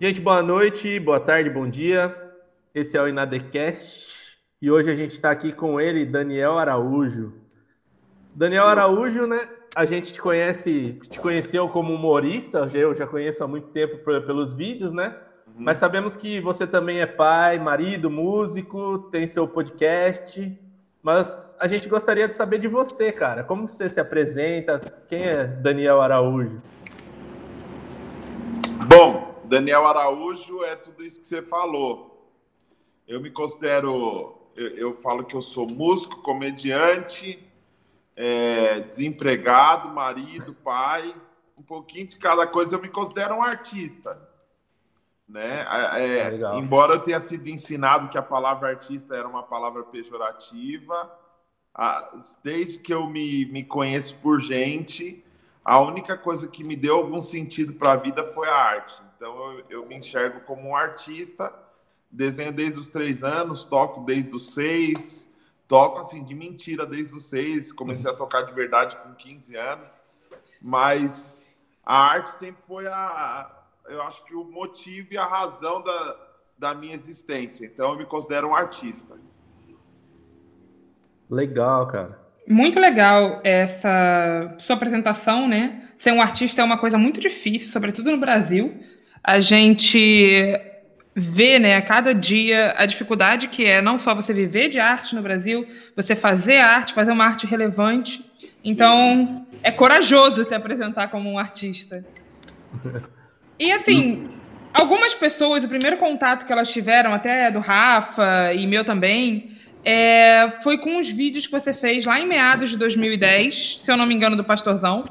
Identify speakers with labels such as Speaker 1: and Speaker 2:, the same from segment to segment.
Speaker 1: Gente, boa noite, boa tarde, bom dia. Esse é o Inadecast e hoje a gente está aqui com ele, Daniel Araújo. Daniel Araújo, né? A gente te conhece, te conheceu como humorista, eu já conheço há muito tempo pelos vídeos, né? Uhum. Mas sabemos que você também é pai, marido, músico, tem seu podcast. Mas a gente gostaria de saber de você, cara. Como você se apresenta? Quem é Daniel Araújo?
Speaker 2: Daniel Araújo é tudo isso que você falou. Eu me considero, eu, eu falo que eu sou músico, comediante, é, desempregado, marido, pai, um pouquinho de cada coisa. Eu me considero um artista. Né? É, é, embora eu tenha sido ensinado que a palavra artista era uma palavra pejorativa, desde que eu me, me conheço por gente, a única coisa que me deu algum sentido para a vida foi a arte. Então eu, eu, me enxergo como um artista, desenho desde os três anos, toco desde os seis, toco assim de mentira desde os seis, comecei a tocar de verdade com 15 anos, mas a arte sempre foi a, eu acho que o motivo e a razão da, da minha existência. Então eu me considero um artista.
Speaker 1: Legal, cara.
Speaker 3: Muito legal essa sua apresentação, né? Ser um artista é uma coisa muito difícil, sobretudo no Brasil. A gente vê, né, a cada dia a dificuldade que é não só você viver de arte no Brasil, você fazer arte, fazer uma arte relevante. Sim. Então, é corajoso se apresentar como um artista. E assim, algumas pessoas, o primeiro contato que elas tiveram, até do Rafa e meu também, é, foi com os vídeos que você fez lá em meados de 2010, se eu não me engano, do Pastorzão.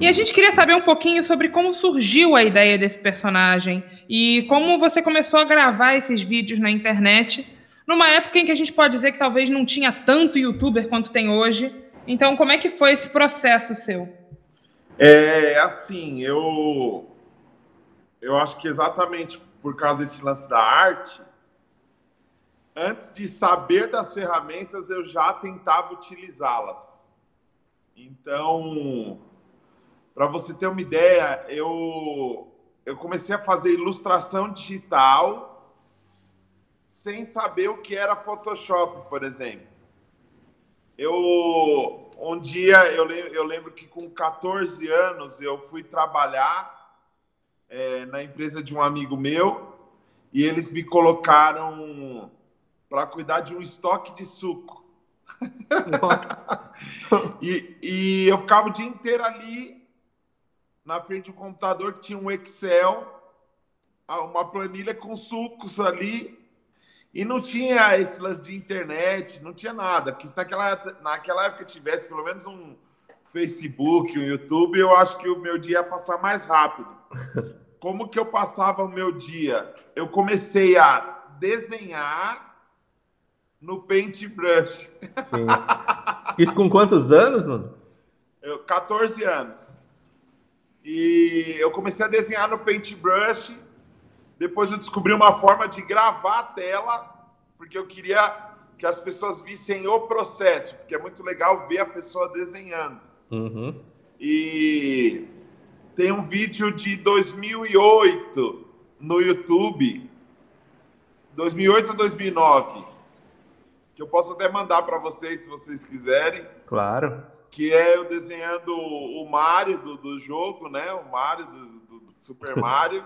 Speaker 3: E a gente queria saber um pouquinho sobre como surgiu a ideia desse personagem e como você começou a gravar esses vídeos na internet, numa época em que a gente pode dizer que talvez não tinha tanto youtuber quanto tem hoje. Então, como é que foi esse processo seu?
Speaker 2: É assim, eu eu acho que exatamente por causa desse lance da arte, antes de saber das ferramentas, eu já tentava utilizá-las. Então, para você ter uma ideia, eu, eu comecei a fazer ilustração digital sem saber o que era Photoshop, por exemplo. Eu, um dia, eu, eu lembro que com 14 anos eu fui trabalhar é, na empresa de um amigo meu e eles me colocaram para cuidar de um estoque de suco. e, e eu ficava o dia inteiro ali na frente do computador que tinha um Excel, uma planilha com sucos ali. E não tinha esse lance de internet, não tinha nada. Porque se naquela, naquela época tivesse pelo menos um Facebook, um YouTube, eu acho que o meu dia ia passar mais rápido. Como que eu passava o meu dia? Eu comecei a desenhar no Paintbrush.
Speaker 1: Sim. Isso com quantos anos, mano?
Speaker 2: Eu, 14 anos. E eu comecei a desenhar no Paintbrush. Depois eu descobri uma forma de gravar a tela, porque eu queria que as pessoas vissem o processo, porque é muito legal ver a pessoa desenhando. Uhum. E tem um vídeo de 2008 no YouTube, 2008 ou 2009, que eu posso até mandar para vocês se vocês quiserem.
Speaker 1: Claro.
Speaker 2: Que é eu desenhando o Mario do, do jogo, né? O Mario do, do, do Super Mario.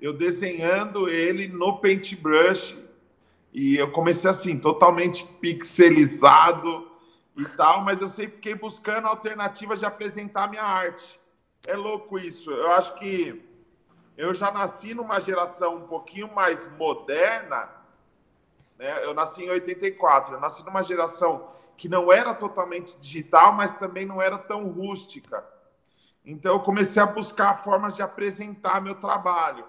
Speaker 2: eu desenhando ele no Paintbrush. E eu comecei assim, totalmente pixelizado e tal, mas eu sempre fiquei buscando alternativas de apresentar minha arte. É louco isso. Eu acho que eu já nasci numa geração um pouquinho mais moderna né? Eu nasci em 84, eu nasci numa geração que não era totalmente digital, mas também não era tão rústica. Então, eu comecei a buscar formas de apresentar meu trabalho.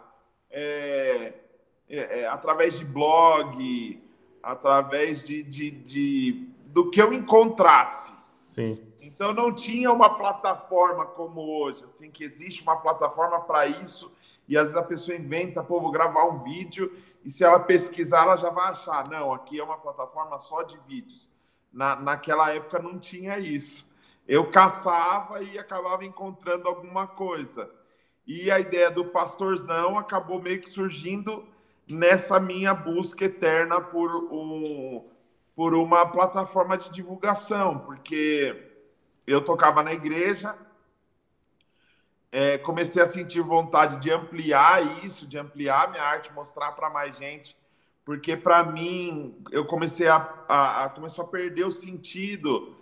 Speaker 2: É, é, é, através de blog, através de, de, de, do que eu encontrasse.
Speaker 1: Sim.
Speaker 2: Então não tinha uma plataforma como hoje, assim que existe uma plataforma para isso e às vezes a pessoa inventa, pô, vou gravar um vídeo e se ela pesquisar, ela já vai achar, não, aqui é uma plataforma só de vídeos. Na, naquela época não tinha isso. Eu caçava e acabava encontrando alguma coisa. E a ideia do pastorzão acabou meio que surgindo nessa minha busca eterna por, um, por uma plataforma de divulgação, porque eu tocava na igreja, é, comecei a sentir vontade de ampliar isso, de ampliar minha arte, mostrar para mais gente, porque para mim eu comecei a, a, a começou a perder o sentido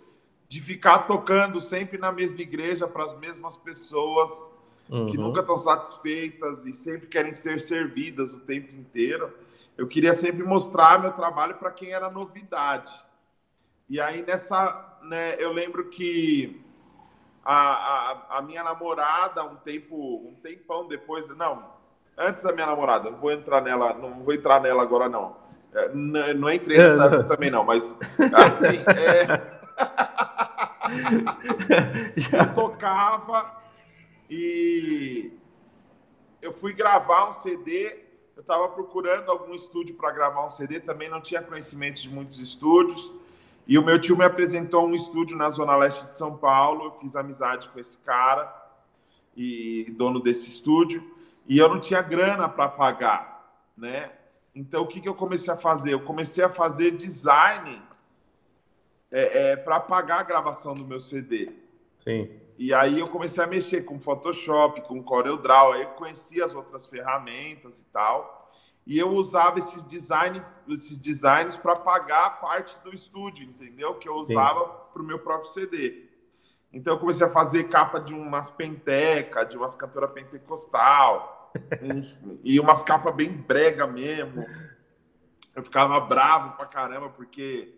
Speaker 2: de ficar tocando sempre na mesma igreja para as mesmas pessoas uhum. que nunca estão satisfeitas e sempre querem ser servidas o tempo inteiro. Eu queria sempre mostrar meu trabalho para quem era novidade. E aí nessa, né, eu lembro que a, a, a, minha namorada, um tempo, um tempão depois, não, antes da minha namorada, não vou entrar nela, não vou entrar nela agora não. É, não, não entrei nessa época também não, mas assim, é... eu tocava e eu fui gravar um CD. Eu estava procurando algum estúdio para gravar um CD, também não tinha conhecimento de muitos estúdios. E o meu tio me apresentou um estúdio na Zona Leste de São Paulo. Eu fiz amizade com esse cara, e dono desse estúdio, e eu não tinha grana para pagar, né? Então, o que, que eu comecei a fazer? Eu comecei a fazer design é, é, para pagar a gravação do meu CD.
Speaker 1: Sim.
Speaker 2: E aí eu comecei a mexer com Photoshop, com CorelDRAW, aí eu conheci as outras ferramentas e tal. E eu usava esses, design, esses designs para pagar a parte do estúdio, entendeu? Que eu usava para o meu próprio CD. Então eu comecei a fazer capa de umas penteca, de umas cantora pentecostal, uns, e umas capas bem brega mesmo. Eu ficava bravo pra caramba, porque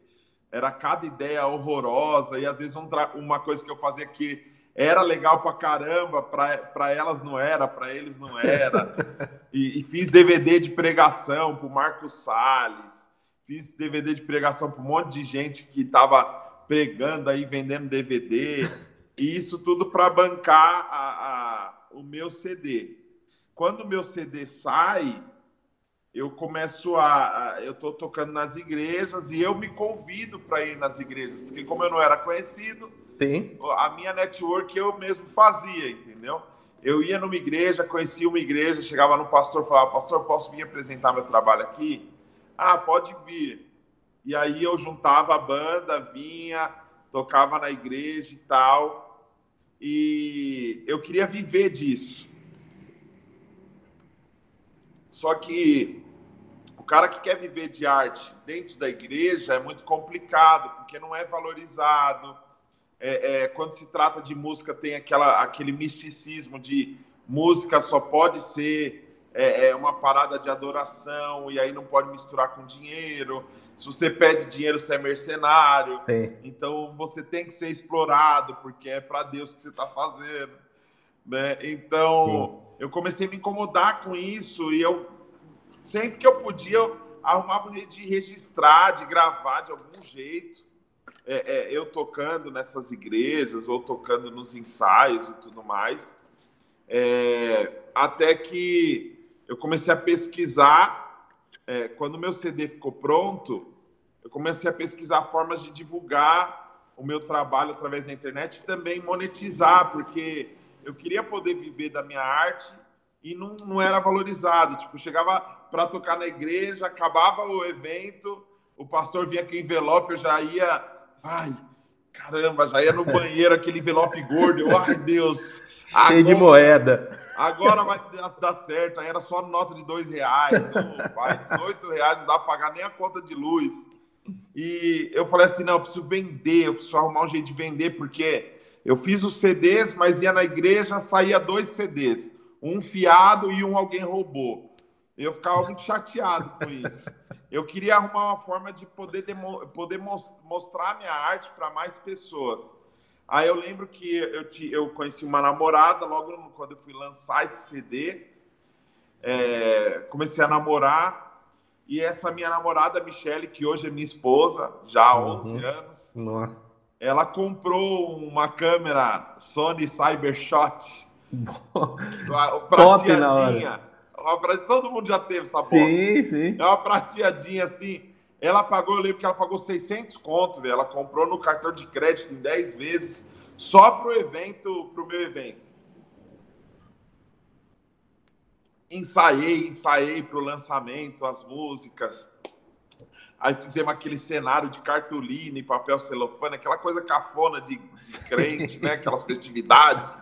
Speaker 2: era cada ideia horrorosa, e às vezes um, uma coisa que eu fazia que era legal pra caramba, para elas não era, para eles não era. E, e, fiz DVD de pregação pro Marcos Salles, fiz DVD de pregação para um monte de gente que estava pregando aí, vendendo DVD, e isso tudo para bancar a, a, o meu CD. Quando o meu CD sai, eu começo a, a eu estou tocando nas igrejas e eu me convido para ir nas igrejas, porque como eu não era conhecido,
Speaker 1: Sim.
Speaker 2: A minha network eu mesmo fazia, entendeu? Eu ia numa igreja, conhecia uma igreja, chegava no pastor falava: Pastor, posso vir apresentar meu trabalho aqui? Ah, pode vir. E aí eu juntava a banda, vinha, tocava na igreja e tal. E eu queria viver disso. Só que o cara que quer viver de arte dentro da igreja é muito complicado, porque não é valorizado é, é, quando se trata de música, tem aquela, aquele misticismo de música só pode ser é, é, uma parada de adoração e aí não pode misturar com dinheiro. Se você pede dinheiro, você é mercenário.
Speaker 1: Sim.
Speaker 2: Então você tem que ser explorado, porque é para Deus que você está fazendo. Né? Então Sim. eu comecei a me incomodar com isso e eu sempre que eu podia, eu arrumava um jeito de registrar, de gravar de algum jeito é, é, eu tocando nessas igrejas ou tocando nos ensaios e tudo mais, é, até que eu comecei a pesquisar. É, quando o meu CD ficou pronto, eu comecei a pesquisar formas de divulgar o meu trabalho através da internet e também monetizar, porque eu queria poder viver da minha arte e não, não era valorizado. Tipo, chegava para tocar na igreja, acabava o evento, o pastor vinha com envelope, eu já ia Ai, caramba, já ia no banheiro aquele envelope gordo. Ai, Deus.
Speaker 1: Agora, Cheio de moeda.
Speaker 2: Agora vai dar certo. Aí era só nota de dois reais. Oh, vai, 18 reais, não dá para pagar nem a conta de luz. E eu falei assim: não, eu preciso vender, eu preciso arrumar um jeito de vender, porque eu fiz os CDs, mas ia na igreja, saía dois CDs. Um fiado e um alguém roubou. Eu ficava muito chateado com isso eu queria arrumar uma forma de poder, demo, poder mostrar minha arte para mais pessoas. Aí eu lembro que eu, te, eu conheci uma namorada logo quando eu fui lançar esse CD. É, comecei a namorar e essa minha namorada, Michele, que hoje é minha esposa, já há 11 uhum. anos,
Speaker 1: Nossa.
Speaker 2: ela comprou uma câmera Sony Cybershot.
Speaker 1: prateadinha.
Speaker 2: Uma todo mundo já teve essa
Speaker 1: bosta. Sim, sim.
Speaker 2: É uma prateadinha assim. Ela pagou, eu lembro que ela pagou 600 conto, velho. Ela comprou no cartão de crédito em 10 vezes, só pro evento, pro meu evento. ensaiei, ensaiei para o lançamento as músicas. Aí fizemos aquele cenário de cartolina e papel celofane, aquela coisa cafona de crente, né? Aquelas festividades.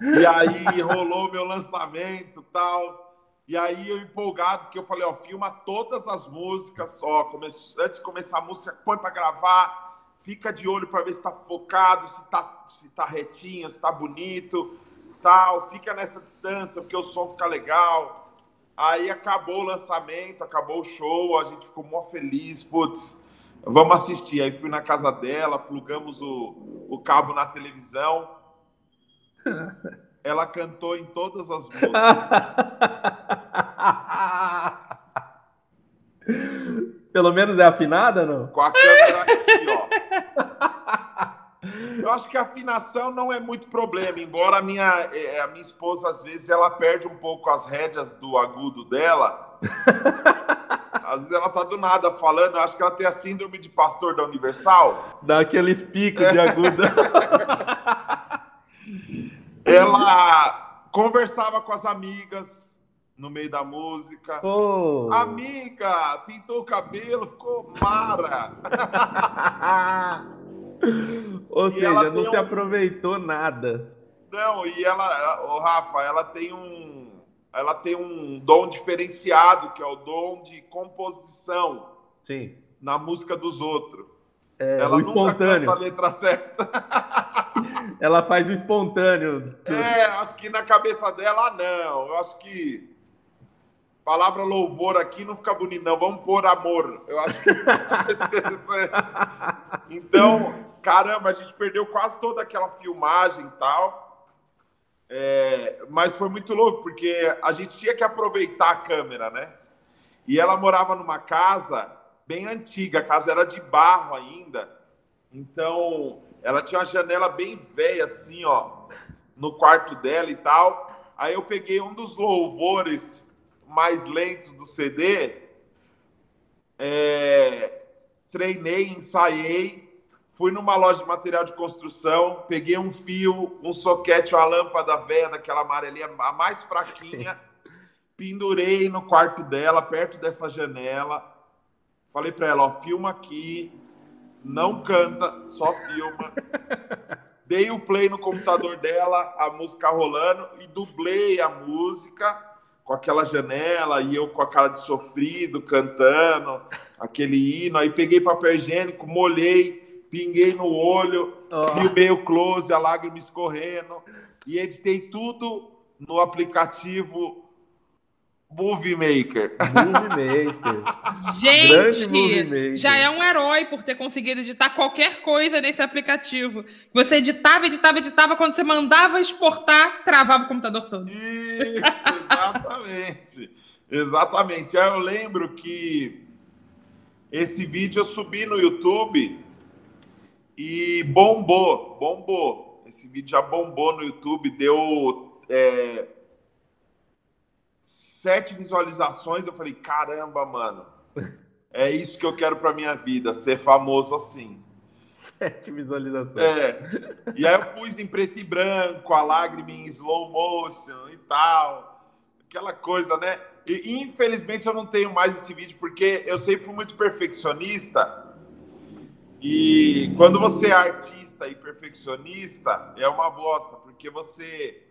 Speaker 2: E aí rolou meu lançamento tal. E aí eu empolgado, que eu falei, ó, filma todas as músicas, ó, come... antes de começar a música, põe para gravar, fica de olho para ver se tá focado, se tá, se tá retinho, se tá bonito, tal, fica nessa distância, porque o som fica legal. Aí acabou o lançamento, acabou o show, a gente ficou mó feliz, putz, vamos assistir. Aí fui na casa dela, plugamos o, o cabo na televisão. Ela cantou em todas as músicas.
Speaker 1: Pelo menos é afinada, não?
Speaker 2: Com a câmera aqui, ó. Eu acho que a afinação não é muito problema, embora a minha, é, a minha esposa, às vezes, ela perde um pouco as rédeas do agudo dela. Às vezes ela tá do nada falando, eu acho que ela tem a síndrome de pastor da Universal.
Speaker 1: Dá aqueles picos de agudo.
Speaker 2: ela conversava com as amigas no meio da música.
Speaker 1: Oh.
Speaker 2: Amiga, pintou o cabelo, ficou mara.
Speaker 1: Ou e seja, não se um... aproveitou nada.
Speaker 2: Não, e ela, o Rafa, ela tem um ela tem um dom diferenciado, que é o dom de composição.
Speaker 1: Sim.
Speaker 2: Na música dos outros.
Speaker 1: É, ela o espontâneo.
Speaker 2: nunca canta a letra certa.
Speaker 1: ela faz o espontâneo.
Speaker 2: É, acho que na cabeça dela, não. Eu acho que palavra louvor aqui não fica bonito, não. Vamos pôr amor. Eu acho que é interessante. Então, caramba, a gente perdeu quase toda aquela filmagem e tal. É, mas foi muito louco, porque a gente tinha que aproveitar a câmera, né? E ela morava numa casa bem antiga, a casa era de barro ainda. Então, ela tinha uma janela bem velha, assim, ó, no quarto dela e tal. Aí eu peguei um dos louvores mais lentos do CD, é, treinei, ensaiei, fui numa loja de material de construção, peguei um fio, um soquete, uma lâmpada velha, daquela amarelinha, a mais fraquinha, pendurei no quarto dela, perto dessa janela. Falei para ela, ó, filma aqui, não canta, só filma. Dei o play no computador dela, a música rolando, e dublei a música com aquela janela e eu com a cara de sofrido cantando aquele hino. Aí peguei papel higiênico, molhei, pinguei no olho, oh. filmei o close, a lágrima escorrendo e editei tudo no aplicativo Movie Maker.
Speaker 1: Movie Maker.
Speaker 3: Gente, movie maker. já é um herói por ter conseguido editar qualquer coisa nesse aplicativo. Você editava, editava, editava, quando você mandava exportar, travava o computador todo.
Speaker 2: Isso, exatamente. exatamente. Aí eu lembro que esse vídeo eu subi no YouTube e bombou, bombou. Esse vídeo já bombou no YouTube, deu é, sete visualizações, eu falei, caramba, mano, é isso que eu quero para minha vida, ser famoso assim.
Speaker 1: Sete visualizações.
Speaker 2: É. E aí eu pus em preto e branco, a lágrima em slow motion e tal. Aquela coisa, né? E infelizmente eu não tenho mais esse vídeo, porque eu sempre fui muito perfeccionista. E quando você é artista e perfeccionista, é uma bosta, porque você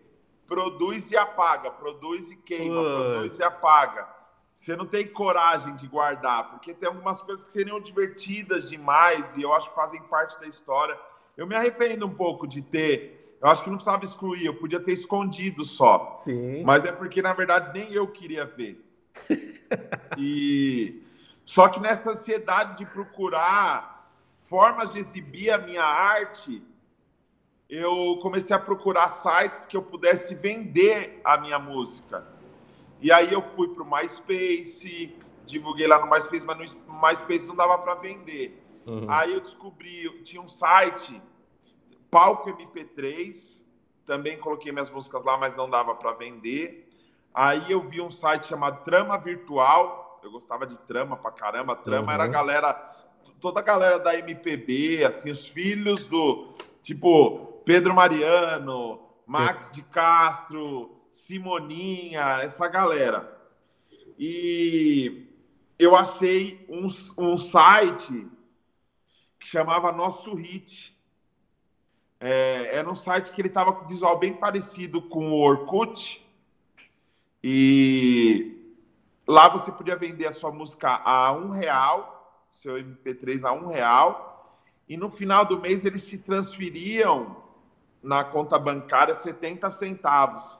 Speaker 2: produz e apaga, produz e queima, produz e apaga. Você não tem coragem de guardar, porque tem algumas coisas que seriam divertidas demais e eu acho que fazem parte da história. Eu me arrependo um pouco de ter. Eu acho que não precisava excluir, eu podia ter escondido só.
Speaker 1: Sim.
Speaker 2: Mas é porque, na verdade, nem eu queria ver. e só que nessa ansiedade de procurar formas de exibir a minha arte, eu comecei a procurar sites que eu pudesse vender a minha música. E aí eu fui para o MySpace, divulguei lá no MySpace, mas no MySpace não dava para vender. Uhum. Aí eu descobri, tinha um site, Palco MP3, também coloquei minhas músicas lá, mas não dava para vender. Aí eu vi um site chamado Trama Virtual, eu gostava de trama pra caramba, trama uhum. era a galera, toda a galera da MPB, assim, os filhos do, tipo, Pedro Mariano, Max de Castro, Simoninha, essa galera. E eu achei um, um site que chamava Nosso Hit. É, era um site que ele estava com visual bem parecido com o Orkut. E lá você podia vender a sua música a um real, seu MP3 a um real. E no final do mês eles te transferiam na conta bancária 70 centavos.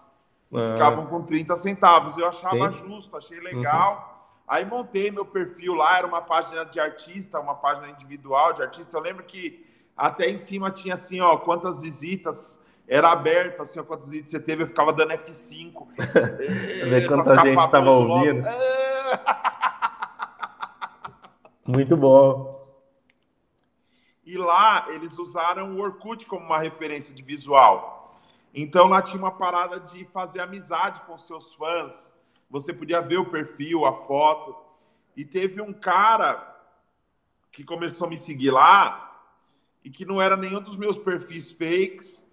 Speaker 2: Ah. Ficavam com 30 centavos. Eu achava Sim. justo, achei legal. Uhum. Aí montei meu perfil lá, era uma página de artista, uma página individual de artista. Eu lembro que até em cima tinha assim, ó, quantas visitas era aberto, assim, ó, quantas visitas você teve, eu ficava dando F5.
Speaker 1: Ver quanta gente estava ouvindo. Muito bom.
Speaker 2: E lá eles usaram o Orkut como uma referência de visual. Então lá tinha uma parada de fazer amizade com seus fãs você podia ver o perfil, a foto. E teve um cara que começou a me seguir lá e que não era nenhum dos meus perfis fakes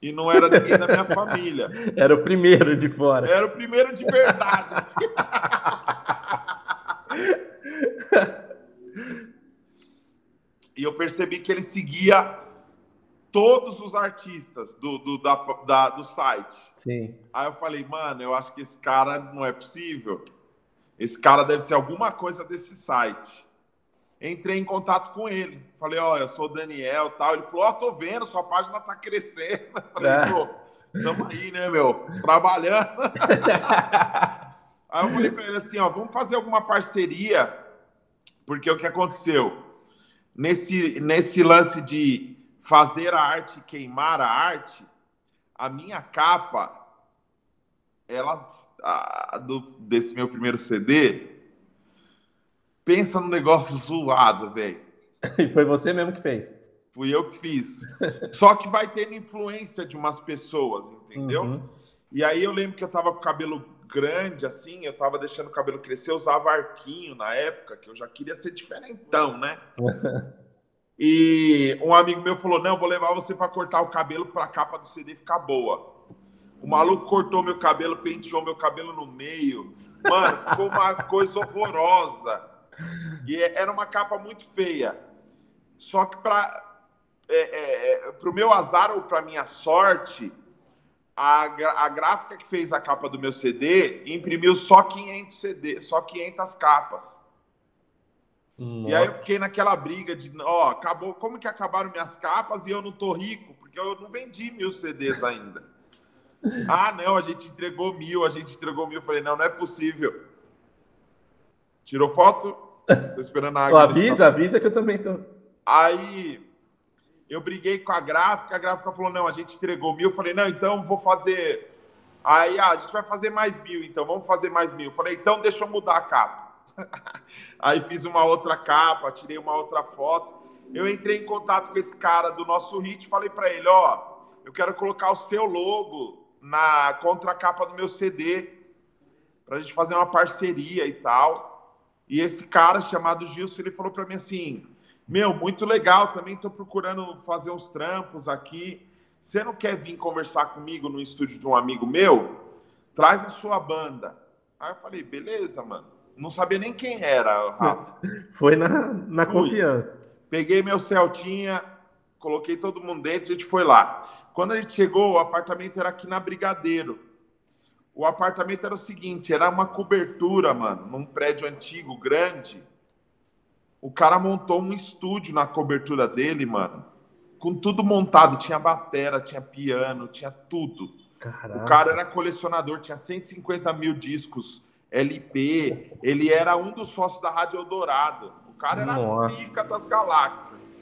Speaker 2: e não era ninguém da minha família.
Speaker 1: Era o primeiro de fora.
Speaker 2: Era o primeiro de verdade. Assim. e eu percebi que ele seguia todos os artistas do, do, da, da, do site.
Speaker 1: Sim.
Speaker 2: Aí eu falei, mano, eu acho que esse cara não é possível. Esse cara deve ser alguma coisa desse site. Entrei em contato com ele. Falei, ó, oh, eu sou o Daniel tal. Ele falou, ó, oh, tô vendo, sua página tá crescendo. falei, é. pô, tamo aí, né, meu? Trabalhando. aí eu falei pra ele assim, ó, vamos fazer alguma parceria. Porque o que aconteceu? Nesse, nesse lance de fazer a arte queimar a arte, a minha capa, ela a, do, desse meu primeiro CD, pensa no negócio zoado, velho.
Speaker 1: E foi você mesmo que fez?
Speaker 2: Fui eu que fiz. Só que vai tendo influência de umas pessoas, entendeu? Uhum. E aí eu lembro que eu tava com o cabelo grande, assim, eu tava deixando o cabelo crescer, eu usava arquinho na época, que eu já queria ser diferentão, né? E um amigo meu falou: Não, vou levar você para cortar o cabelo para a capa do CD ficar boa. O maluco cortou meu cabelo, penteou meu cabelo no meio. Mano, ficou uma coisa horrorosa. E é, era uma capa muito feia. Só que para é, é, é, o meu azar ou para minha sorte, a, a gráfica que fez a capa do meu CD imprimiu só 500 CD, só 500 capas. Nossa. E aí eu fiquei naquela briga de, ó, acabou, como que acabaram minhas capas e eu não tô rico? Porque eu não vendi mil CDs ainda. ah, não, a gente entregou mil, a gente entregou mil. Eu falei, não, não é possível. Tirou foto? Tô esperando a
Speaker 1: água. avisa, avisa que eu também tô.
Speaker 2: Aí eu briguei com a gráfica, a gráfica falou, não, a gente entregou mil. Eu falei, não, então vou fazer. Aí, ah, a gente vai fazer mais mil, então vamos fazer mais mil. Eu falei, então deixa eu mudar a capa. Aí fiz uma outra capa, tirei uma outra foto. Eu entrei em contato com esse cara do nosso hit, falei para ele, ó, eu quero colocar o seu logo na contracapa do meu CD para a gente fazer uma parceria e tal. E esse cara chamado Gilson, ele falou para mim assim: "Meu, muito legal, também estou procurando fazer uns trampos aqui. Você não quer vir conversar comigo no estúdio de um amigo meu? Traz a sua banda." Aí eu falei: "Beleza, mano." Não sabia nem quem era, Rafa.
Speaker 1: Foi na, na confiança.
Speaker 2: Peguei meu Celtinha, coloquei todo mundo dentro, a gente foi lá. Quando a gente chegou, o apartamento era aqui na Brigadeiro. O apartamento era o seguinte, era uma cobertura, mano, num prédio antigo, grande. O cara montou um estúdio na cobertura dele, mano, com tudo montado. Tinha batera, tinha piano, tinha tudo. Caraca. O cara era colecionador, tinha 150 mil discos LP, ele era um dos sócios da Rádio Eldorado. O cara era Nossa. pica das galáxias.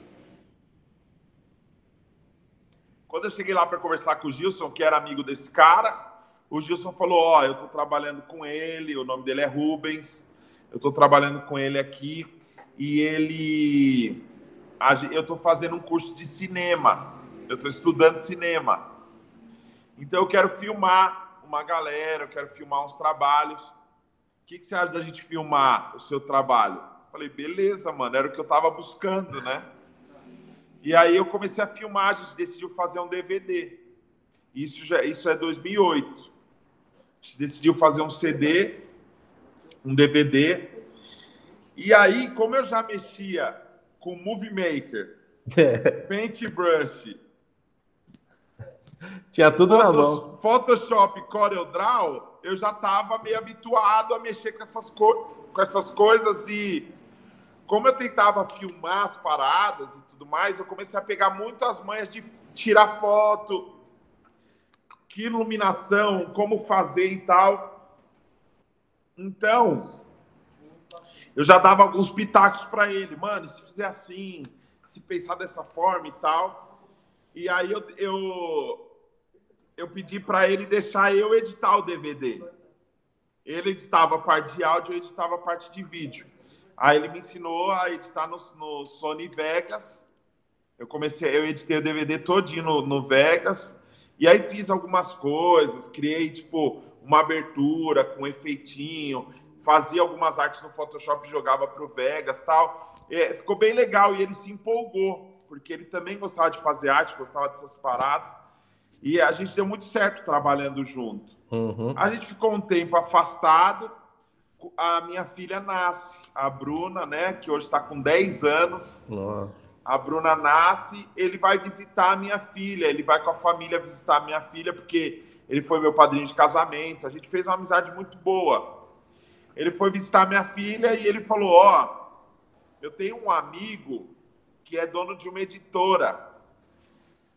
Speaker 2: Quando eu cheguei lá para conversar com o Gilson, que era amigo desse cara, o Gilson falou: Ó, oh, eu estou trabalhando com ele, o nome dele é Rubens, eu estou trabalhando com ele aqui, e ele. Eu estou fazendo um curso de cinema, eu estou estudando cinema. Então eu quero filmar uma galera, eu quero filmar uns trabalhos o que, que você acha da gente filmar o seu trabalho? Falei, beleza, mano, era o que eu tava buscando, né? E aí eu comecei a filmar, a gente decidiu fazer um DVD. Isso já, isso é 2008. gente decidiu fazer um CD, um DVD. E aí, como eu já mexia com Movie Maker, Paintbrush,
Speaker 1: tinha tudo Photoshop, na mão.
Speaker 2: Photoshop, CorelDRAW, eu já estava meio habituado a mexer com essas, co com essas coisas e como eu tentava filmar as paradas e tudo mais, eu comecei a pegar muitas manhas de tirar foto, que iluminação, como fazer e tal. Então, eu já dava alguns pitacos para ele, mano, se fizer assim, se pensar dessa forma e tal. E aí eu, eu, eu pedi para ele deixar eu editar o DVD. Ele editava a parte de áudio, eu editava a parte de vídeo. Aí ele me ensinou a editar no, no Sony Vegas. Eu comecei, eu editei o DVD todinho no, no Vegas. E aí fiz algumas coisas, criei tipo uma abertura com um efeitinho, fazia algumas artes no Photoshop, jogava para o Vegas tal. É, ficou bem legal e ele se empolgou, porque ele também gostava de fazer arte, gostava dessas paradas. E a gente deu muito certo trabalhando junto. Uhum. A gente ficou um tempo afastado. A minha filha nasce, a Bruna, né, que hoje está com 10 anos. Uhum. A Bruna nasce, ele vai visitar a minha filha, ele vai com a família visitar a minha filha, porque ele foi meu padrinho de casamento. A gente fez uma amizade muito boa. Ele foi visitar minha filha e ele falou: Ó, oh, eu tenho um amigo que é dono de uma editora.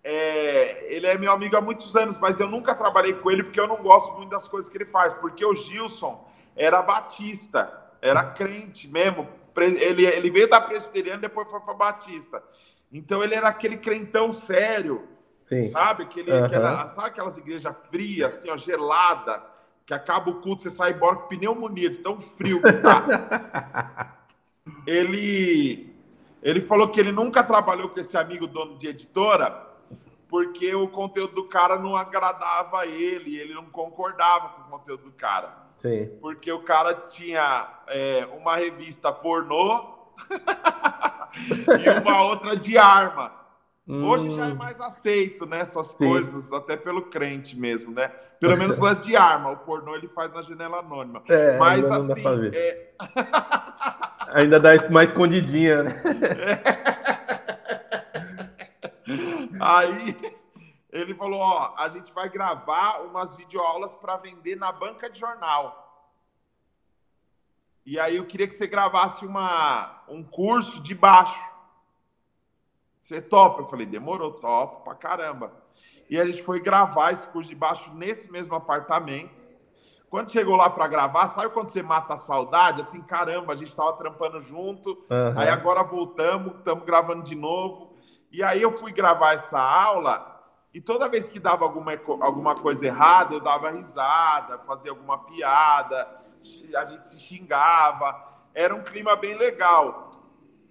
Speaker 2: É, ele é meu amigo há muitos anos, mas eu nunca trabalhei com ele porque eu não gosto muito das coisas que ele faz. Porque o Gilson era batista, era crente mesmo. Ele, ele veio da presbiteriana depois foi para batista. Então ele era aquele crentão sério, Sim. sabe? Aquele, uhum. aquela, sabe aquelas igrejas frias, assim, ó, gelada, que acaba o culto, você sai embora com pneumonia, de tão frio que tá. ele, ele falou que ele nunca trabalhou com esse amigo dono de editora porque o conteúdo do cara não agradava a ele, ele não concordava com o conteúdo do cara. Sim. Porque o cara tinha é, uma revista pornô e uma outra de arma. Hum. Hoje já é hum. mais aceito, né? Essas Sim. coisas, até pelo crente mesmo, né? Pelo menos as de arma. O pornô ele faz na janela anônima. É, Mas assim. É...
Speaker 1: ainda dá mais escondidinha, né?
Speaker 2: Aí ele falou: Ó, a gente vai gravar umas videoaulas para vender na banca de jornal. E aí eu queria que você gravasse uma, um curso de baixo. Você topa? Eu falei: demorou, topo pra caramba. E a gente foi gravar esse curso de baixo nesse mesmo apartamento. Quando chegou lá para gravar, sabe quando você mata a saudade? Assim, caramba, a gente estava trampando junto, uhum. aí agora voltamos, estamos gravando de novo. E aí eu fui gravar essa aula e toda vez que dava alguma, alguma coisa errada, eu dava risada, fazia alguma piada, a gente se xingava. Era um clima bem legal.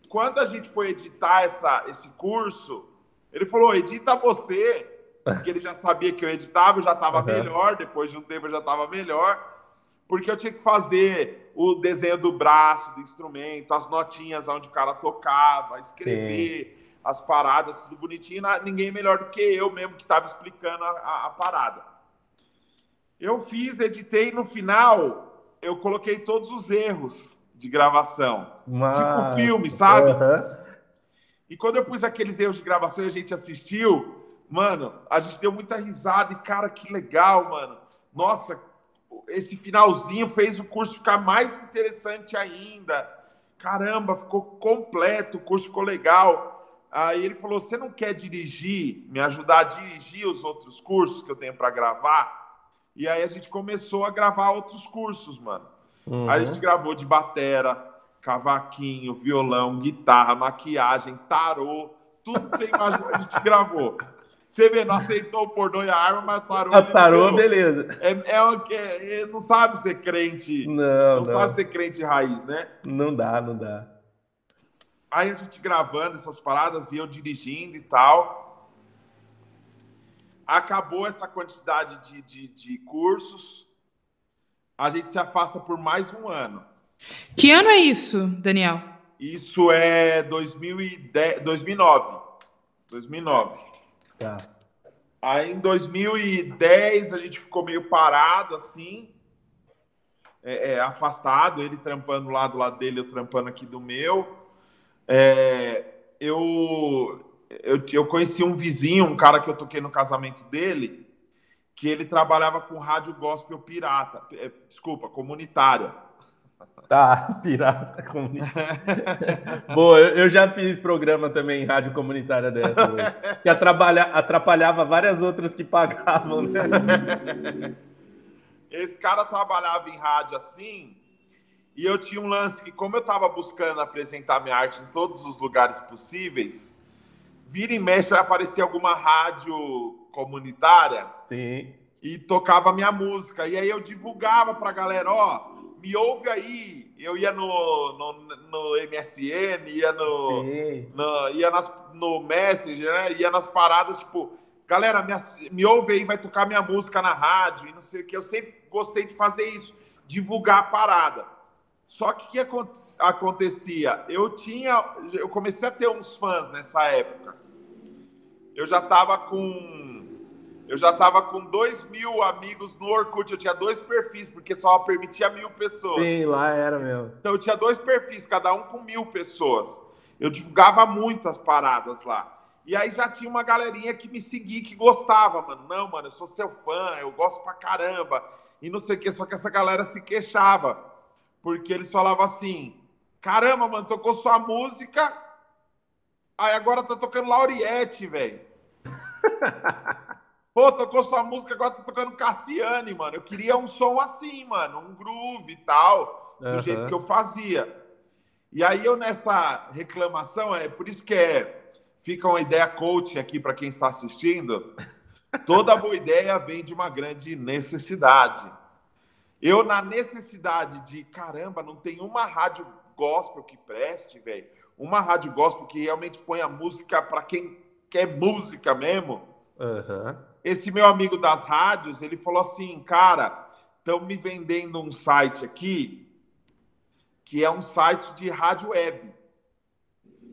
Speaker 2: Quando a gente foi editar essa, esse curso, ele falou: edita você, porque ele já sabia que eu editava, eu já estava uhum. melhor, depois de um tempo eu já estava melhor, porque eu tinha que fazer o desenho do braço, do instrumento, as notinhas onde o cara tocava, escrever. Sim as paradas, tudo bonitinho, ninguém melhor do que eu mesmo que estava explicando a, a, a, parada. Eu fiz, editei, no final eu coloquei todos os erros de gravação. Mas... Tipo filme, sabe? Uhum. E quando eu pus aqueles erros de gravação e a gente assistiu, mano, a gente deu muita risada e, cara, que legal, mano. Nossa, esse finalzinho fez o curso ficar mais interessante ainda. Caramba, ficou completo, o curso ficou legal. Aí ele falou: Você não quer dirigir, me ajudar a dirigir os outros cursos que eu tenho para gravar? E aí a gente começou a gravar outros cursos, mano. Uhum. Aí a gente gravou de batera, cavaquinho, violão, guitarra, maquiagem, tarô, tudo que você imaginou a gente gravou. Você vê, não aceitou o pornô e a arma, mas tarô.
Speaker 1: A tarô, beleza.
Speaker 2: É, é, é, é, não sabe ser crente. Não, não, não sabe ser crente raiz, né?
Speaker 1: Não dá, não dá.
Speaker 2: Aí a gente gravando essas paradas e eu dirigindo e tal. Acabou essa quantidade de, de, de cursos. A gente se afasta por mais um ano.
Speaker 3: Que ano é isso, Daniel?
Speaker 2: Isso é 2010, 2009. 2009. Tá. Aí em 2010 a gente ficou meio parado assim, é, é, afastado, ele trampando lá do lado dele, eu trampando aqui do meu. É, eu, eu, eu conheci um vizinho, um cara que eu toquei no casamento dele, que ele trabalhava com rádio gospel pirata, é, desculpa, comunitária.
Speaker 1: Tá, pirata comunitária. Boa, eu, já fiz programa também em rádio comunitária dessa, que atrapalha, atrapalhava várias outras que pagavam, né?
Speaker 2: Esse cara trabalhava em rádio assim, e eu tinha um lance que, como eu estava buscando apresentar minha arte em todos os lugares possíveis, vira e mexe aparecia alguma rádio comunitária.
Speaker 1: Sim.
Speaker 2: E tocava minha música. E aí eu divulgava pra galera, ó, me ouve aí. Eu ia no, no, no MSN, ia no, no, ia nas, no Messenger, né? ia nas paradas, tipo, galera, me, me ouve aí, vai tocar minha música na rádio e não sei o que. Eu sempre gostei de fazer isso, divulgar a parada. Só que o que acontecia? Eu tinha, eu comecei a ter uns fãs nessa época. Eu já estava com eu já estava com dois mil amigos no Orkut. Eu tinha dois perfis, porque só permitia mil pessoas.
Speaker 1: Sim, lá era mesmo.
Speaker 2: Então eu tinha dois perfis, cada um com mil pessoas. Eu divulgava muitas paradas lá. E aí já tinha uma galerinha que me seguia, que gostava, mano. Não, mano, eu sou seu fã, eu gosto pra caramba. E não sei o que, só que essa galera se queixava. Porque eles falavam assim: caramba, mano, tocou sua música. Aí agora tá tocando Lauriette, velho. Pô, tocou sua música, agora tá tocando Cassiane, mano. Eu queria um som assim, mano, um groove e tal, do uhum. jeito que eu fazia. E aí eu nessa reclamação, é por isso que é, fica uma ideia coach aqui para quem está assistindo. Toda boa ideia vem de uma grande necessidade. Eu, na necessidade de, caramba, não tem uma rádio gospel que preste, velho. Uma rádio gospel que realmente põe a música para quem quer música mesmo.
Speaker 1: Uhum
Speaker 2: esse meu amigo das rádios, ele falou assim, cara, estão me vendendo um site aqui, que é um site de rádio web.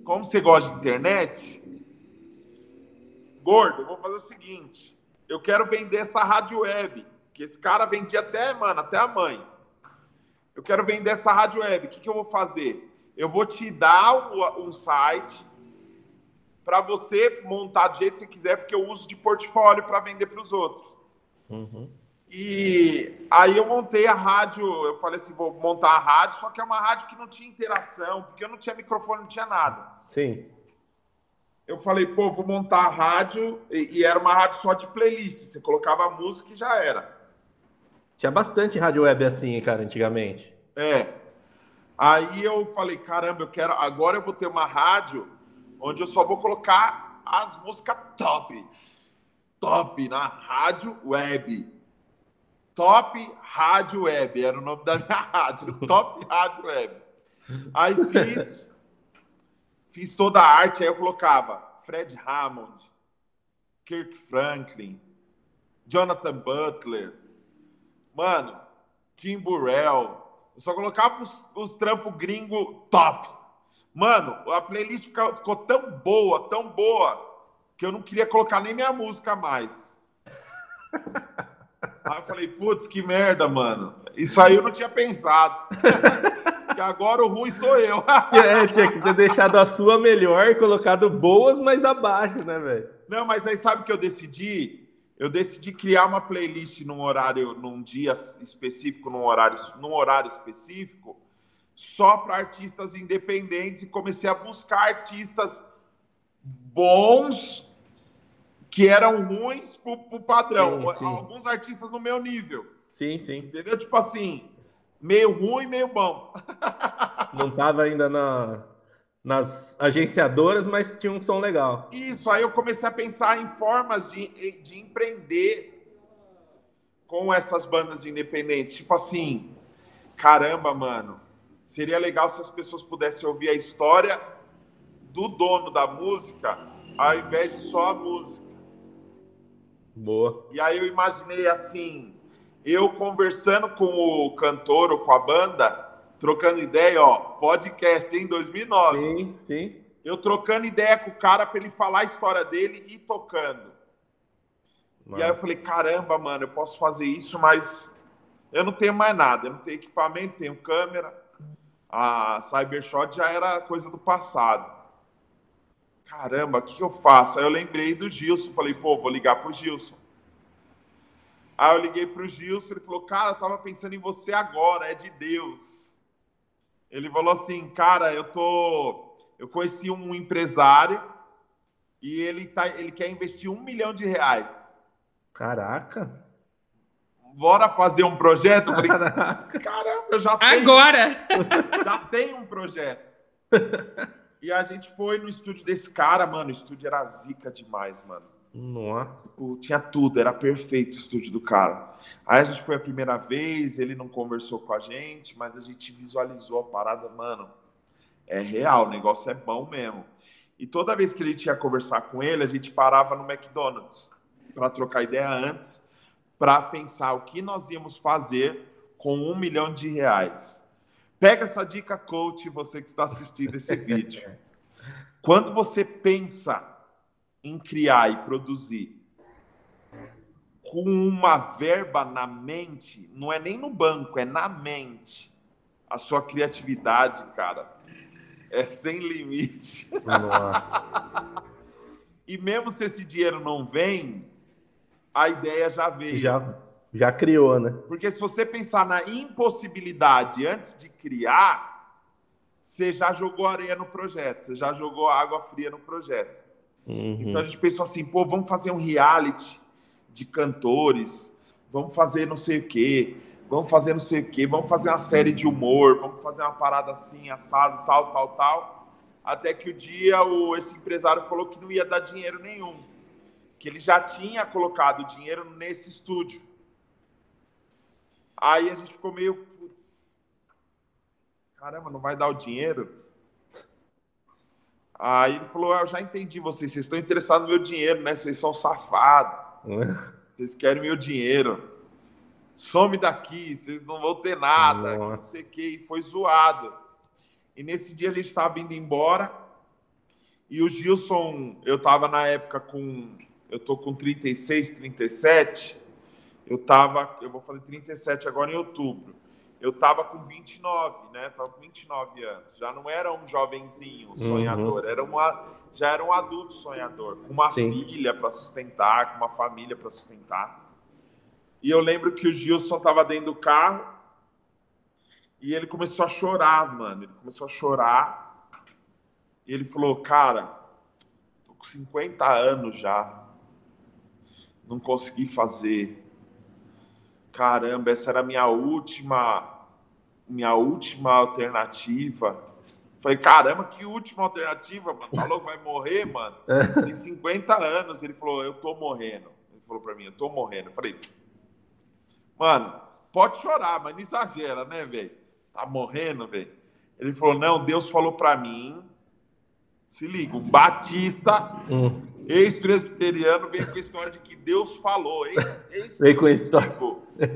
Speaker 2: Como você gosta de internet, gordo, vou fazer o seguinte, eu quero vender essa rádio web, que esse cara vendia até, mano, até a mãe. Eu quero vender essa rádio web, o que, que eu vou fazer? Eu vou te dar um, um site para você montar do jeito que você quiser, porque eu uso de portfólio para vender para os outros.
Speaker 1: Uhum.
Speaker 2: E aí eu montei a rádio, eu falei assim, vou montar a rádio, só que é uma rádio que não tinha interação, porque eu não tinha microfone, não tinha nada.
Speaker 1: Sim.
Speaker 2: Eu falei, pô, vou montar a rádio, e, e era uma rádio só de playlist, você colocava a música e já era.
Speaker 1: Tinha bastante rádio web assim, cara, antigamente.
Speaker 2: É. Aí eu falei, caramba, eu quero, agora eu vou ter uma rádio onde eu só vou colocar as músicas top. Top na rádio web. Top Rádio Web, era o nome da minha rádio, Top Rádio Web. Aí fiz, fiz toda a arte, aí eu colocava Fred Hammond, Kirk Franklin, Jonathan Butler, mano, Kim Burrell. Eu só colocava os, os trampos gringo top. Mano, a playlist ficou, ficou tão boa, tão boa, que eu não queria colocar nem minha música mais. Aí eu falei, putz, que merda, mano. Isso aí eu não tinha pensado. que agora o ruim sou eu.
Speaker 1: é, tinha que ter deixado a sua melhor e colocado boas mais abaixo, né, velho?
Speaker 2: Não, mas aí sabe o que eu decidi? Eu decidi criar uma playlist num horário, num dia específico, num horário, num horário específico, só para artistas independentes e comecei a buscar artistas bons que eram ruins pro, pro padrão. Sim, sim. Alguns artistas no meu nível.
Speaker 1: Sim, sim.
Speaker 2: Entendeu? Tipo assim, meio ruim, meio bom.
Speaker 1: Não tava ainda na, nas agenciadoras, mas tinha um som legal.
Speaker 2: Isso, aí eu comecei a pensar em formas de, de empreender com essas bandas independentes. Tipo assim, caramba, mano, seria legal se as pessoas pudessem ouvir a história do dono da música, ao invés de só a música.
Speaker 1: Boa.
Speaker 2: E aí eu imaginei assim, eu conversando com o cantor ou com a banda, trocando ideia, ó, podcast em 2009.
Speaker 1: Sim, sim.
Speaker 2: Eu trocando ideia com o cara para ele falar a história dele e tocando. Mano. E aí eu falei, caramba, mano, eu posso fazer isso, mas eu não tenho mais nada. Eu não tenho equipamento, tenho câmera. A Cybershot já era coisa do passado. Caramba, o que, eu faço? Aí eu lembrei do Gilson. Falei, pô, vou ligar pro Gilson. Aí eu liguei pro Gilson. Ele falou, cara, eu tava pensando em você agora, é de Deus. Ele falou assim, cara, eu tô. Eu conheci um empresário e ele, tá, ele quer investir um milhão de reais.
Speaker 1: Caraca!
Speaker 2: Bora fazer um projeto? Eu falei, Caramba, eu já
Speaker 3: tenho. Agora!
Speaker 2: Já tenho um projeto. E a gente foi no estúdio desse cara, mano. O estúdio era zica demais, mano.
Speaker 1: Nossa.
Speaker 2: Tipo, tinha tudo, era perfeito o estúdio do cara. Aí a gente foi a primeira vez, ele não conversou com a gente, mas a gente visualizou a parada, mano. É real, o negócio é bom mesmo. E toda vez que a gente ia conversar com ele, a gente parava no McDonald's para trocar ideia antes, para pensar o que nós íamos fazer com um milhão de reais. Pega essa dica, coach, você que está assistindo esse vídeo. Quando você pensa em criar e produzir com uma verba na mente, não é nem no banco, é na mente. A sua criatividade, cara, é sem limite. Nossa. e mesmo se esse dinheiro não vem, a ideia já veio.
Speaker 1: Já, já criou, né?
Speaker 2: Porque se você pensar na impossibilidade antes de criar, você já jogou areia no projeto, você já jogou água fria no projeto. Uhum. Então a gente pensou assim, pô, vamos fazer um reality de cantores, vamos fazer não sei o quê, vamos fazer não sei o quê, vamos fazer uma série de humor, vamos fazer uma parada assim, assado, tal, tal, tal. Até que o dia o, esse empresário falou que não ia dar dinheiro nenhum que ele já tinha colocado dinheiro nesse estúdio. Aí a gente ficou meio, putz, caramba, não vai dar o dinheiro? Aí ele falou, eu já entendi vocês, vocês estão interessados no meu dinheiro, né? Vocês são safados. Vocês querem meu dinheiro. Some daqui, vocês não vão ter nada, Nossa. não sei o que. E foi zoado. E nesse dia a gente estava indo embora. E o Gilson, eu estava na época com eu tô com 36, 37. Eu tava, eu vou fazer 37 agora em outubro. Eu tava com 29, né? Tava com 29 anos. Já não era um jovenzinho uhum. sonhador, uhum. era uma, já era um adulto sonhador, com uma Sim. filha para sustentar, com uma família para sustentar. E eu lembro que o Gilson tava dentro do carro e ele começou a chorar, mano. Ele começou a chorar. E ele falou: "Cara, tô com 50 anos já não consegui fazer. Caramba, essa era a minha última, minha última alternativa. Falei, caramba, que última alternativa, mano. Falou que vai morrer, mano. É. Tem 50 anos. Ele falou, eu tô morrendo. Ele falou pra mim, eu tô morrendo. Eu falei, mano, pode chorar, mas não exagera, né, velho? Tá morrendo, velho. Ele falou, não, Deus falou pra mim. Se liga, um batista. Hum Ex-presbiteriano vem com a história de que Deus falou, hein?
Speaker 1: Vem com a história.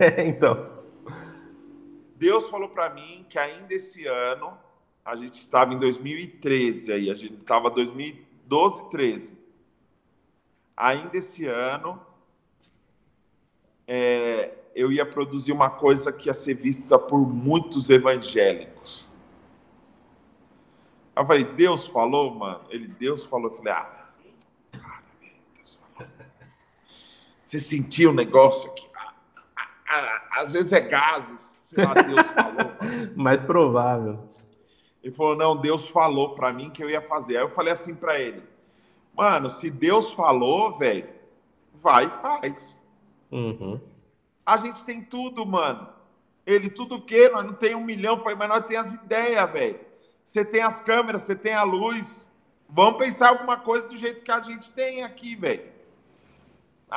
Speaker 1: É, então.
Speaker 2: Deus falou para mim que ainda esse ano, a gente estava em 2013 aí, a gente estava 2012, 13. Ainda esse ano, é, eu ia produzir uma coisa que ia ser vista por muitos evangélicos. Eu falei, Deus falou, mano? Ele, Deus falou. Eu falei, ah, Você sentiu o negócio aqui? Às vezes é gases, sei lá, Deus falou.
Speaker 1: Mais provável.
Speaker 2: Ele falou: não, Deus falou para mim que eu ia fazer. Aí eu falei assim para ele: mano, se Deus falou, velho, vai e faz. Uhum. A gente tem tudo, mano. Ele, tudo o quê? Nós não tem um milhão, foi, mas nós temos as ideias, velho. Você tem as câmeras, você tem a luz. Vamos pensar alguma coisa do jeito que a gente tem aqui, velho.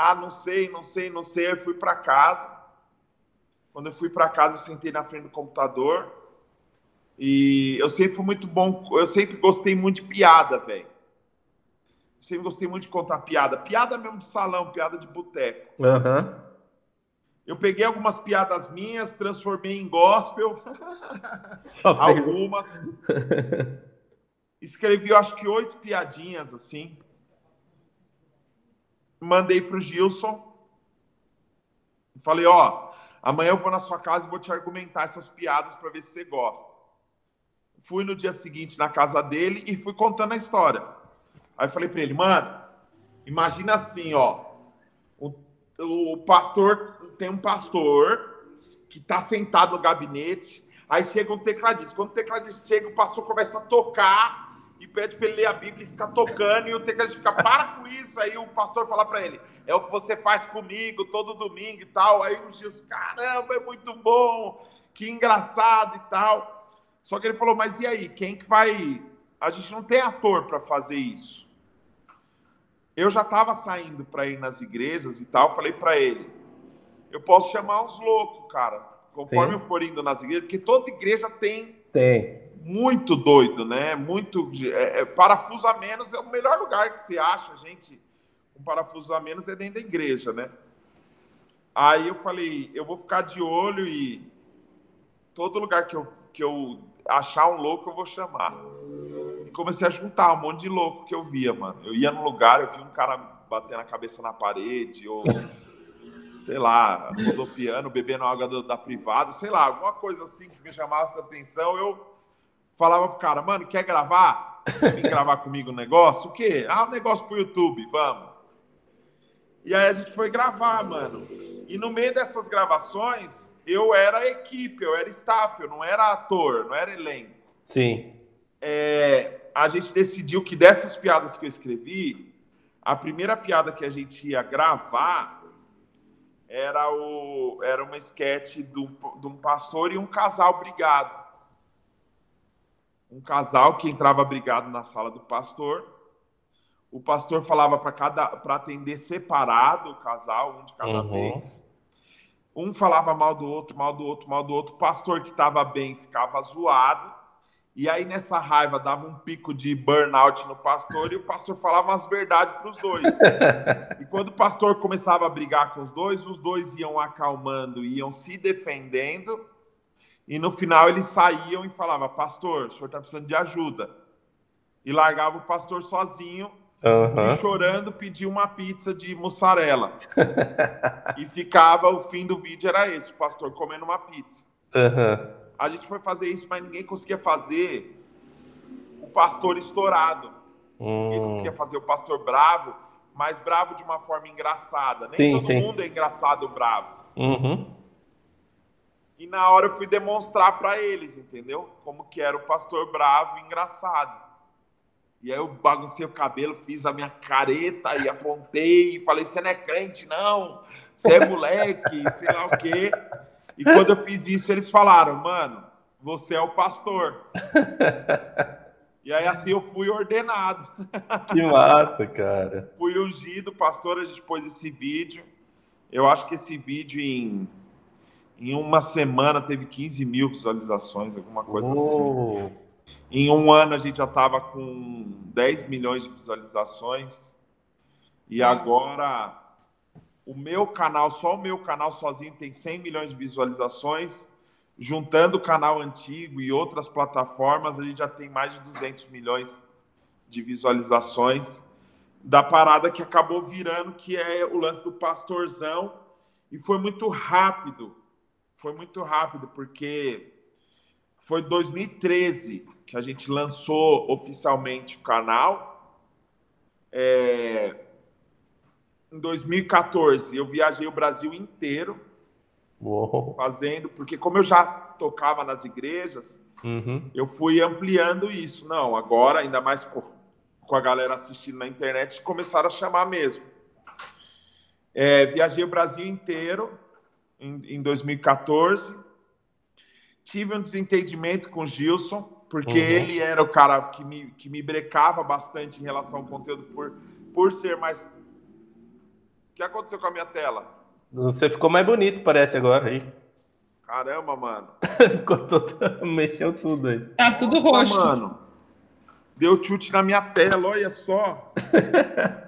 Speaker 2: Ah, não sei, não sei, não sei. Eu fui para casa. Quando eu fui para casa, eu sentei na frente do computador. E eu sempre fui muito bom. Eu sempre gostei muito de piada, velho. Sempre gostei muito de contar piada. Piada mesmo de salão, piada de boteco. Uhum. Eu peguei algumas piadas minhas, transformei em gospel. algumas. Escrevi, acho que oito piadinhas assim mandei para o Gilson. Falei, ó, amanhã eu vou na sua casa e vou te argumentar essas piadas para ver se você gosta. Fui no dia seguinte na casa dele e fui contando a história. Aí eu falei para ele, mano, imagina assim, ó, o, o pastor tem um pastor que tá sentado no gabinete, aí chega um tecladista. Quando o tecladista chega, o pastor começa a tocar e pede para ele ler a Bíblia e ficar tocando, e o tecladista fica, para com isso. Aí o pastor fala para ele, é o que você faz comigo todo domingo e tal. Aí o Gilson, caramba, é muito bom, que engraçado e tal. Só que ele falou, mas e aí, quem que vai. A gente não tem ator para fazer isso. Eu já estava saindo para ir nas igrejas e tal, falei para ele, eu posso chamar uns loucos, cara, conforme Sim. eu for indo nas igrejas, porque toda igreja tem.
Speaker 1: Tem
Speaker 2: muito doido, né? Muito. É, é, parafuso a menos é o melhor lugar que se acha, gente. Um parafuso a menos é dentro da igreja, né? Aí eu falei, eu vou ficar de olho e todo lugar que eu, que eu achar um louco eu vou chamar. E comecei a juntar um monte de louco que eu via, mano. Eu ia no lugar, eu vi um cara batendo a cabeça na parede, ou sei lá, rodopiando, bebendo água da, da privada, sei lá, alguma coisa assim que me chamasse a atenção, eu falava pro cara, mano, quer gravar? Vem gravar comigo um negócio? O quê? Ah, um negócio pro YouTube, vamos. E aí a gente foi gravar, mano. E no meio dessas gravações, eu era equipe, eu era staff, eu não era ator, não era elenco.
Speaker 1: Sim.
Speaker 2: É, a gente decidiu que dessas piadas que eu escrevi, a primeira piada que a gente ia gravar era, o, era uma esquete de um, de um pastor e um casal brigado um casal que entrava brigado na sala do pastor. O pastor falava para cada para atender separado o casal, um de cada uhum. vez. Um falava mal do outro, mal do outro, mal do outro. O pastor que estava bem ficava zoado. E aí, nessa raiva, dava um pico de burnout no pastor e o pastor falava as verdades para os dois. e quando o pastor começava a brigar com os dois, os dois iam acalmando, iam se defendendo e no final eles saíam e falavam: Pastor, o senhor está precisando de ajuda. E largava o pastor sozinho, uhum. chorando, pedia uma pizza de mussarela. e ficava, o fim do vídeo era esse: o pastor comendo uma pizza.
Speaker 1: Uhum.
Speaker 2: A gente foi fazer isso, mas ninguém conseguia fazer o pastor estourado. Uhum. Ninguém hum. conseguia fazer o pastor bravo, mas bravo de uma forma engraçada. Nem sim, todo sim. mundo é engraçado bravo.
Speaker 1: Uhum.
Speaker 2: E na hora eu fui demonstrar para eles, entendeu? Como que era o pastor bravo e engraçado. E aí eu baguncei o cabelo, fiz a minha careta e apontei e falei: você não é crente, não. Você é moleque, sei lá o quê. E quando eu fiz isso, eles falaram: mano, você é o pastor. E aí assim eu fui ordenado.
Speaker 1: Que massa, cara.
Speaker 2: fui ungido, pastor, a gente pôs esse vídeo. Eu acho que esse vídeo em em uma semana teve 15 mil visualizações, alguma coisa assim. oh. assim. Em um ano a gente já estava com 10 milhões de visualizações. E agora o meu canal, só o meu canal sozinho tem 100 milhões de visualizações. Juntando o canal antigo e outras plataformas, a gente já tem mais de 200 milhões de visualizações da parada que acabou virando, que é o lance do pastorzão. E foi muito rápido foi muito rápido, porque foi 2013 que a gente lançou oficialmente o canal. É... Em 2014, eu viajei o Brasil inteiro
Speaker 1: Uou.
Speaker 2: fazendo, porque como eu já tocava nas igrejas,
Speaker 1: uhum.
Speaker 2: eu fui ampliando isso. Não, agora, ainda mais com, com a galera assistindo na internet, começaram a chamar mesmo. É, viajei o Brasil inteiro, em, em 2014. Tive um desentendimento com o Gilson, porque uhum. ele era o cara que me, que me brecava bastante em relação ao conteúdo por, por ser mais. O que aconteceu com a minha tela?
Speaker 1: Você ficou mais bonito, parece agora aí.
Speaker 2: Caramba, mano.
Speaker 1: ficou todo... Mexeu tudo aí.
Speaker 3: Tá tudo Nossa, roxo.
Speaker 2: mano. Deu chute na minha tela, olha só.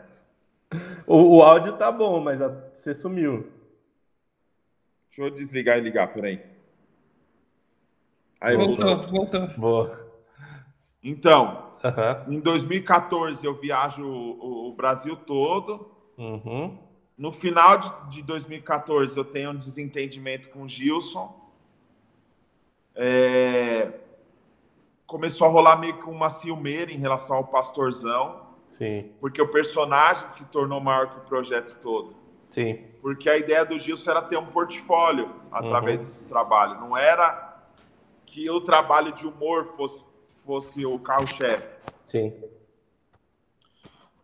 Speaker 1: o, o áudio tá bom, mas a... você sumiu.
Speaker 2: Deixa eu desligar e ligar, peraí.
Speaker 3: Aí, voltou, voltou. voltou.
Speaker 1: Boa.
Speaker 2: Então,
Speaker 1: uhum.
Speaker 2: em 2014 eu viajo o, o Brasil todo.
Speaker 1: Uhum.
Speaker 2: No final de, de 2014, eu tenho um desentendimento com o Gilson. É, começou a rolar meio que uma ciumeira em relação ao pastorzão.
Speaker 1: Sim.
Speaker 2: Porque o personagem se tornou maior que o projeto todo.
Speaker 1: Sim.
Speaker 2: Porque a ideia do Gilson era ter um portfólio através uhum. desse trabalho. Não era que o trabalho de humor fosse, fosse o carro-chefe.
Speaker 1: Sim.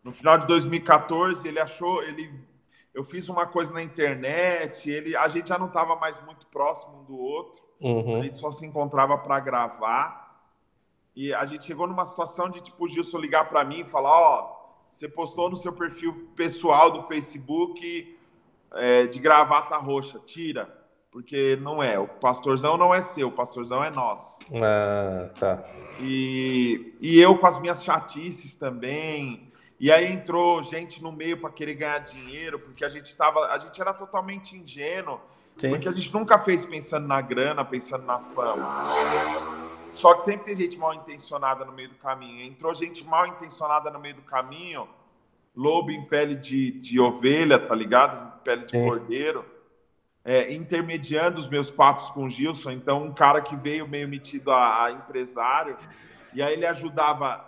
Speaker 2: No final de 2014, ele achou, ele, eu fiz uma coisa na internet, ele, a gente já não estava mais muito próximo um do outro.
Speaker 1: Uhum.
Speaker 2: A gente só se encontrava para gravar. E a gente chegou numa situação de tipo o Gilson ligar para mim e falar: Ó, oh, você postou no seu perfil pessoal do Facebook é, de gravata roxa, tira, porque não é. O pastorzão não é seu, o pastorzão é nosso.
Speaker 1: Ah, tá.
Speaker 2: E, e eu com as minhas chatices também. E aí entrou gente no meio para querer ganhar dinheiro, porque a gente tava, a gente era totalmente ingênuo, Sim. porque a gente nunca fez pensando na grana, pensando na fama. Só que sempre tem gente mal intencionada no meio do caminho. Entrou gente mal intencionada no meio do caminho, lobo em pele de, de ovelha, tá ligado? Pele de cordeiro, é, intermediando os meus papos com o Gilson. Então, um cara que veio meio metido a, a empresário, e aí ele ajudava,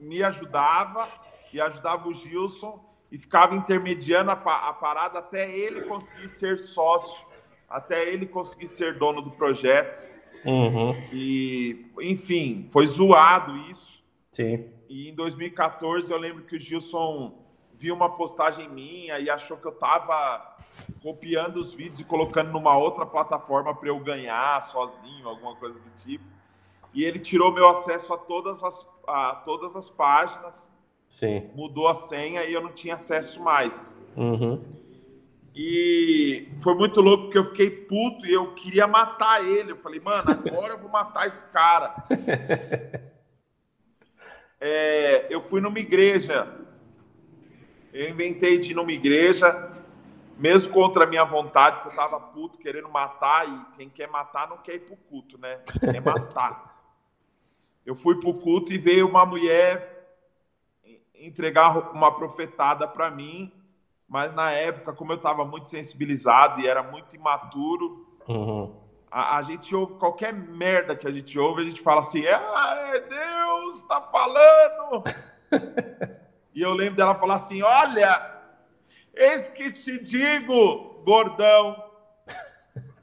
Speaker 2: me ajudava e ajudava o Gilson e ficava intermediando a, a parada até ele conseguir ser sócio, até ele conseguir ser dono do projeto.
Speaker 1: Uhum.
Speaker 2: E, enfim, foi zoado isso.
Speaker 1: Sim.
Speaker 2: E em 2014 eu lembro que o Gilson viu uma postagem minha e achou que eu estava copiando os vídeos e colocando numa outra plataforma para eu ganhar sozinho, alguma coisa do tipo. E ele tirou meu acesso a todas as, a todas as páginas.
Speaker 1: Sim.
Speaker 2: Mudou a senha e eu não tinha acesso mais.
Speaker 1: Uhum.
Speaker 2: E foi muito louco porque eu fiquei puto e eu queria matar ele. Eu falei, mano, agora eu vou matar esse cara. é, eu fui numa igreja. Eu inventei de ir numa igreja, mesmo contra a minha vontade, porque eu tava puto, querendo matar. E quem quer matar não quer ir pro culto, né? Quer matar. Eu fui pro culto e veio uma mulher entregar uma profetada para mim mas na época, como eu estava muito sensibilizado e era muito imaturo,
Speaker 1: uhum.
Speaker 2: a, a, gente ouve qualquer merda que a gente ouve, a gente fala assim: ah, é Deus, está falando. e eu lembro dela falar assim: olha, eis que te digo, gordão.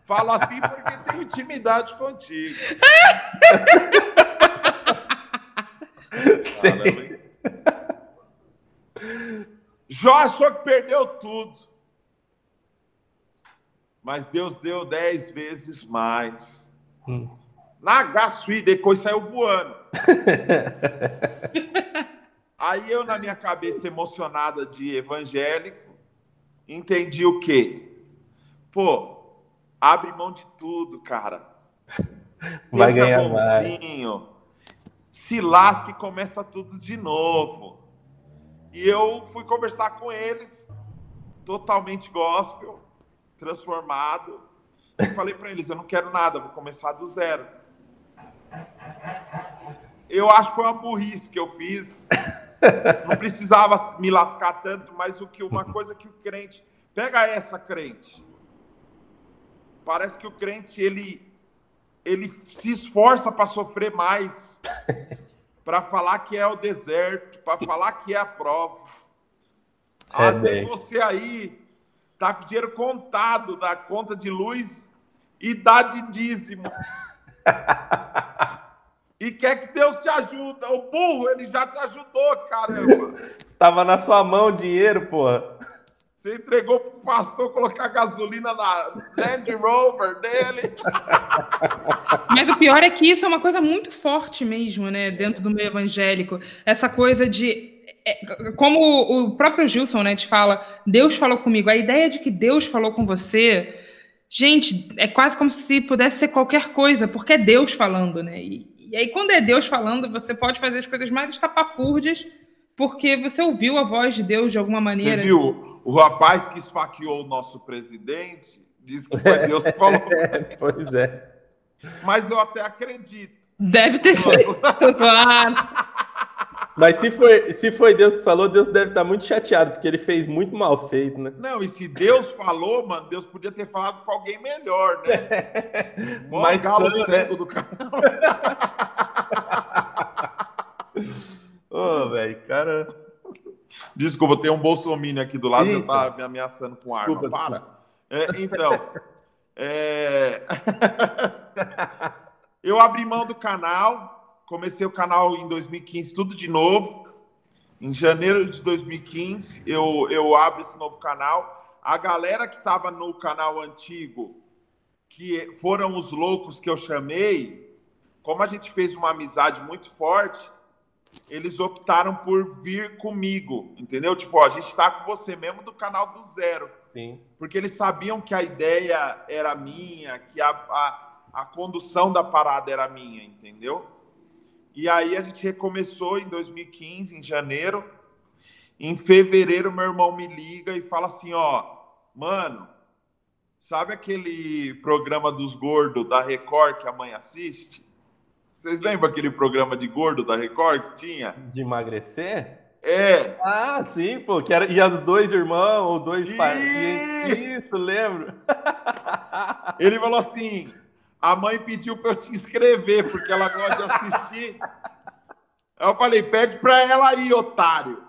Speaker 2: Fala assim porque tem intimidade contigo.
Speaker 1: Sim.
Speaker 2: Jó achou que perdeu tudo. Mas Deus deu dez vezes mais.
Speaker 1: Hum.
Speaker 2: Na Gasui, depois saiu voando. Aí eu, na minha cabeça emocionada de evangélico, entendi o quê? Pô, abre mão de tudo, cara.
Speaker 1: Vai Seja ganhar bonzinho.
Speaker 2: Mais. Se lasque e começa tudo de novo. E eu fui conversar com eles, totalmente gospel, transformado. E falei para eles: eu não quero nada, vou começar do zero. Eu acho que foi uma burrice que eu fiz. Não precisava me lascar tanto, mas o que uma coisa que o crente pega essa crente. Parece que o crente ele ele se esforça para sofrer mais para falar que é o deserto, para falar que é a prova. É Às bem. vezes você aí tá com dinheiro contado da conta de luz e dá de dízimo. e quer que Deus te ajude. O burro, ele já te ajudou, caramba.
Speaker 1: Tava na sua mão o dinheiro, porra.
Speaker 2: Você entregou pro pastor colocar gasolina na Land Rover dele.
Speaker 3: Mas o pior é que isso é uma coisa muito forte mesmo, né, dentro do meio evangélico. Essa coisa de é, como o próprio Gilson, né, te fala, Deus falou comigo. A ideia de que Deus falou com você, gente, é quase como se pudesse ser qualquer coisa, porque é Deus falando, né? E, e aí quando é Deus falando, você pode fazer as coisas mais estapafúrdias, porque você ouviu a voz de Deus de alguma maneira.
Speaker 2: Você viu? O rapaz que esfaqueou o nosso presidente disse que foi Deus que falou.
Speaker 1: pois é.
Speaker 2: Mas eu até acredito.
Speaker 3: Deve ter sido, claro.
Speaker 1: Mas se foi, se foi Deus que falou, Deus deve estar muito chateado, porque ele fez muito mal feito, né?
Speaker 2: Não, e se Deus falou, mano, Deus podia ter falado com alguém melhor, né?
Speaker 1: Mas
Speaker 2: galo cego do canal.
Speaker 1: Ô, velho, cara.
Speaker 2: Desculpa, tem um bolsominion aqui do lado
Speaker 1: Eita.
Speaker 2: tá me ameaçando com arma.
Speaker 1: Desculpa,
Speaker 2: Para. É, então, é... eu abri mão do canal, comecei o canal em 2015, tudo de novo. Em janeiro de 2015, eu, eu abro esse novo canal. A galera que estava no canal antigo, que foram os loucos que eu chamei, como a gente fez uma amizade muito forte, eles optaram por vir comigo, entendeu? Tipo, ó, a gente tá com você mesmo do canal do zero.
Speaker 1: Sim.
Speaker 2: Porque eles sabiam que a ideia era minha, que a, a, a condução da parada era minha, entendeu? E aí a gente recomeçou em 2015, em janeiro. Em fevereiro, meu irmão me liga e fala assim: ó, mano, sabe aquele programa dos gordos da Record que a mãe assiste? Vocês lembram aquele programa de gordo da Record que tinha?
Speaker 1: De emagrecer?
Speaker 2: É,
Speaker 1: Ah, sim, pô, que era, ia os dois irmãos ou dois pais.
Speaker 2: Isso,
Speaker 1: lembro.
Speaker 2: Ele falou assim: a mãe pediu para eu te inscrever, porque ela gosta de assistir. Eu falei: pede para ela aí, otário.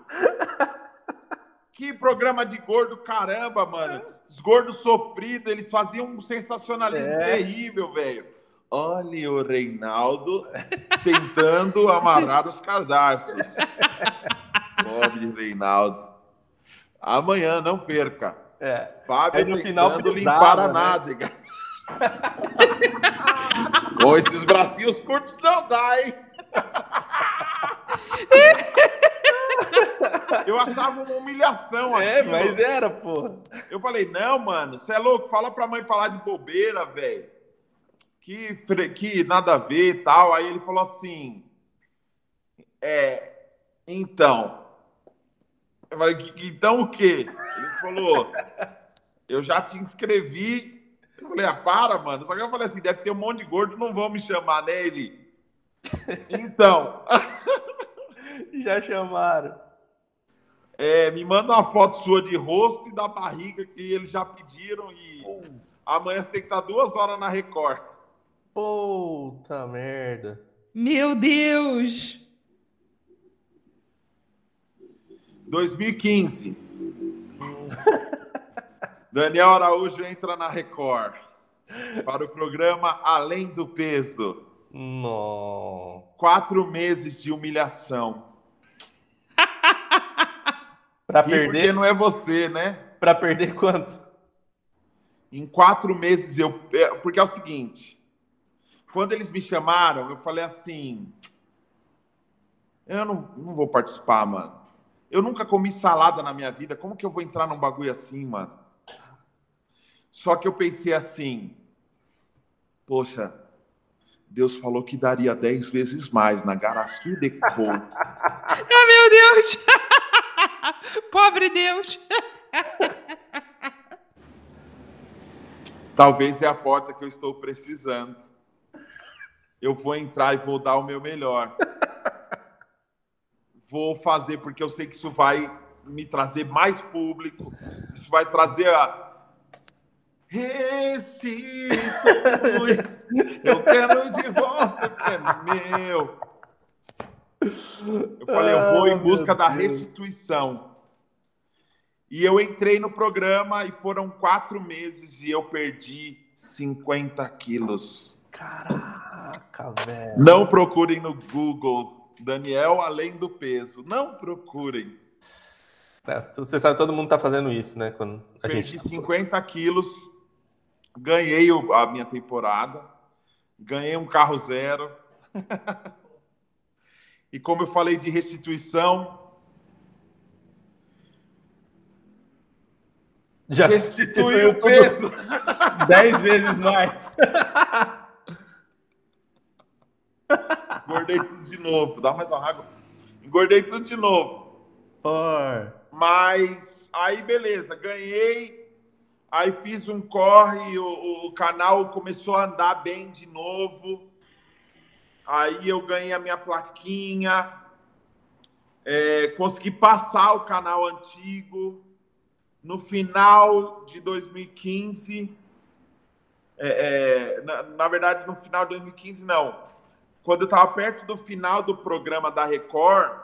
Speaker 2: Que programa de gordo, caramba, mano. Os gordos sofridos, eles faziam um sensacionalismo
Speaker 1: É.
Speaker 2: terrível, velho. Olha o Reinaldo tentando amarrar os cadarços. Pobre Reinaldo. Amanhã, não perca.
Speaker 1: É.
Speaker 2: Fábio
Speaker 1: Aí no final
Speaker 2: tentando limpar a
Speaker 1: né?
Speaker 2: Com esses bracinhos curtos não dá, hein? Eu achava uma humilhação
Speaker 1: É,
Speaker 2: aquilo.
Speaker 1: mas era, pô.
Speaker 2: Eu falei, não, mano, você é louco? Fala pra mãe falar de bobeira, velho. Que, fre- que nada a ver e tal. Aí ele falou assim, é, então. Eu falei, "Que- que- então o quê? Ele falou, eu já te inscrevi. Eu falei, ah, para, mano. Só que eu falei assim, deve ter um monte de gordo, não vão me chamar, né, ele? Então,
Speaker 1: Já chamaram.
Speaker 2: é, me manda uma foto sua de rosto e da barriga que eles já pediram e amanhã você tem que estar duas horas na Record.
Speaker 1: Puta merda.
Speaker 3: Meu Deus!
Speaker 2: 2015. Daniel Araújo entra na Record para o programa Além do Peso.
Speaker 1: Não.
Speaker 2: Quatro meses de humilhação.
Speaker 1: Pra
Speaker 2: E porque
Speaker 1: perder,
Speaker 2: não é você, né?
Speaker 1: pra perder quanto?
Speaker 2: Em quatro meses eu. é, Porque é o seguinte: quando eles me chamaram, eu falei assim. Eu não, não vou participar, mano. Eu nunca comi salada na minha vida. Como que eu vou entrar num bagulho assim, mano? Só que eu pensei assim. Poxa, Deus falou que daria dez vezes mais na Garaçu de Couto.
Speaker 3: Ah, meu Deus! Pobre Deus!
Speaker 2: Talvez é a porta que eu estou precisando. Eu vou entrar e vou dar o meu melhor. Vou fazer porque eu sei que isso vai me trazer mais público. Isso vai trazer a restitui. Eu quero de volta o que é meu. Eu falei, eu vou
Speaker 1: Ah,
Speaker 2: em busca da restituição. E eu entrei no programa e foram quatro meses e eu perdi 50 quilos.
Speaker 1: Caraca, velho.
Speaker 2: Não procurem no Google Daniel além do peso. Não procurem.
Speaker 1: É, Você sabe, todo mundo tá fazendo isso, né? Quando a
Speaker 2: Perdi
Speaker 1: gente...
Speaker 2: 50 quilos, ganhei a minha temporada, ganhei um carro zero. e como eu falei de restituição,
Speaker 1: Já
Speaker 2: restitui o peso.
Speaker 1: dez vezes mais.
Speaker 2: Engordei tudo de novo. Dá mais uma água. Engordei tudo de novo.
Speaker 1: Por...
Speaker 2: Mas aí, beleza, ganhei. Aí fiz um corre, o, o canal começou a andar bem de novo. Aí eu ganhei a minha plaquinha. é, consegui passar o canal antigo. No final de 2015, é, é, na, na, verdade, no final de 2015, não. Quando eu estava perto do final do programa da Record,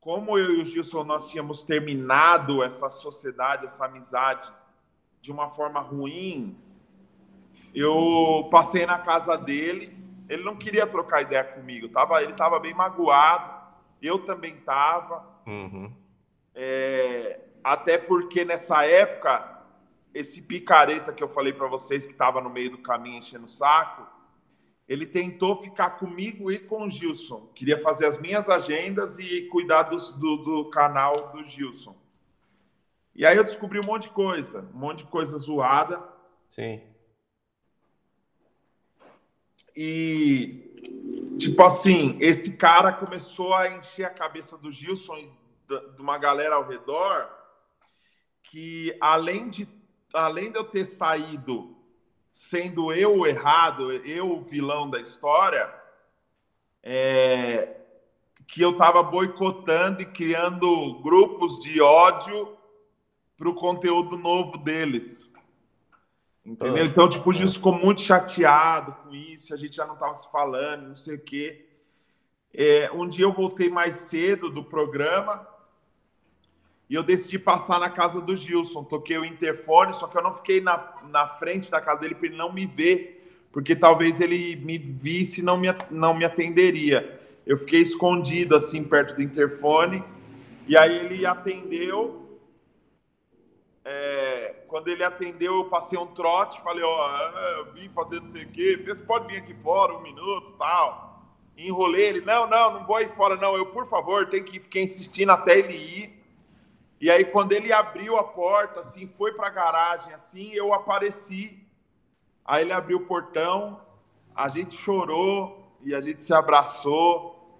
Speaker 2: como eu e o Gilson nós tínhamos terminado essa sociedade, essa amizade de uma forma ruim, eu passei na casa dele. Ele não queria trocar ideia comigo, tava, ele estava bem magoado, eu também estava. Uhum. É, até porque nessa época esse picareta que eu falei para vocês que estava no meio do caminho enchendo o saco, ele tentou ficar comigo e com o Gilson. Queria fazer as minhas agendas e cuidar do, do, do canal do Gilson. E aí eu descobri um monte de coisa, um monte de coisa zoada.
Speaker 1: Sim.
Speaker 2: E, tipo assim, esse cara começou a encher a cabeça do Gilson e de uma galera ao redor que, além de além de eu ter saído sendo eu o errado, eu o vilão da história, é, que eu estava boicotando e criando grupos de ódio para o conteúdo novo deles. Entendeu? Ah, então, tipo, o Gilson ficou muito chateado com isso, a gente já não estava se falando, não sei o quê. É, um dia eu voltei mais cedo do programa e eu decidi passar na casa do Gilson. Toquei o interfone, só que eu não fiquei na, na frente da casa dele para ele não me ver, porque talvez ele me visse e não me, não me atenderia. Eu fiquei escondido assim perto do interfone, e aí ele atendeu. É, quando ele atendeu, eu passei um trote, falei, ó, oh, eu vim fazer não sei o quê, você pode vir aqui fora um minuto tal. Enrolei ele, não, não, não vou ir fora, não. Eu, por favor, tenho que ficar insistindo até ele ir. E aí, quando ele abriu a porta, assim, foi para a garagem, assim, eu apareci. Aí ele abriu o portão, a gente chorou e a gente se abraçou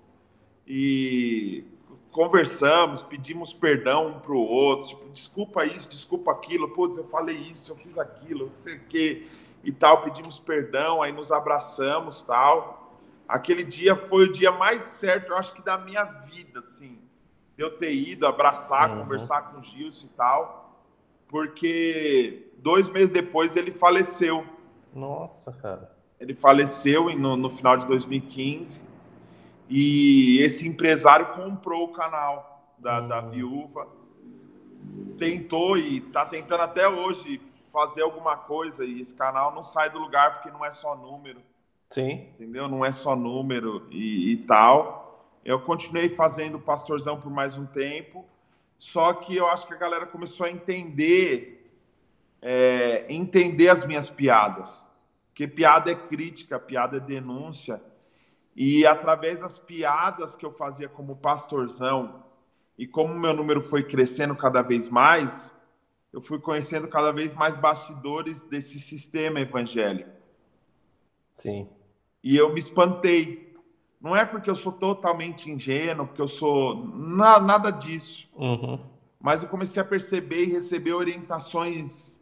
Speaker 2: e conversamos, pedimos perdão um para o outro, tipo, desculpa isso, desculpa aquilo, putz, eu falei isso, eu fiz aquilo, não sei o quê, e tal, pedimos perdão, aí nos abraçamos, tal. Aquele dia foi o dia mais certo, eu acho que da minha vida, assim eu ter ido abraçar, uhum. conversar com o Gilson e tal, porque dois meses depois ele faleceu.
Speaker 1: Nossa, cara.
Speaker 2: Ele faleceu no, no final de 2015 e esse empresário comprou o canal da, uhum. da viúva, tentou e está tentando até hoje fazer alguma coisa e esse canal não sai do lugar porque não é só número.
Speaker 1: Sim.
Speaker 2: Entendeu? Não é só número e, e tal. Eu continuei fazendo pastorzão por mais um tempo, só que eu acho que a galera começou a entender, é, entender as minhas piadas, porque piada é crítica, piada é denúncia, e através das piadas que eu fazia como pastorzão e como meu número foi crescendo cada vez mais, eu fui conhecendo cada vez mais bastidores desse sistema evangélico.
Speaker 1: Sim.
Speaker 2: E eu me espantei, não é porque eu sou totalmente ingênuo, porque eu sou na, nada disso.
Speaker 1: Uhum.
Speaker 2: Mas eu comecei a perceber e receber orientações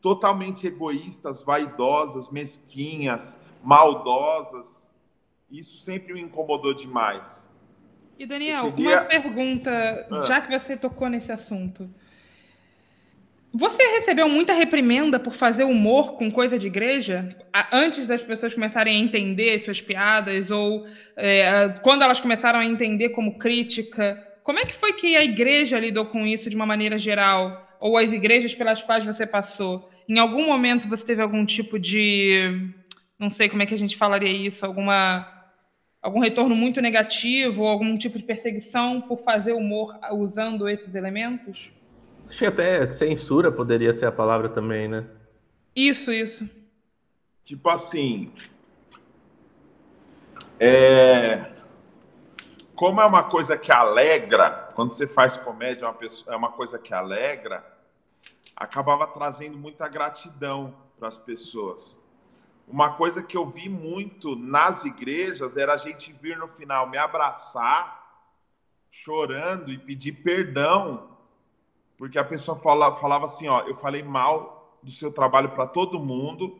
Speaker 2: totalmente egoístas, vaidosas, mesquinhas, maldosas. Isso sempre me incomodou demais.
Speaker 3: E Daniel, cheguei... uma pergunta, ah. já que você tocou nesse assunto. Você recebeu muita reprimenda por fazer humor com coisa de igreja? Antes das pessoas começarem a entender suas piadas? Ou é, quando elas começaram a entender como crítica? Como é que foi que a igreja lidou com isso de uma maneira geral? Ou as igrejas pelas quais você passou? Em algum momento você teve algum tipo de. Não sei como é que a gente falaria isso, alguma. Algum retorno muito negativo, ou algum tipo de perseguição por fazer humor usando esses elementos?
Speaker 1: Acho que até censura poderia ser a palavra também, né?
Speaker 3: Isso, isso.
Speaker 2: Tipo assim. É... Como é uma coisa que alegra, quando você faz comédia, é uma, pessoa, é uma coisa que alegra, acabava trazendo muita gratidão para as pessoas. Uma coisa que eu vi muito nas igrejas era a gente vir no final me abraçar, chorando e pedir perdão porque a pessoa fala, falava assim, ó, eu falei mal do seu trabalho para todo mundo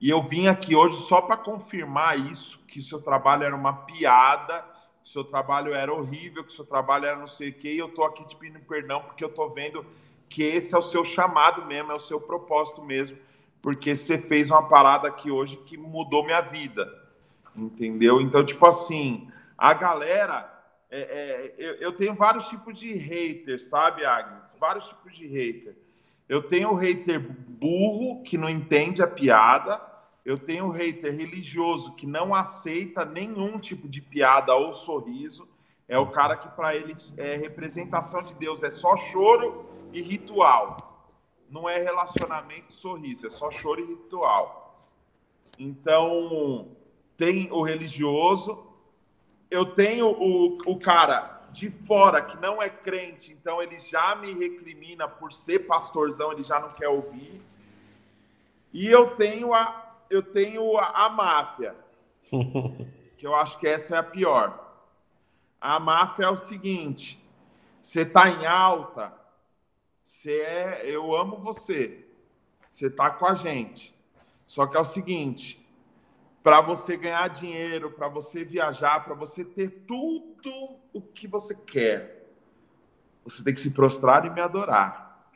Speaker 2: e eu vim aqui hoje só para confirmar isso, que seu trabalho era uma piada, que seu trabalho era horrível, que seu trabalho era não sei o quê, e eu tô aqui te pedindo perdão porque eu tô vendo que esse é o seu chamado mesmo, é o seu propósito mesmo, porque você fez uma parada aqui hoje que mudou minha vida, entendeu? Então, tipo assim, a galera. É, é, eu, eu, tenho vários tipos de haters, sabe, Agnes? Vários tipos de hater. Eu tenho o hater burro, que não entende a piada, eu tenho um hater religioso que não aceita nenhum tipo de piada ou sorriso. É o cara que para ele é representação de Deus, é só choro e ritual. Não é relacionamento sorriso, é só choro e ritual. Então, tem o religioso, eu tenho o, o cara de fora que não é crente, então ele já me recrimina por ser pastorzão, ele já não quer ouvir. E eu tenho a eu tenho a, a máfia, que eu acho que essa é a pior. A máfia é o seguinte: você está em alta, você é, eu amo você, você está com a gente. Só que é o seguinte: para você ganhar dinheiro, para você viajar, para você ter tudo o que você quer, você tem que se prostrar e me adorar.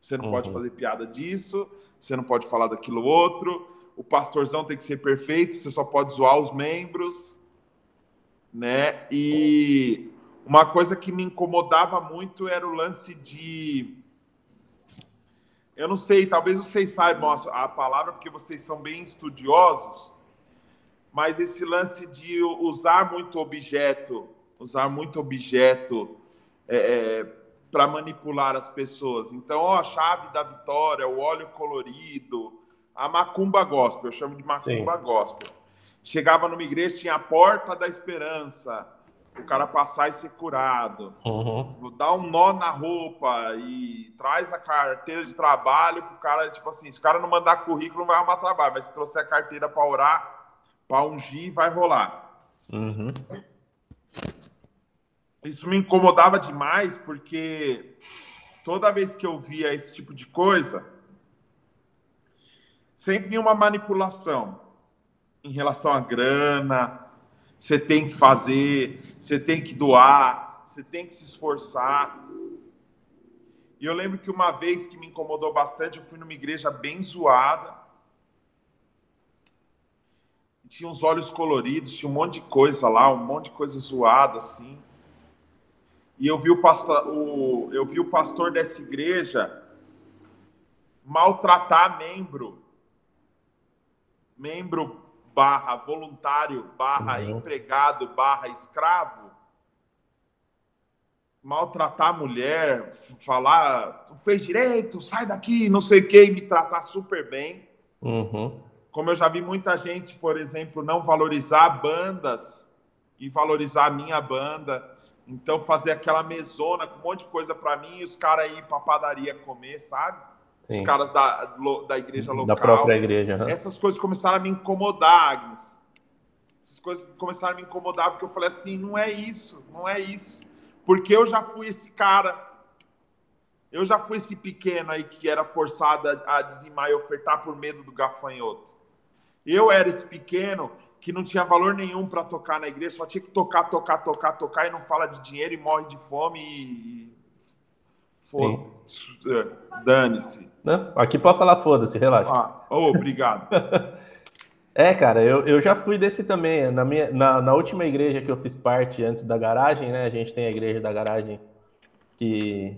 Speaker 2: Você não uhum. pode fazer piada disso, você não pode falar daquilo outro, o pastorzão tem que ser perfeito, você só pode zoar os membros, né? E uma coisa que me incomodava muito era o lance de eu não sei, talvez vocês saibam a, palavra porque vocês são bem estudiosos, mas esse lance de usar muito objeto, usar muito objeto é, é para manipular as pessoas. Então, ó, a chave da vitória, o óleo colorido, a macumba gospel, eu chamo de macumba Sim. gospel. Chegava numa igreja, tinha a porta da esperança, o cara passar e ser curado. Uhum. Dá um nó na roupa e traz a carteira de trabalho pro cara, tipo assim, se o cara não mandar currículo, não vai arrumar trabalho, mas se trouxer a carteira para orar, para ungir, vai rolar. Uhum isso me incomodava demais, porque toda vez que eu via esse tipo de coisa, sempre vinha uma manipulação em relação à grana. Você tem que fazer, você tem que doar, você tem que se esforçar. E eu lembro que uma vez que me incomodou bastante, eu fui numa igreja bem zoada. Tinha uns olhos coloridos, tinha um monte de coisa lá, um monte de coisa zoada assim. E eu vi o pastor, o, eu vi o pastor dessa igreja maltratar membro, membro barra voluntário, barra uhum. empregado, barra escravo, maltratar a mulher, falar, tu fez direito, sai daqui, não sei o que, e me tratar super bem. Uhum. Como eu já vi muita gente, por exemplo, não valorizar bandas e valorizar a minha banda então, fazer aquela mesona com um monte de coisa para mim e os caras ir para padaria comer, sabe? Sim. Os caras da, da igreja local.
Speaker 1: Da própria igreja. Né?
Speaker 2: Essas coisas começaram a me incomodar, Agnes. Essas coisas começaram a me incomodar porque eu falei assim: não é isso, não é isso. Porque eu já fui esse cara. Eu já fui esse pequeno aí que era forçado a dizimar e ofertar por medo do gafanhoto. Eu era esse pequeno que não tinha valor nenhum para tocar na igreja, só tinha que tocar, tocar, tocar, tocar e não fala de dinheiro e morre de fome e.
Speaker 1: É, dane-se. Aqui pode falar foda-se, relaxa.
Speaker 2: Ah, oh, obrigado.
Speaker 1: é, cara, eu, eu já fui desse também. Na, minha, na, na última igreja que eu fiz parte antes da garagem, né? A gente tem a igreja da garagem que.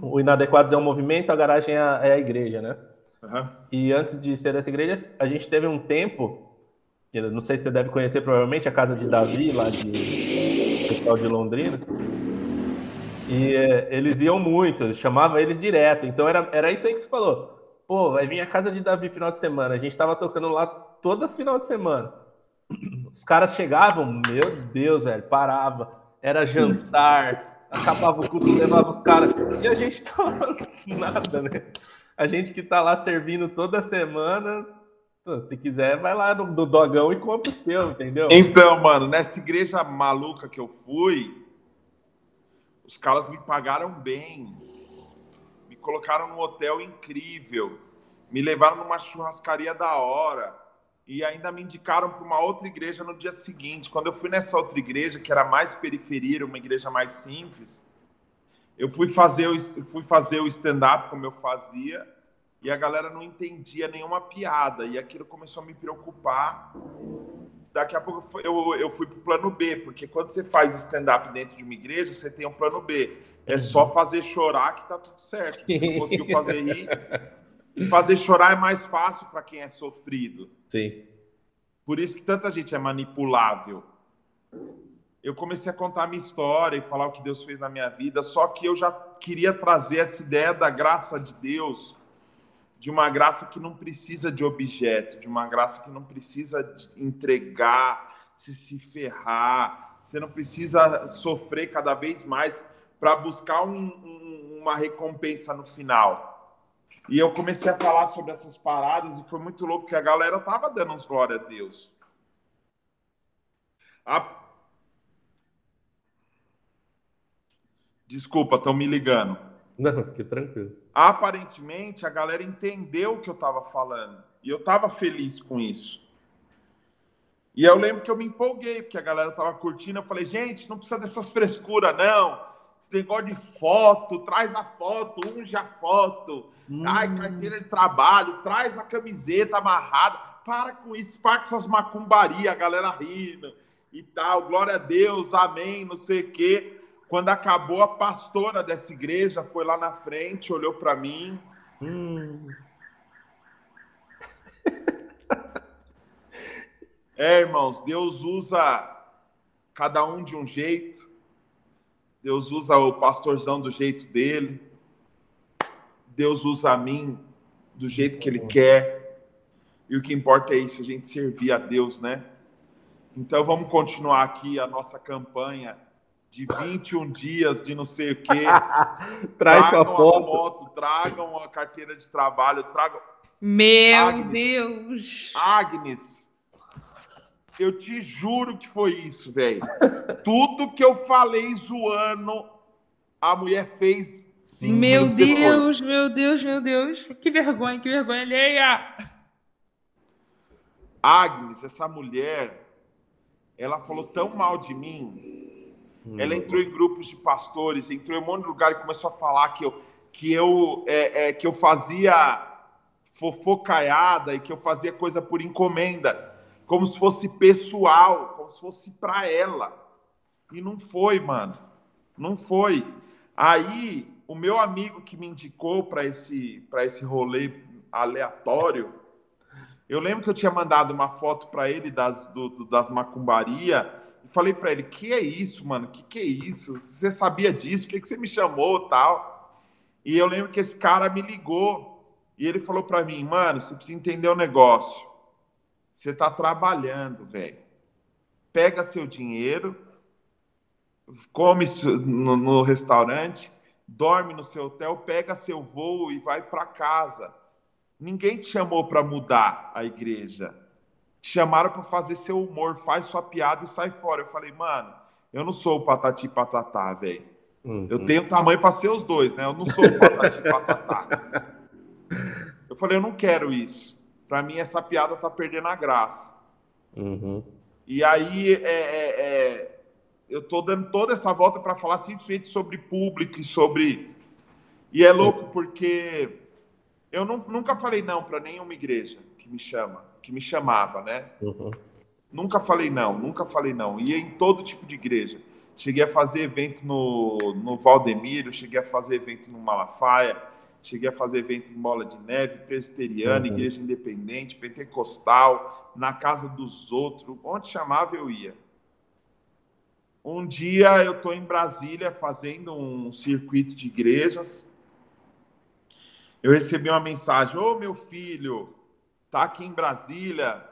Speaker 1: O Inadequados é um movimento, a garagem é a, é a igreja, né? Uhum. E antes de ser essa igreja, a gente teve um tempo não sei se você deve conhecer provavelmente a casa de Davi, lá de pessoal de Londrina. E é, eles iam muito, chamava eles direto. Então era, era isso aí que você falou. Pô, vai vir a casa de Davi final de semana. A gente tava tocando lá toda final de semana. Os caras chegavam, meu Deus, velho, parava. Era jantar, acabava o culto, levava os caras. E a gente tava nada, né? A gente que tá lá servindo toda semana, se quiser, vai lá no, no dogão e compra o seu, entendeu?
Speaker 2: Então, mano, nessa igreja maluca que eu fui, os caras me pagaram bem. Me colocaram num hotel incrível. Me levaram numa churrascaria da hora. e ainda me indicaram para uma outra igreja no dia seguinte. Quando eu fui nessa outra igreja, que era mais periferia, uma igreja mais simples, eu fui fazer o, fui fazer o stand-up como eu fazia, e a galera não entendia nenhuma piada, e aquilo começou a me preocupar. Daqui a pouco eu, eu fui para o plano B, porque quando você faz stand-up dentro de uma igreja, você tem um plano B. É uhum. só fazer chorar que tá tudo certo. Se conseguiu fazer rir, fazer chorar é mais fácil para quem é sofrido.
Speaker 1: Sim.
Speaker 2: Por isso que tanta gente é manipulável. Eu comecei a contar a minha história e falar o que Deus fez na minha vida, só que eu já queria trazer essa ideia da graça de Deus, de uma graça que não precisa de objeto, de uma graça que não precisa entregar, se se ferrar, você não precisa sofrer cada vez mais para buscar um, um, uma recompensa no final. E eu comecei a falar sobre essas paradas e foi muito louco, porque a galera tava dando uns glória a Deus. A... Desculpa, estão me ligando.
Speaker 1: Não, que tranquilo.
Speaker 2: Aparentemente, a galera entendeu o que eu estava falando. E eu estava feliz com isso. E eu lembro que eu me empolguei, porque a galera estava curtindo. Eu falei, gente, não precisa dessas frescuras, não esse negócio de foto, traz a foto, unge a foto, hum. ai, carteira de trabalho, traz a camiseta amarrada. Para com isso, para com essas macumbaria, a galera rindo e tal. Glória a Deus, amém, não sei o quê. Quando acabou, a pastora dessa igreja foi lá na frente, olhou para mim. Hum. É, irmãos, Deus usa cada um de um jeito. Deus usa o pastorzão do jeito dele. Deus usa a mim do jeito que ele quer. E o que importa é isso, a gente servir a Deus, né? Então vamos continuar aqui a nossa campanha de 21 dias de não sei o quê.
Speaker 1: Traz tragam sua foto.
Speaker 2: foto. Tragam a carteira de trabalho, tragam.
Speaker 3: Meu Agnes, Deus!
Speaker 2: Agnes, eu te juro que foi isso, velho. Tudo que eu falei zoando, a mulher fez
Speaker 3: sim. Meu Deus, depois. meu Deus, meu Deus. Que vergonha, que vergonha alheia.
Speaker 2: Agnes, essa mulher, ela falou tão mal de mim. Ela entrou em grupos de pastores, entrou em um monte de lugar e começou a falar que eu, que eu, é, é, que eu fazia fofocaiada e que eu fazia coisa por encomenda como se fosse pessoal, como se fosse para ela. E não foi, mano. Não foi. Aí, o meu amigo que me indicou para esse, esse rolê aleatório, eu lembro que eu tinha mandado uma foto para ele das, das macumbaria falei para ele: que é isso, mano? Que que é isso? Você sabia disso? Por que, que você me chamou tal? E eu lembro que esse cara me ligou e ele falou para mim: mano, você precisa entender o um negócio. Você está trabalhando, velho. Pega seu dinheiro, come no, no, restaurante, dorme no seu hotel, pega seu voo e vai para casa. Ninguém te chamou para mudar a igreja. Chamaram para fazer seu humor, faz sua piada e sai fora. Eu falei, mano, eu não sou o patati patatá, velho. Uhum. Eu tenho tamanho para ser os dois, né? Eu não sou o patati patatá. Eu falei, eu não quero isso para mim essa piada tá perdendo a graça.
Speaker 1: Uhum.
Speaker 2: E aí é, é, é, eu tô dando toda essa volta para falar simplesmente sobre público e sobre. E é louco porque eu não, nunca falei não para nenhuma igreja que me chama, que me chamava, né?
Speaker 1: Uhum.
Speaker 2: Nunca falei não, nunca falei não. Ia em todo tipo de igreja. Cheguei a fazer evento no, no Valdemiro, cheguei a fazer evento no Malafaia Cheguei a fazer evento em Bola de Neve, presbiteriana, uhum. igreja independente, pentecostal, na casa dos outros. Onde chamava, eu ia. Um dia eu estou em Brasília fazendo um circuito de igrejas. Eu recebi uma mensagem: Ô oh, meu filho, tá aqui em Brasília,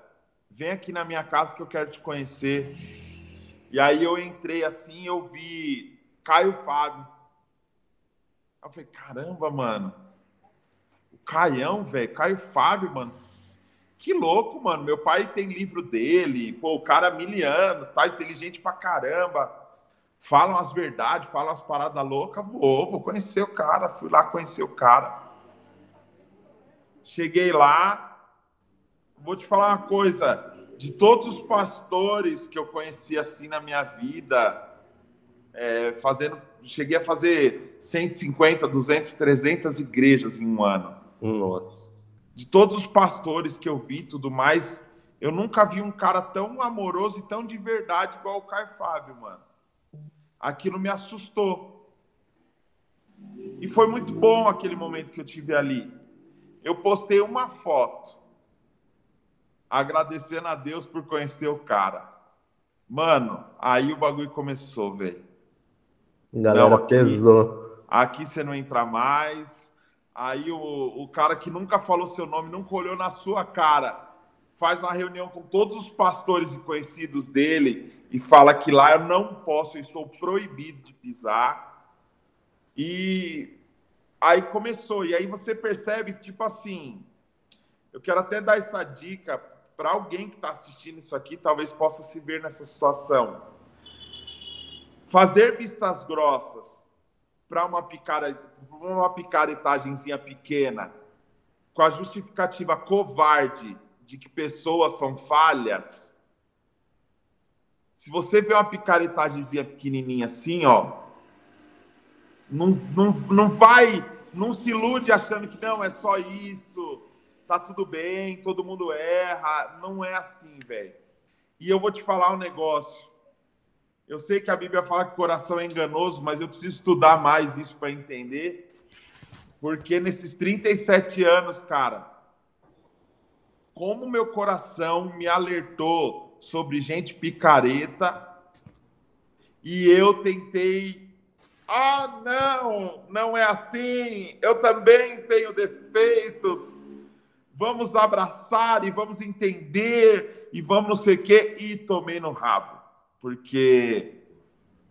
Speaker 2: vem aqui na minha casa que eu quero te conhecer. E aí eu entrei assim, eu vi Caio Fábio. Eu falei, caramba, mano. O Caião, velho, Caio Fábio, mano. Que louco, mano. Meu pai tem livro dele. Pô, o cara há mil anos, tá inteligente pra caramba. Falam as verdades, falam as paradas loucas. Vou, vou conhecer o cara. Fui lá conhecer o cara. Cheguei lá. Vou te falar uma coisa. De todos os pastores que eu conheci assim na minha vida, é, fazendo, cheguei a fazer 150, 200, 300 igrejas em um ano.
Speaker 1: Nossa.
Speaker 2: De todos os pastores que eu vi, tudo mais, eu nunca vi um cara tão amoroso e tão de verdade igual o Caio Fábio, mano. Aquilo me assustou. E foi muito bom aquele momento que eu tive ali. Eu postei uma foto agradecendo a Deus por conhecer o cara. Mano, aí o bagulho começou, velho.
Speaker 1: Galera não, aqui, pesou.
Speaker 2: Aqui você não entra mais. Aí o, o cara que nunca falou seu nome, nunca olhou na sua cara, faz uma reunião com todos os pastores e conhecidos dele e fala que lá eu não posso, eu estou proibido de pisar. E aí começou. E aí você percebe que, tipo assim, eu quero até dar essa dica para alguém que está assistindo isso aqui, talvez possa se ver nessa situação. Fazer vistas grossas para uma, picara, uma picaretagemzinha pequena, com a justificativa covarde de que pessoas são falhas, se você vê uma picaretagemzinha pequenininha assim, ó, não, não, não vai, não se ilude achando que não, é só isso, tá tudo bem, todo mundo erra. Não é assim, velho. E eu vou te falar um negócio. Eu sei que a Bíblia fala que o coração é enganoso, mas eu preciso estudar mais isso para entender. Porque nesses 37 anos, cara, como meu coração me alertou sobre gente picareta e eu tentei. Ah, não, não é assim. Eu também tenho defeitos vamos abraçar e vamos entender e vamos não sei o quê, e tomei no rabo. Porque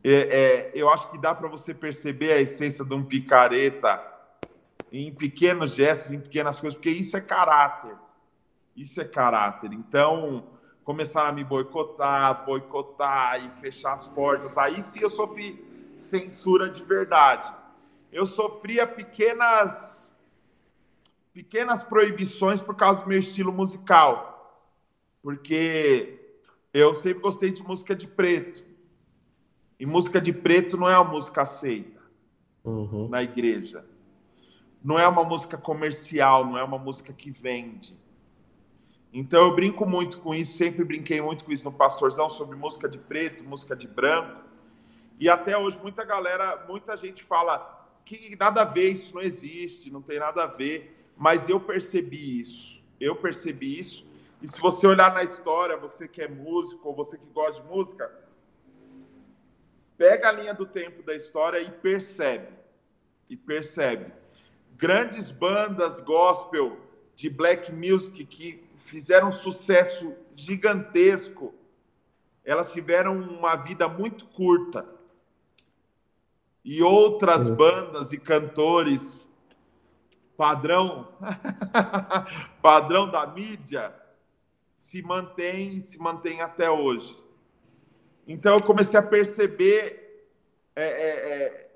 Speaker 2: é, é, eu acho que dá para você perceber a essência de um picareta em pequenos gestos, em pequenas coisas, porque isso é caráter. Isso é caráter. Então, começaram a me boicotar, boicotar e fechar as portas. Aí sim eu sofri censura de verdade. Eu sofria pequenas pequenas proibições por causa do meu estilo musical. Porque eu sempre gostei de música de preto. E música de preto não é uma música aceita uhum. na igreja. Não é uma música comercial, não é uma música que vende. Então eu brinco muito com isso, sempre brinquei muito com isso no Pastorzão sobre música de preto, música de branco. E até hoje muita galera, muita gente fala que nada a ver, isso não existe, não tem nada a ver mas eu percebi isso. Eu percebi isso. E se você olhar na história, você que é músico ou você que gosta de música, pega a linha do tempo da história e percebe. E percebe. Grandes bandas gospel de black music que fizeram um sucesso gigantesco, elas tiveram uma vida muito curta. E outras bandas e cantores padrão padrão da mídia se mantém e se mantém até hoje. Então eu comecei a perceber é, é, é,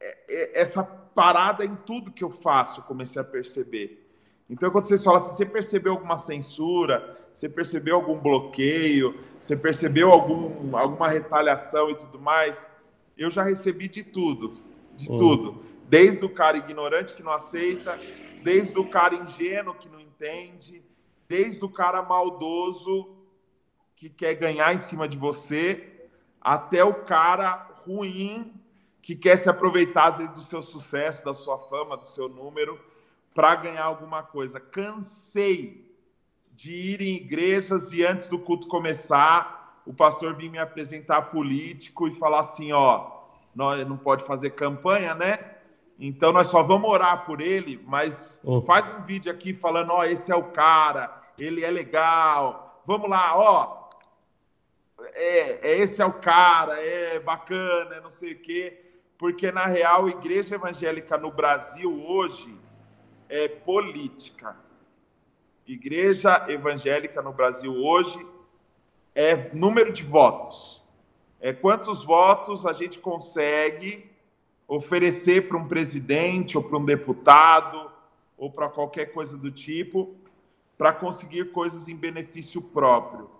Speaker 2: é, é essa parada em tudo que eu faço, comecei a perceber. Então, quando vocês falam assim, você percebeu alguma censura, você percebeu algum bloqueio, você percebeu algum, alguma retaliação e tudo mais, eu já recebi de tudo, de hum. tudo. Desde o cara ignorante que não aceita, desde o cara ingênuo que não entende, desde o cara maldoso que quer ganhar em cima de você, até o cara ruim que quer se aproveitar vezes, do seu sucesso, da sua fama, do seu número, para ganhar alguma coisa. Cansei de ir em igrejas e antes do culto começar, o pastor vir me apresentar político e falar assim, ó, não pode fazer campanha, né? Então nós só vamos orar por ele, mas oh. faz um vídeo aqui falando, ó, esse é o cara, ele é legal. Vamos lá, ó. É, é esse é o cara, é bacana, é não sei o quê. Porque na real, a igreja evangélica no Brasil hoje é política. Igreja evangélica no Brasil hoje é número de votos. É quantos votos a gente consegue oferecer para um presidente ou para um deputado ou para qualquer coisa do tipo. para conseguir coisas em benefício próprio.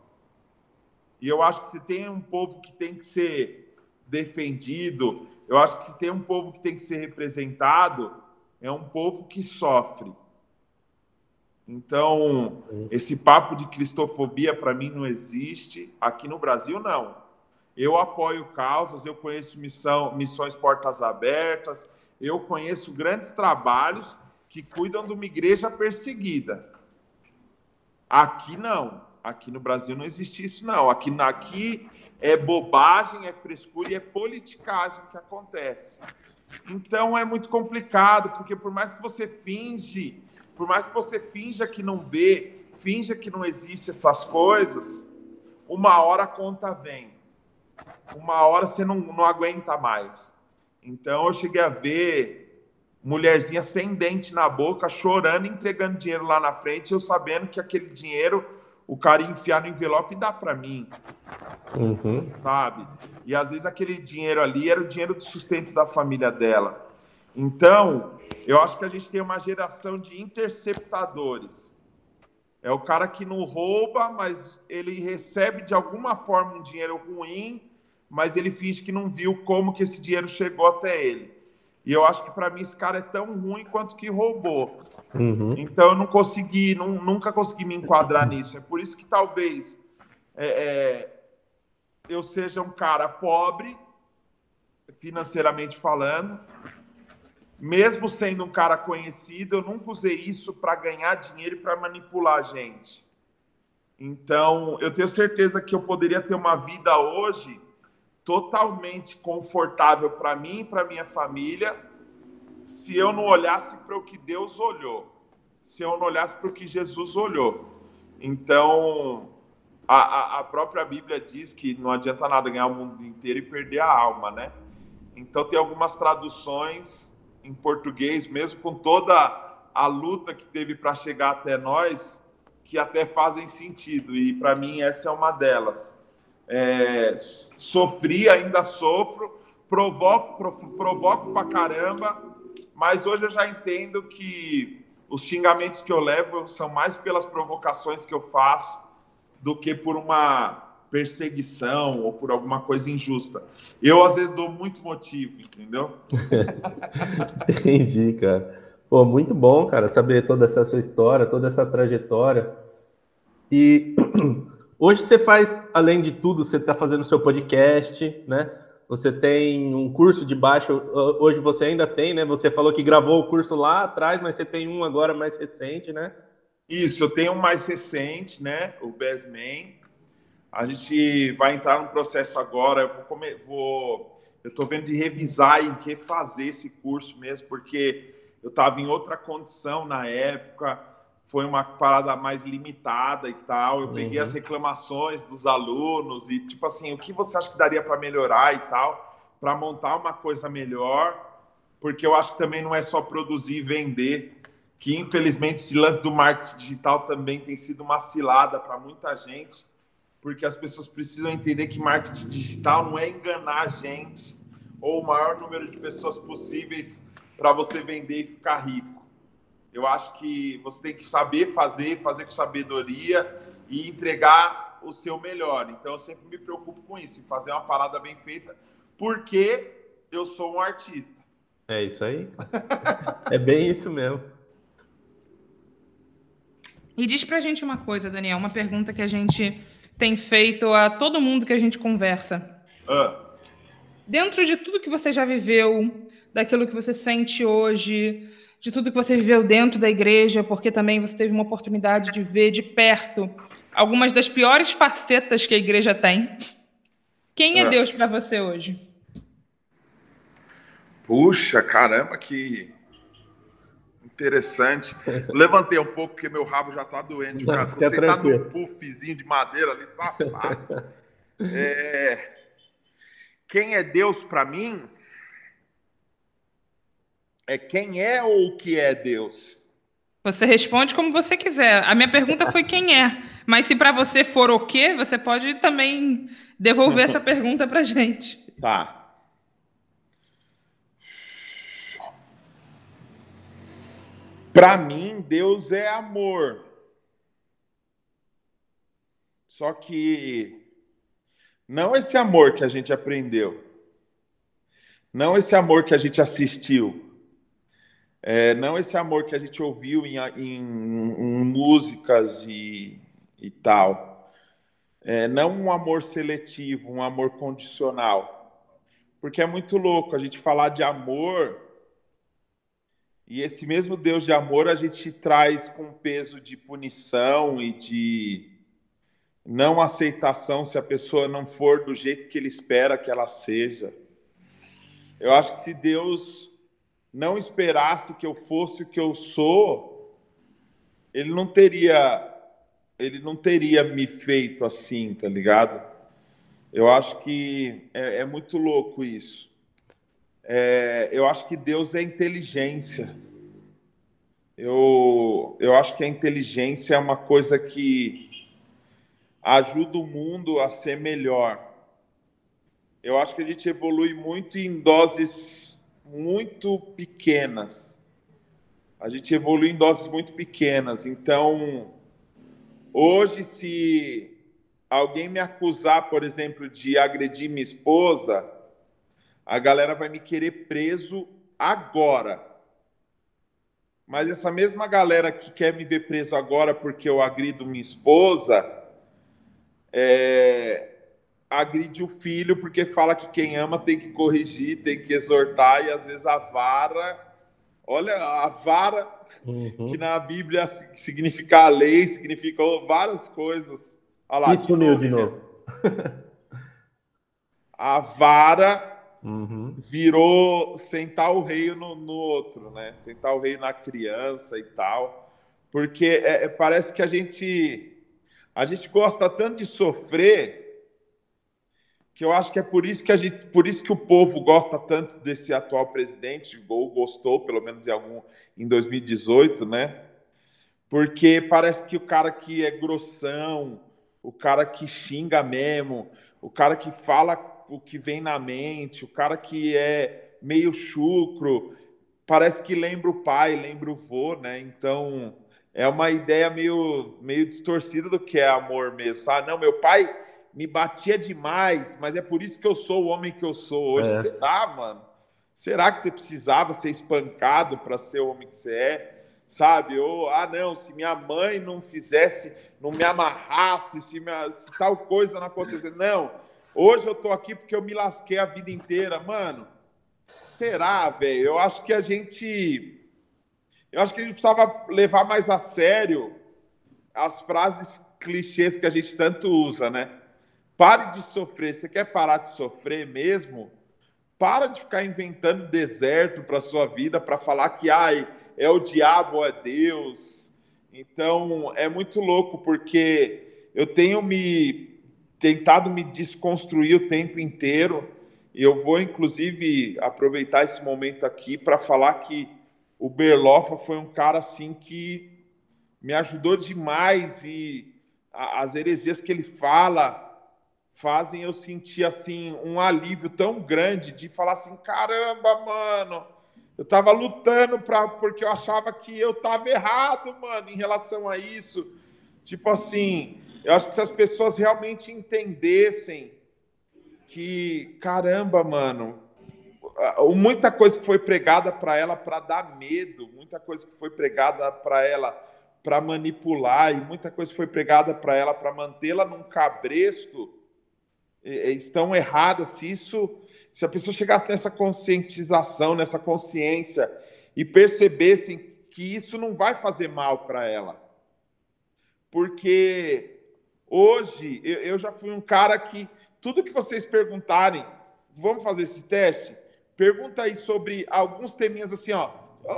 Speaker 2: E eu acho que se tem um povo que tem que ser defendido, eu acho que se tem um povo que tem que ser representado, é um povo que sofre. Então, esse papo de cristofobia para mim não existe. Aqui no Brasil, não. Eu apoio causas, eu conheço missão, missões portas abertas, eu conheço grandes trabalhos que cuidam de uma igreja perseguida. Aqui não. Aqui no Brasil não existe isso, não. Aqui, aqui é bobagem, é frescura e é politicagem que acontece. Então é muito complicado, porque por mais que você finge, por mais que você finja que não vê, finja que não existe essas coisas, uma hora a conta vem. Uma hora você não, não aguenta mais. Então eu cheguei a ver mulherzinha sem dente na boca, chorando, entregando dinheiro lá na frente, eu sabendo que aquele dinheiro o cara ia enfiar no envelope e dá para mim. Uhum. Sabe? E às vezes aquele dinheiro ali era o dinheiro do sustento da família dela. Então, eu acho que a gente tem uma geração de interceptadores. É o cara que não rouba, mas ele recebe de alguma forma um dinheiro ruim, mas ele finge que não viu como que esse dinheiro chegou até ele. E eu acho que para mim esse cara é tão ruim quanto que roubou. Uhum. Então eu não consegui, não, nunca consegui me enquadrar nisso. É por isso que talvez é, é, eu seja um cara pobre, financeiramente falando, mesmo sendo um cara conhecido, eu nunca usei isso para ganhar dinheiro e para manipular a gente. Então eu tenho certeza que eu poderia ter uma vida hoje totalmente confortável para mim e para minha família se eu não olhasse para o que Deus olhou, se eu não olhasse para o que Jesus olhou. Então, a, a, própria Bíblia diz que não adianta nada ganhar o mundo inteiro e perder a alma, né? Então, tem algumas traduções em português, mesmo com toda a luta que teve para chegar até nós, que até fazem sentido, e para mim essa é uma delas. É, sofri, ainda sofro, provoco, provoco pra caramba, mas hoje eu já entendo que os xingamentos que eu levo são mais pelas provocações que eu faço do que por uma perseguição ou por alguma coisa injusta. Eu, às vezes, dou muito motivo, entendeu?
Speaker 1: Entendi, cara. Pô, muito bom, cara, saber toda essa sua história, toda essa trajetória. E Hoje você faz, além de tudo, você está fazendo seu podcast, né? Você tem um curso de baixo, hoje você ainda tem, né? Você falou que gravou o curso lá atrás, mas você tem um agora mais recente, né?
Speaker 2: Isso, eu tenho um mais recente, né? O Besman. A gente vai entrar num processo agora, eu vou, comer, vou eu estou vendo de revisar e refazer esse curso mesmo, porque eu estava em outra condição na época foi uma parada mais limitada e tal. Eu uhum. peguei as uhum. reclamações dos alunos e, tipo assim, o que você acha que daria para melhorar e tal, para montar uma coisa melhor, porque eu acho que também não é só produzir e vender, que infelizmente esse lance do marketing digital também tem sido uma cilada para muita gente, porque as pessoas precisam entender que marketing digital não é enganar a gente ou o maior número de pessoas possíveis para você vender e ficar rico eu acho que você tem que saber fazer, fazer com sabedoria e entregar o seu melhor. Então, eu sempre me preocupo com isso, em fazer uma parada bem feita, porque eu sou um artista.
Speaker 1: É isso aí. é bem isso mesmo.
Speaker 3: E diz pra gente uma coisa, Daniel, uma pergunta que a gente tem feito a todo mundo que a gente conversa. Ah. Dentro de tudo que você já viveu, daquilo que você sente hoje, de tudo que você viveu dentro da igreja, porque também você teve uma oportunidade de ver de perto algumas das piores facetas que a igreja tem. Quem é, é. Deus para você hoje?
Speaker 2: Puxa, caramba, que interessante. Levantei um pouco porque meu rabo já está doendo. Não, você está num puffzinho de madeira ali, safado. é... Quem é Deus para mim? é quem é ou o que é Deus?
Speaker 3: Você responde como você quiser. A minha pergunta foi quem é. Mas se para você for o quê, você pode também devolver essa pergunta para gente.
Speaker 2: Tá. Para mim, Deus é amor. Só que não esse amor que a gente aprendeu, não esse amor que a gente assistiu, é, não esse amor que a gente ouviu em, em, em músicas e, e tal. É, não um amor seletivo, um amor condicional. Porque é muito louco a gente falar de amor e esse mesmo Deus de amor a gente traz com peso de punição e de não aceitação se a pessoa não for do jeito que ele espera que ela seja. Eu acho que se Deus não esperasse que eu fosse o que eu sou, ele não teria ele não teria me feito assim, tá ligado? Eu acho que é, é muito louco isso. É, eu acho que Deus é inteligência. Eu, eu acho que a inteligência é uma coisa que ajuda o mundo a ser melhor. Eu acho que a gente evolui muito em doses muito pequenas. A gente evolui em doses muito pequenas. Então, hoje, se alguém me acusar, por exemplo, de agredir minha esposa, a galera vai me querer preso agora. Mas essa mesma galera que quer me ver preso agora porque eu agrido minha esposa, é, agride o filho porque fala que quem ama tem que corrigir, tem que exortar, e às vezes a vara, olha, a vara, uhum. que na Bíblia significa a lei, significa várias coisas.
Speaker 1: Olha lá, Isso de novo, de novo.
Speaker 2: a vara uhum. virou sentar o rei no, no, outro, né? Sentar o rei na criança e tal. Porque é, é parece que a gente a gente gosta tanto de sofrer que eu acho que é por isso que a gente, por isso que o povo gosta tanto desse atual presidente, ou gostou, pelo menos em algum em 2018, né? Porque parece que o cara que é grossão, o cara que xinga mesmo, o cara que fala o que vem na mente, o cara que é meio chucro, parece que lembra o pai, lembra o vô, né? Então, é uma ideia meio meio distorcida do que é amor mesmo, sabe? Não, meu pai me batia demais, mas é por isso que eu sou o homem que eu sou hoje. É. Será, mano? Será que você precisava ser espancado para ser o homem que você é? Sabe? Ou, ah, não, se minha mãe não fizesse, não me amarrasse, se, minha, se tal coisa não acontecesse. Não, hoje eu tô aqui porque eu me lasquei a vida inteira. Mano, será, velho? Eu acho que a gente. Eu acho que a gente precisava levar mais a sério as frases clichês que a gente tanto usa, né? Pare de sofrer. Você quer parar de sofrer mesmo? Para de ficar inventando deserto para sua vida para falar que ai, é o diabo é Deus. Então, é muito louco porque eu tenho me tentado me desconstruir o tempo inteiro. E eu vou, inclusive, aproveitar esse momento aqui para falar que o Berlofa foi um cara assim que me ajudou demais e as heresias que ele fala fazem eu sentir assim um alívio tão grande de falar assim, caramba, mano, eu tava lutando para porque eu achava que eu tava errado, mano, em relação a isso. Tipo assim, eu acho que se as pessoas realmente entendessem que, caramba, mano, muita coisa que foi pregada para ela para dar medo, muita coisa que foi pregada para ela para manipular e muita coisa foi pregada para ela para mantê-la num cabresto estão erradas, se isso, se a pessoa chegasse nessa conscientização, nessa consciência e percebessem que isso não vai fazer mal para ela. Porque hoje eu, eu já fui um cara que tudo que vocês perguntarem, vamos fazer esse teste? Pergunta aí sobre alguns teminhas assim, ó,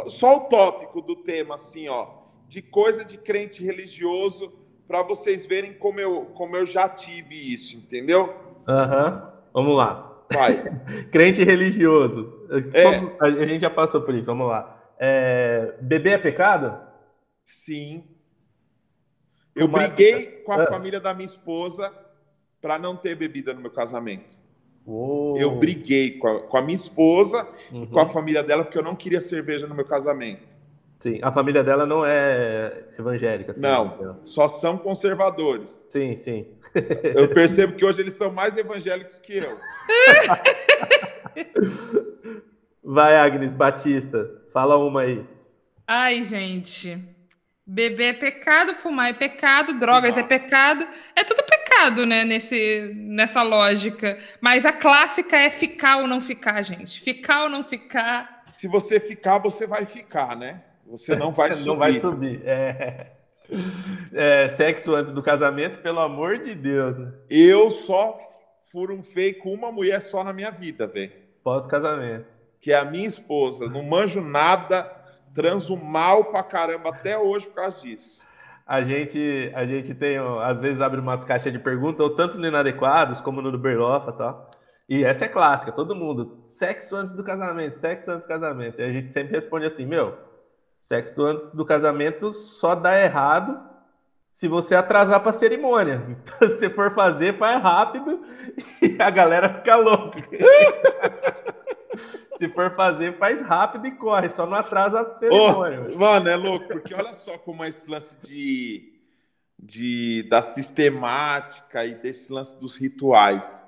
Speaker 2: só o tópico do tema assim, ó, de coisa de crente religioso para vocês verem como eu, como eu já tive isso, entendeu?
Speaker 1: Aham. Uhum. Vamos lá.
Speaker 2: Vai.
Speaker 1: Crente religioso. É. A gente já passou por isso, vamos lá. É... Beber é pecado?
Speaker 2: Sim. Eu briguei com a ah. família da minha esposa para não ter bebida no meu casamento.
Speaker 1: Uou.
Speaker 2: Eu briguei com a, com a minha esposa uhum. e com a uhum. família dela porque eu não queria cerveja no meu casamento.
Speaker 1: Sim, a família dela não é evangélica. Assim,
Speaker 2: não,
Speaker 1: né?
Speaker 2: só são conservadores.
Speaker 1: Sim, sim.
Speaker 2: Eu percebo que hoje eles são mais evangélicos que eu.
Speaker 1: Vai, Agnes Batista, fala uma aí.
Speaker 3: Ai, gente. Beber é pecado, fumar é pecado, drogas é pecado. É tudo pecado, né? Nesse, nessa lógica. Mas a clássica é ficar ou não ficar, gente. Ficar ou não ficar.
Speaker 2: Se você ficar, você vai ficar, né? Você não vai subir.
Speaker 1: não vai subir. É... É, sexo antes do casamento, pelo amor de Deus, né?
Speaker 2: Eu só furo um feio com uma mulher só na minha vida, velho.
Speaker 1: Pós-casamento.
Speaker 2: Que é a minha esposa. Não manjo nada, transo mal pra caramba até hoje por causa disso.
Speaker 1: A gente, a gente tem, às vezes, abre umas caixas de perguntas, ou tanto no Inadequados como no do Berlofa e tal. E essa é clássica, todo mundo. Sexo antes do casamento, sexo antes do casamento. E a gente sempre responde assim, meu, Sexo antes do casamento só dá errado se você atrasar para a cerimônia. Então, se for fazer, faz rápido e a galera fica louca. se for fazer, faz rápido e corre, só não atrasa a cerimônia.
Speaker 2: Nossa, mano, é louco, porque olha só como é esse lance de, de da sistemática e desse lance dos rituais.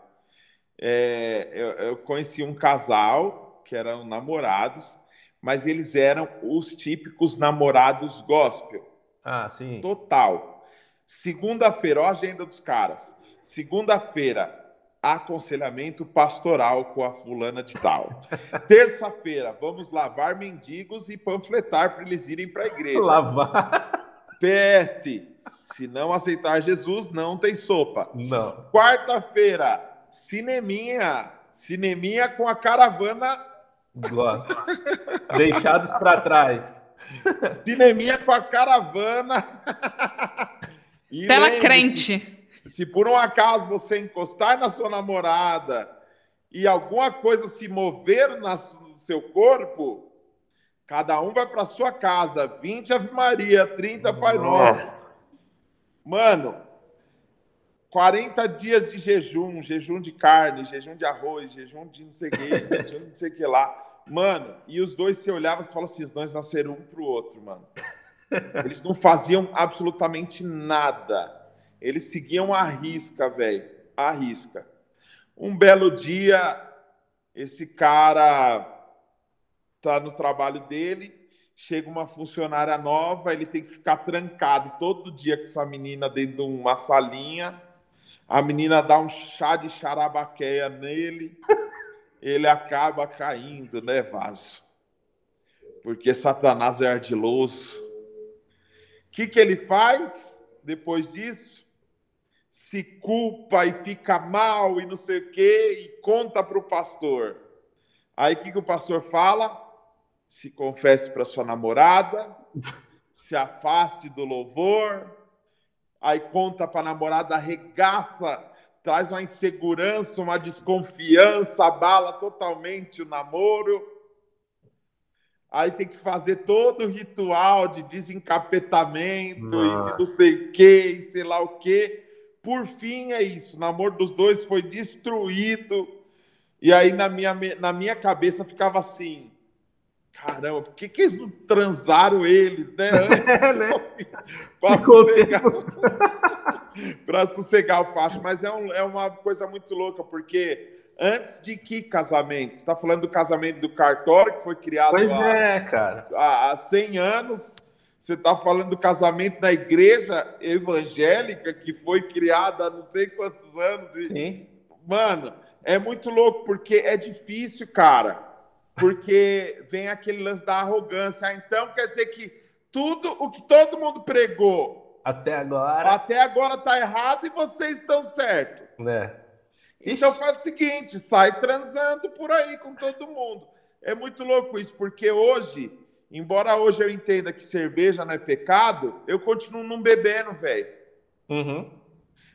Speaker 2: É, eu, eu conheci um casal que eram namorados mas eles eram os típicos namorados gospel.
Speaker 1: Ah, sim.
Speaker 2: Total. Segunda-feira, ó a agenda dos caras. Segunda-feira, aconselhamento pastoral com a fulana de tal. Terça-feira, vamos lavar mendigos e panfletar para eles irem para a igreja.
Speaker 1: Lavar.
Speaker 2: PS, se não aceitar Jesus, não tem sopa.
Speaker 1: Não.
Speaker 2: Quarta-feira, cineminha. Cineminha com a caravana
Speaker 1: Gosto. Deixados para trás.
Speaker 2: Cineminha com a caravana.
Speaker 3: E Tela crente.
Speaker 2: Se por um acaso você encostar na sua namorada e alguma coisa se mover no seu corpo, cada um vai para sua casa. 20 Ave Maria, 30 Pai Nosso. Mano, 40 dias de jejum, jejum de carne, jejum de arroz, jejum de não sei o que, jejum de não sei o que lá. Mano, e os dois se olhavam e falavam assim: os dois nasceram um pro outro, mano. Eles não faziam absolutamente nada. Eles seguiam a risca, velho. A risca. Um belo dia, esse cara tá no trabalho dele, chega uma funcionária nova, ele tem que ficar trancado todo dia com essa menina dentro de uma salinha. A menina dá um chá de charabaqueia nele ele acaba caindo, né, vaso? Porque Satanás é ardiloso. O que, que ele faz depois disso? Se culpa e fica mal e não sei o quê, e conta para o pastor. Aí o que, que o pastor fala? Se confesse para sua namorada, se afaste do louvor. Aí conta para a namorada, arregaça traz uma insegurança, uma desconfiança, abala totalmente o namoro. Aí tem que fazer todo o ritual de desencapetamento Nossa. e de não sei o que, e sei lá o que. Por fim, é isso. O namoro dos dois foi destruído. E aí, na minha, na minha cabeça, ficava assim: caramba, por que, que eles não transaram eles, né? É, né? Para sossegar, pra sossegar o facho. Mas é, um, é uma coisa muito louca, porque antes de que casamento? Você está falando do casamento do cartório, que foi criado
Speaker 1: pois há, é, cara.
Speaker 2: há, há 100 anos. Você está falando do casamento da igreja evangélica, que foi criada há não sei quantos anos. E,
Speaker 1: Sim.
Speaker 2: Mano, é muito louco, porque é difícil, cara porque vem aquele lance da arrogância. Ah, então quer dizer que tudo o que todo mundo pregou
Speaker 1: até agora
Speaker 2: até agora está errado e vocês estão certo.
Speaker 1: Né?
Speaker 2: Então faz o seguinte, sai transando por aí com todo mundo. É muito louco isso, porque hoje, embora hoje eu entenda que cerveja não é pecado, eu continuo não bebendo, velho.
Speaker 1: Uhum.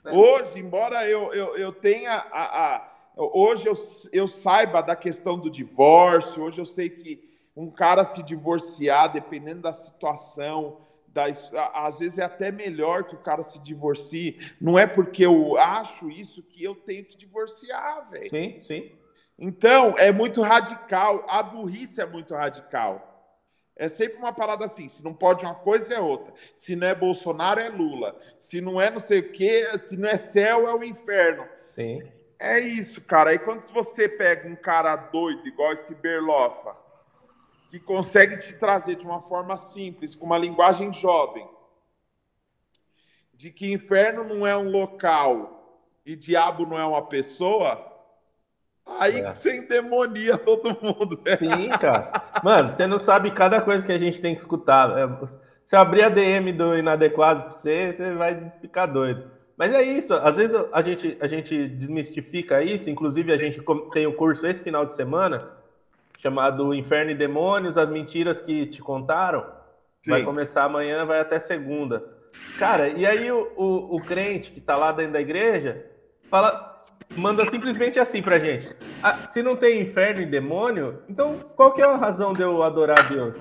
Speaker 2: Hoje, embora eu, eu, eu tenha a, a hoje eu, eu saiba da questão do divórcio, hoje eu sei que um cara se divorciar, dependendo da situação, da, às vezes é até melhor que o cara se divorcie. Não é porque eu acho isso que eu tenho que divorciar, velho.
Speaker 1: Sim, sim.
Speaker 2: Então, é muito radical. A burrice é muito radical. É sempre uma parada assim: se não pode uma coisa, é outra. Se não é Bolsonaro, é Lula. Se não é não sei o quê, se não é céu, é o inferno.
Speaker 1: Sim.
Speaker 2: É isso, cara. Aí quando você pega um cara doido, igual esse Berlofa, que consegue te trazer de uma forma simples, com uma linguagem jovem, de que inferno não é um local e diabo não é uma pessoa, aí é. você endemonia todo mundo.
Speaker 1: Né? Sim, cara. Mano, você não sabe cada coisa que a gente tem que escutar. É, se eu abrir a DM do inadequado pra você, você vai ficar doido. Mas é isso, às vezes a gente, a gente desmistifica isso, inclusive a gente tem o um curso esse final de semana, chamado Inferno e Demônios, as mentiras que te contaram. Sim. Vai começar amanhã, vai até segunda. Cara, e aí o, o, o crente que está lá dentro da igreja fala, manda simplesmente assim pra gente. Ah, se não tem inferno e demônio, então qual que é a razão de eu adorar a Deus?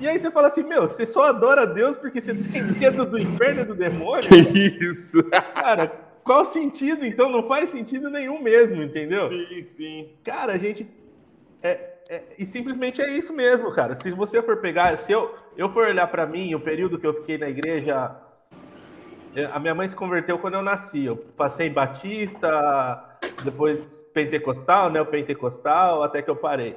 Speaker 1: E aí você fala assim, meu, você só adora a Deus porque você tem medo do inferno e do demônio?
Speaker 2: Isso.
Speaker 1: Cara, qual sentido? Então não faz sentido nenhum mesmo, entendeu?
Speaker 2: Sim, sim.
Speaker 1: Cara, a gente é, é, e simplesmente é isso mesmo, cara. Se você for pegar, se eu, eu for olhar para mim, o período que eu fiquei na igreja, a minha mãe se converteu quando eu nasci. Eu passei Batista, depois Pentecostal, né? O Pentecostal, até que eu parei.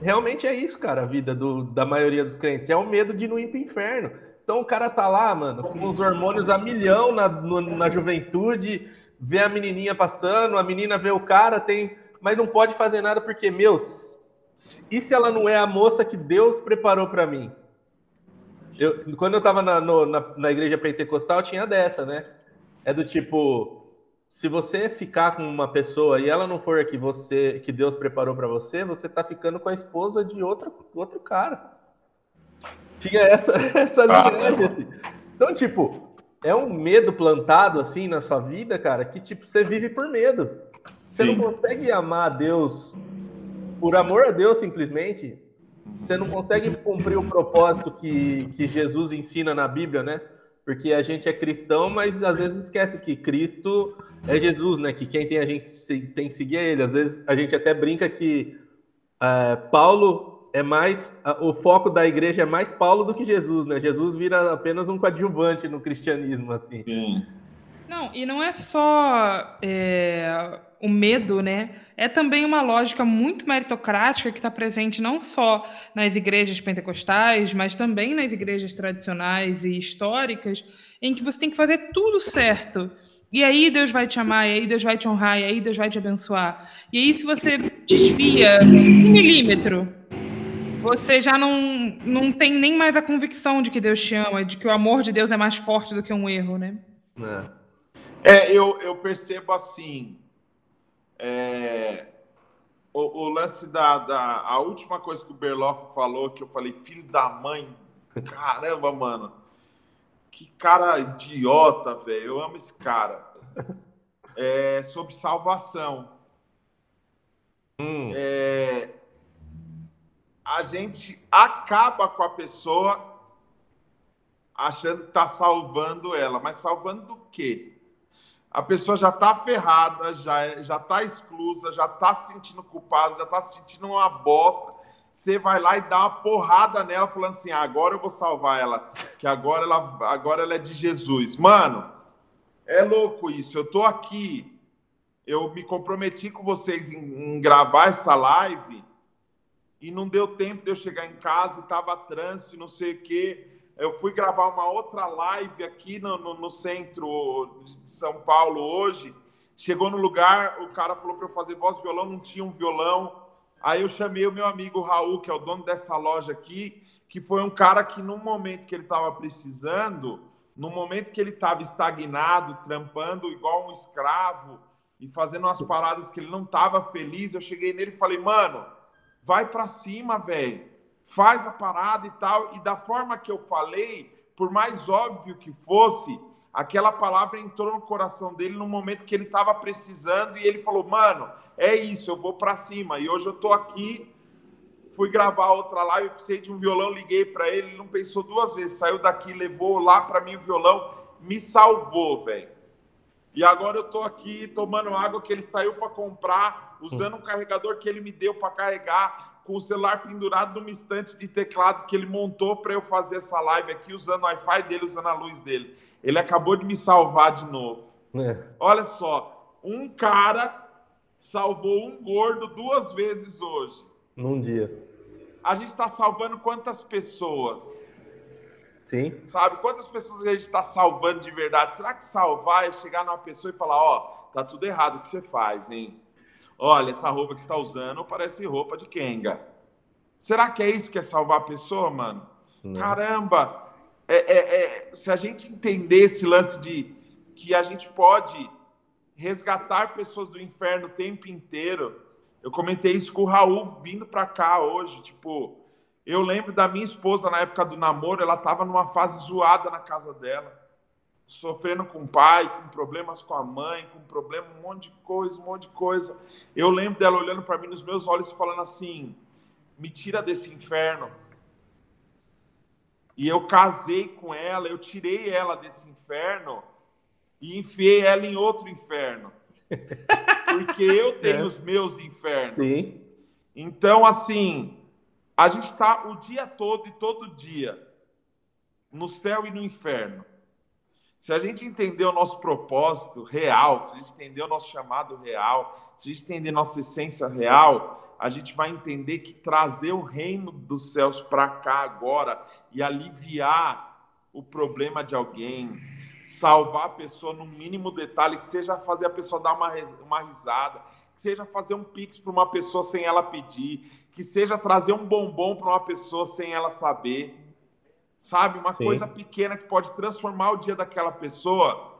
Speaker 1: Realmente é isso, cara, a vida do, da maioria dos crentes. É o medo de não ir pro inferno. Então o cara tá lá, mano, com os hormônios a milhão na, no, na juventude, vê a menininha passando, a menina vê o cara, tem mas não pode fazer nada porque, meu, e se ela não é a moça que Deus preparou para mim? Eu, quando eu estava na, na, na, igreja pentecostal, tinha dessa, né? É do tipo, se você ficar com uma pessoa e ela não for a que você, que Deus preparou para você, você tá ficando com a esposa de outra, outro cara. Tinha essa, essa linha, assim. Então, tipo, é um medo plantado assim na sua vida, cara, que tipo, você vive por medo. Você Sim. não consegue amar a Deus por amor a Deus, simplesmente. Você não consegue cumprir o propósito que, que Jesus ensina na Bíblia, né? Porque a gente é cristão, mas às vezes esquece que Cristo é Jesus, né? Que quem tem a gente tem que seguir é Ele. Às vezes a gente até brinca que é, Paulo é mais o foco da igreja é mais Paulo do que Jesus, né? Jesus vira apenas um coadjuvante no cristianismo, assim.
Speaker 2: Sim.
Speaker 3: Não, e não é só é, o medo, né? É também uma lógica muito meritocrática que está presente não só nas igrejas pentecostais, mas também nas igrejas tradicionais e históricas, em que você tem que fazer tudo certo. E aí Deus vai te amar, e aí Deus vai te honrar, e aí Deus vai te abençoar. E aí, se você desvia um milímetro, você já não, não tem nem mais a convicção de que Deus te ama, de que o amor de Deus é mais forte do que um erro, né?
Speaker 2: É. É, eu, eu percebo assim. É, o, o, lance da, da. A última coisa que o Berloff falou, que eu falei, filho da mãe. Caramba, mano. Que cara idiota, velho. Eu amo esse cara. É, sobre salvação. Hum. É, a gente acaba com a pessoa achando que está salvando ela, mas salvando do quê? A pessoa já está ferrada, já já está exclusa, já está se sentindo culpada, já está se sentindo uma bosta. Você vai lá e dá uma porrada nela, falando assim: ah, agora eu vou salvar ela, que agora ela, agora ela é de Jesus. Mano, é louco isso. Eu tô aqui, eu me comprometi com vocês em, em gravar essa live e não deu tempo de eu chegar em casa e tava trânsito, não sei o quê eu fui gravar uma outra live aqui no, no, no centro de São Paulo hoje. Chegou no lugar, o cara falou para eu fazer voz violão, não tinha um violão. Aí eu chamei o meu amigo Raul, que é o dono dessa loja aqui, que foi um cara que, no momento que ele estava precisando, no momento que ele estava estagnado, trampando igual um escravo e fazendo umas paradas que ele não estava feliz, eu cheguei nele e falei, mano, vai para cima, velho faz a parada e tal. E da forma que eu falei, por mais óbvio que fosse, aquela palavra entrou no coração dele no momento que ele estava precisando e ele falou: "Mano, é isso, eu vou para cima". E hoje eu tô aqui, fui gravar outra live, precisei de um violão, liguei para ele, ele não pensou duas vezes, saiu daqui, levou lá para mim o violão, me salvou, velho. E agora eu tô aqui tomando água que ele saiu para comprar, usando um carregador que ele me deu para carregar com o celular pendurado numa estante de teclado que ele montou para eu fazer essa live aqui usando o Wi-Fi dele, usando a luz dele. Ele acabou de me salvar de novo. É. Olha só, um cara salvou um gordo duas vezes hoje.
Speaker 1: Num dia.
Speaker 2: A gente está salvando quantas pessoas?
Speaker 1: Sim.
Speaker 2: Sabe? Quantas pessoas a gente está salvando de verdade? Será que salvar é chegar numa pessoa e falar: Ó, oh, tá tudo errado o que você faz, hein? Olha, essa roupa que você está usando parece roupa de Kenga. Será que é isso que é salvar a pessoa, mano? Não. Caramba! É, é, é, se a gente entender esse lance de que a gente pode resgatar pessoas do inferno o tempo inteiro. Eu comentei isso com o Raul vindo para cá hoje. Tipo, eu lembro da minha esposa na época do namoro, ela estava numa fase zoada na casa dela, sofrendo com o pai, com problemas com a mãe, com problema, um monte de coisa, um monte de coisa. Eu lembro dela olhando para mim nos meus olhos e falando assim: me tira desse inferno. E eu casei com ela, eu tirei ela desse inferno e enfiei ela em outro inferno. Porque eu tenho é. os meus infernos. Sim. Então, assim, a gente está o dia todo e todo dia no céu e no inferno. Se a gente entender o nosso propósito real, se a gente entender o nosso chamado real, se a gente entender nossa essência real, a gente vai entender que trazer o reino dos céus para cá agora e aliviar o problema de alguém, salvar a pessoa no mínimo detalhe, que seja fazer a pessoa dar uma, uma risada, que seja fazer um pix para uma pessoa sem ela pedir, que seja trazer um bombom para uma pessoa sem ela saber. Sabe? Uma Sim. coisa pequena que pode transformar o dia daquela pessoa.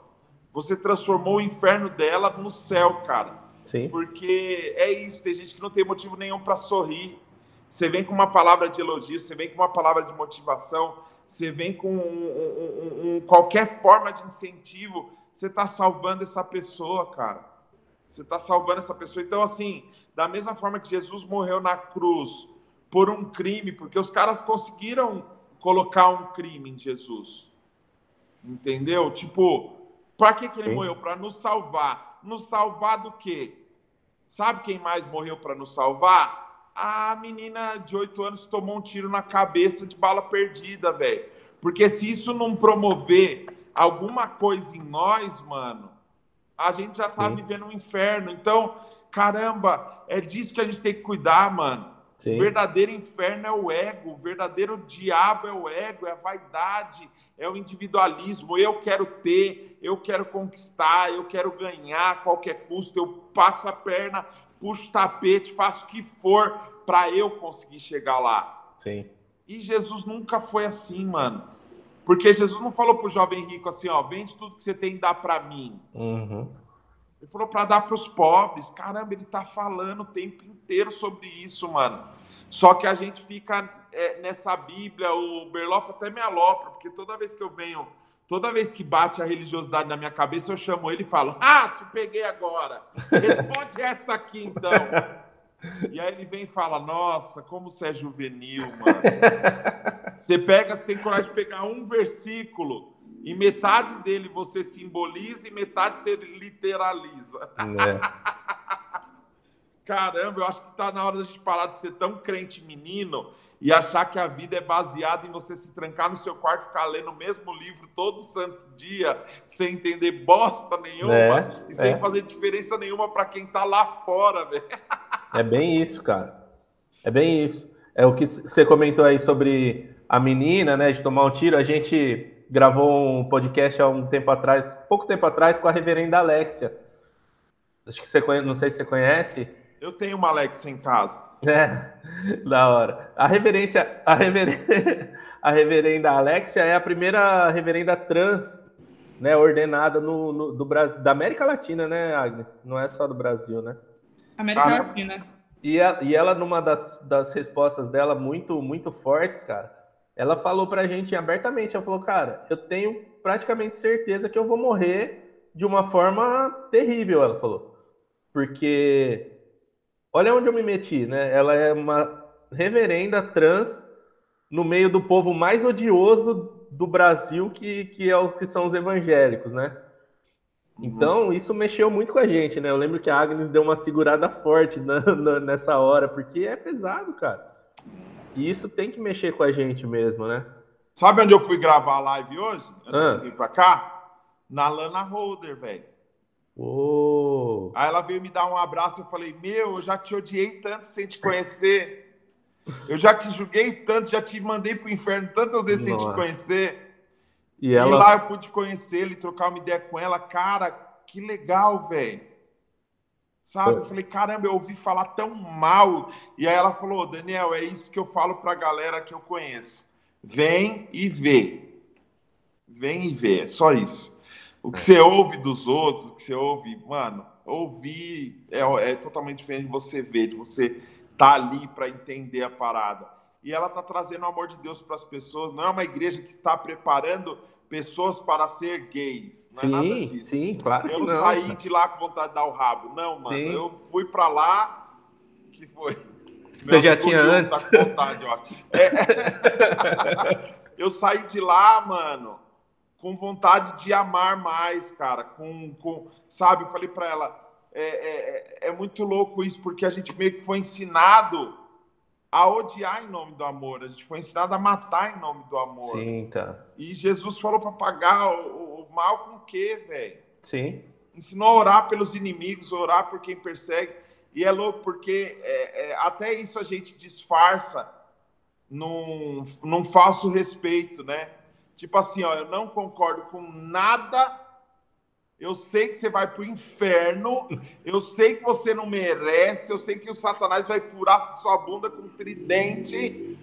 Speaker 2: Você transformou o inferno dela no céu, cara.
Speaker 1: Sim.
Speaker 2: Porque é isso, tem gente que não tem motivo nenhum para sorrir. Você vem com uma palavra de elogio, você vem com uma palavra de motivação, você vem com um, um, um, qualquer forma de incentivo, você está salvando essa pessoa, cara. Você está salvando essa pessoa. Então, assim, da mesma forma que Jesus morreu na cruz por um crime, porque os caras conseguiram colocar um crime em Jesus. Entendeu? Tipo, para que, que ele Sim. morreu? Para nos salvar. Nos salvar do quê? Sabe quem mais morreu para nos salvar? a menina de 8 anos tomou um tiro na cabeça de bala perdida, velho. Porque se isso não promover alguma coisa em nós, mano, a gente já tá Sim. vivendo um inferno. Então, caramba, é disso que a gente tem que cuidar, mano. Sim. O verdadeiro inferno é o ego, o verdadeiro diabo é o ego, é a vaidade, é o individualismo. Eu quero ter, eu quero conquistar, eu quero ganhar a qualquer custo. Eu passo a perna puxo o tapete, faço o que for para eu conseguir chegar lá.
Speaker 1: Sim.
Speaker 2: E Jesus nunca foi assim, mano. Porque Jesus não falou pro jovem rico assim, ó, vende tudo que você tem e dá para mim.
Speaker 1: Uhum.
Speaker 2: Ele falou para dar para os pobres. Caramba, ele tá falando o tempo inteiro sobre isso, mano. Só que a gente fica é, nessa Bíblia, o Berloff até me alopra, porque toda vez que eu venho Toda vez que bate a religiosidade na minha cabeça, eu chamo ele e falo: Ah, te peguei agora. Responde essa aqui então. E aí ele vem e fala: Nossa, como você é juvenil, mano. Você pega, você tem coragem de pegar um versículo e metade dele você simboliza e metade você literaliza. É. Caramba, eu acho que está na hora da gente parar de ser tão crente menino e achar que a vida é baseada em você se trancar no seu quarto e ficar lendo o mesmo livro todo santo dia, sem entender bosta nenhuma é, e sem é. fazer diferença nenhuma para quem está lá fora, velho.
Speaker 1: É bem isso, cara. É bem isso. É o que você comentou aí sobre a menina, né, de tomar um tiro. A gente gravou um podcast há um tempo atrás, pouco tempo atrás, com a reverenda Alexia. Acho que você conhece, não sei se você conhece.
Speaker 2: Eu tenho uma Alexia em casa.
Speaker 1: É, da hora. A reverência, a, rever... a reverenda Alexia é a primeira reverenda trans, né, ordenada no, no, do Brasil, da América Latina, né, Agnes? Não é só do Brasil, né?
Speaker 3: América ah, Latina.
Speaker 1: E, a, e ela, numa das, das respostas dela, muito, muito fortes, cara, ela falou pra gente abertamente, ela falou, cara, eu tenho praticamente certeza que eu vou morrer de uma forma terrível, ela falou. Porque Olha onde eu me meti, né? Ela é uma reverenda trans no meio do povo mais odioso do Brasil, que, que é o que são os evangélicos, né? Uhum. Então, isso mexeu muito com a gente, né? Eu lembro que a Agnes deu uma segurada forte na, na, nessa hora, porque é pesado, cara. E isso tem que mexer com a gente mesmo, né?
Speaker 2: Sabe onde eu fui gravar a live hoje? Antes ah. de vir pra cá? Na Lana Holder, velho.
Speaker 1: Oh.
Speaker 2: Aí ela veio me dar um abraço e eu falei: Meu, eu já te odiei tanto sem te conhecer. Eu já te julguei tanto, já te mandei pro inferno tantas vezes Nossa. sem te conhecer. E, ela... e lá eu pude conhecer ele, trocar uma ideia com ela. Cara, que legal, velho. Sabe? Eu falei, caramba, eu ouvi falar tão mal. E aí ela falou, Daniel, é isso que eu falo pra galera que eu conheço. Vem e vê. Vem e vê, é só isso. O que é. você ouve dos outros, o que você ouve, mano, ouvir é, é totalmente diferente de você ver, de você tá ali para entender a parada. E ela tá trazendo o amor de Deus para as pessoas. Não é uma igreja que está preparando pessoas para ser gays. Não
Speaker 1: sim,
Speaker 2: é nada disso.
Speaker 1: Sim, claro.
Speaker 2: Eu não, não saí de lá com vontade de dar o rabo. Não, mano. Sim. Eu fui para lá que foi.
Speaker 1: Você Meu já tinha antes?
Speaker 2: Tá com vontade, ó. É... eu saí de lá, mano, com vontade de amar mais, cara. Com, com sabe? Eu falei para ela é, é, é, muito louco isso, porque a gente meio que foi ensinado a odiar em nome do amor, a gente foi ensinado a matar em nome do amor.
Speaker 1: Sim, cara.
Speaker 2: E Jesus falou para pagar o, o, mal com o quê, velho?
Speaker 1: Sim.
Speaker 2: Ensinou a orar pelos inimigos, orar por quem persegue. E é louco porque é, é, até isso a gente disfarça num, num falso respeito, né? Tipo assim, ó, eu não concordo com nada eu sei que você vai para o inferno. Eu sei que você não merece. Eu sei que o Satanás vai furar sua bunda com tridente.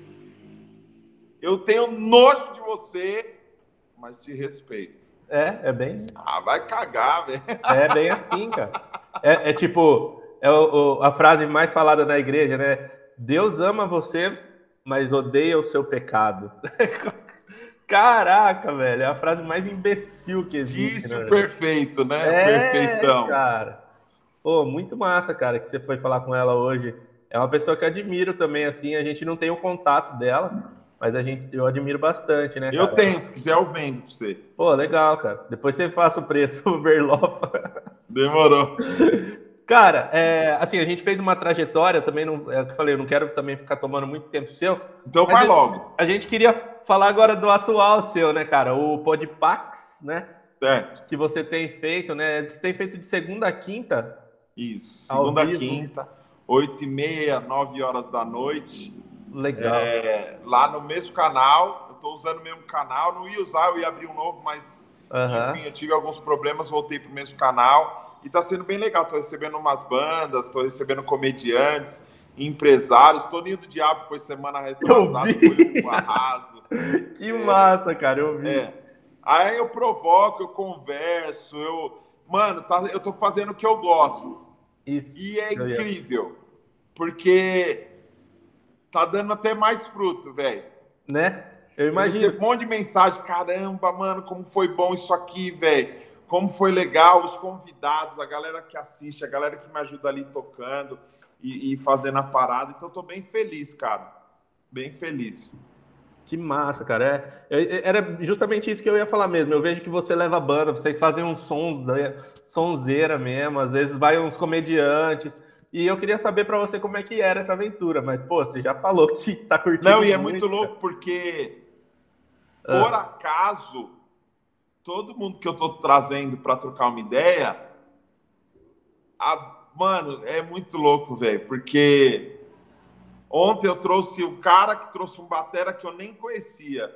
Speaker 2: Eu tenho nojo de você, mas te respeito.
Speaker 1: É, é bem.
Speaker 2: Ah, vai cagar, velho.
Speaker 1: É bem assim, cara. É, é tipo, é o, o, a frase mais falada na igreja, né? Deus ama você, mas odeia o seu pecado. Caraca, velho, é a frase mais imbecil que existe.
Speaker 2: Isso, né, perfeito, né? É, Perfeitão.
Speaker 1: Cara. Pô, muito massa, cara, que você foi falar com ela hoje. É uma pessoa que eu admiro também, assim. A gente não tem o contato dela, mas a gente, eu admiro bastante, né?
Speaker 2: Cara? Eu tenho, se quiser eu vendo pra você.
Speaker 1: Pô, legal, cara. Depois você faça o preço, o Berlofa.
Speaker 2: Demorou.
Speaker 1: Cara, é, assim, a gente fez uma trajetória, também não, é eu falei, eu não quero também ficar tomando muito tempo seu.
Speaker 2: Então vai logo.
Speaker 1: A gente queria falar agora do atual seu, né, cara? O Podpax, né?
Speaker 2: Certo.
Speaker 1: Que você tem feito, né? Você tem feito de segunda a quinta?
Speaker 2: Isso, segunda a quinta, oito e meia, nove horas da noite.
Speaker 1: Legal.
Speaker 2: É, lá no mesmo canal, eu tô usando o mesmo canal, não ia usar, eu ia abrir um novo, mas uhum. enfim, eu tive alguns problemas, voltei pro mesmo canal. E tá sendo bem legal. Tô recebendo umas bandas, tô recebendo comediantes, empresários. Toninho do Diabo foi semana retrasada, foi um arraso.
Speaker 1: que é, massa, cara, eu vi.
Speaker 2: É. Aí eu provoco, eu converso, eu. Mano, tá, eu tô fazendo o que eu gosto.
Speaker 1: Isso.
Speaker 2: E é incrível. Porque tá dando até mais fruto, velho.
Speaker 1: Né? Eu imagino.
Speaker 2: Eu um monte de mensagem. Caramba, mano, como foi bom isso aqui, velho como foi legal os convidados, a galera que assiste, a galera que me ajuda ali tocando e, e fazendo a parada. Então, estou bem feliz, cara. Bem feliz.
Speaker 1: Que massa, cara. É, é, era justamente isso que eu ia falar mesmo. Eu vejo que você leva a banda, vocês fazem uns sons, sonzeira mesmo, às vezes vai uns comediantes. E eu queria saber para você como é que era essa aventura, mas, pô, você já falou que tá curtindo.
Speaker 2: Não, e é muito, muito louco porque, ah. por acaso, todo mundo que eu tô trazendo para trocar uma ideia, a, mano, é muito louco, velho, porque ontem eu trouxe um cara que trouxe um batera que eu nem conhecia.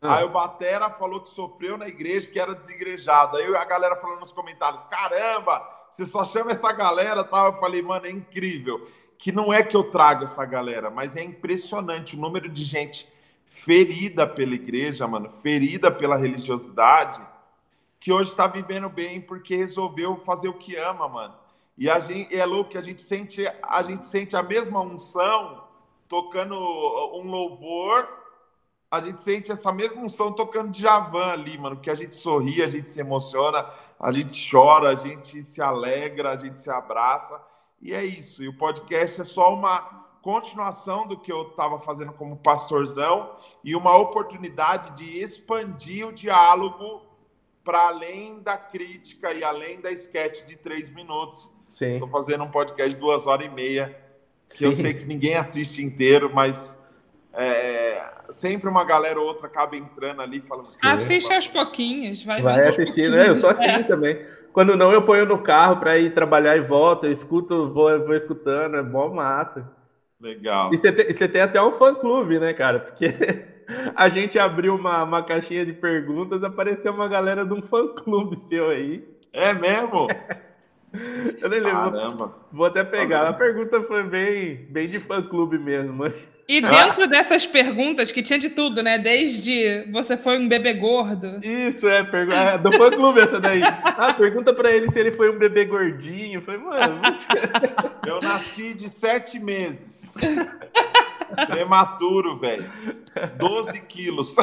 Speaker 2: Ah. Aí o batera falou que sofreu na igreja, que era desigrejado. Aí a galera falando nos comentários: caramba, você só chama essa galera, tal. Eu falei, mano, é incrível. Que não é que eu trago essa galera, mas é impressionante o número de gente ferida pela igreja, mano, ferida pela religiosidade que hoje está vivendo bem porque resolveu fazer o que ama, mano. E a gente, é louco que a gente sente, a gente sente a mesma unção tocando um louvor, a gente sente essa mesma unção tocando Javan ali, mano, que a gente sorri, a gente se emociona, a gente chora, a gente se alegra, a gente se abraça. E é isso. E o podcast é só uma continuação do que eu estava fazendo como pastorzão e uma oportunidade de expandir o diálogo para além da crítica e além da sketch de três minutos. Estou fazendo um podcast de duas horas e meia, que
Speaker 1: Sim.
Speaker 2: eu sei que ninguém assiste inteiro, mas é, sempre uma galera ou outra acaba entrando ali falando.
Speaker 3: Assiste aos pouquinhos, vai,
Speaker 1: Vai assistindo, né? Eu sou assim
Speaker 3: pouquinhos. É.
Speaker 1: também. Quando não, eu ponho no carro para ir trabalhar e volto, eu escuto, vou, vou escutando, é bom massa.
Speaker 2: Legal.
Speaker 1: E você tem, você tem até um fã-clube, né, cara? Porque a gente abriu uma, uma caixinha de perguntas, apareceu uma galera de um fã-clube seu aí.
Speaker 2: É mesmo?
Speaker 1: Eu nem lembro,
Speaker 2: Caramba.
Speaker 1: vou até pegar. A pergunta foi bem, bem de fã-clube mesmo, mas...
Speaker 3: E dentro dessas perguntas, que tinha de tudo, né? Desde você foi um bebê gordo.
Speaker 1: Isso, é, pergu... é do fã-clube essa daí. Ah, pergunta pra ele se ele foi um bebê gordinho. Foi, mano,
Speaker 2: Eu nasci de sete meses. Prematuro, velho. 12 quilos.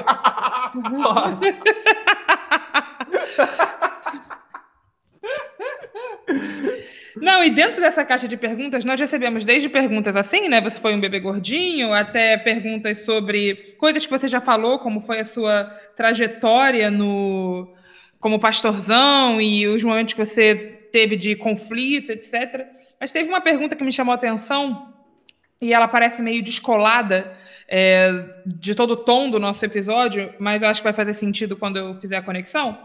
Speaker 1: nossa.
Speaker 3: Não, e dentro dessa caixa de perguntas, nós recebemos desde perguntas assim, né? Você foi um bebê gordinho, até perguntas sobre coisas que você já falou, como foi a sua trajetória no como pastorzão e os momentos que você teve de conflito, etc. Mas teve uma pergunta que me chamou a atenção, e ela parece meio descolada é, de todo o tom do nosso episódio, mas eu acho que vai fazer sentido quando eu fizer a conexão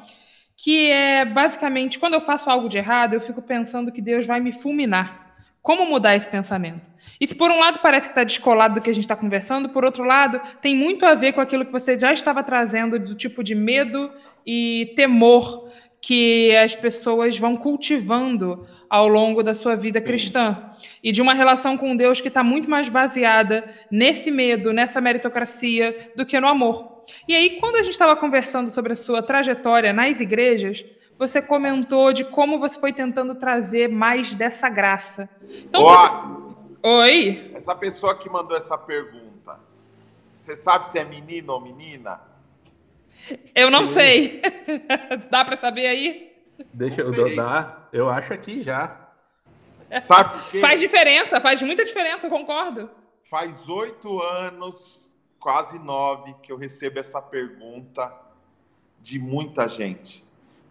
Speaker 3: que é basicamente quando eu faço algo de errado, eu fico pensando que Deus vai me fulminar. Como mudar esse pensamento? E se por um lado parece que está descolado do que a gente está conversando, por outro lado, tem muito a ver com aquilo que você já estava trazendo do tipo de medo e temor que as pessoas vão cultivando ao longo da sua vida cristã. E de uma relação com Deus que está muito mais baseada nesse medo, nessa meritocracia, do que no amor. E aí, quando a gente estava conversando sobre a sua trajetória nas igrejas, você comentou de como você foi tentando trazer mais dessa graça. Então,
Speaker 2: Ó,
Speaker 3: você... Oi?
Speaker 2: essa pessoa que mandou essa pergunta, você sabe se é menino ou menina?
Speaker 3: Eu não sei. Dá para saber aí?
Speaker 1: Deixa eu dar. Eu acho aqui já.
Speaker 2: Sabe por quê?
Speaker 3: Faz diferença, faz muita diferença, eu concordo.
Speaker 2: Faz oito anos, quase nove, que eu recebo essa pergunta de muita gente.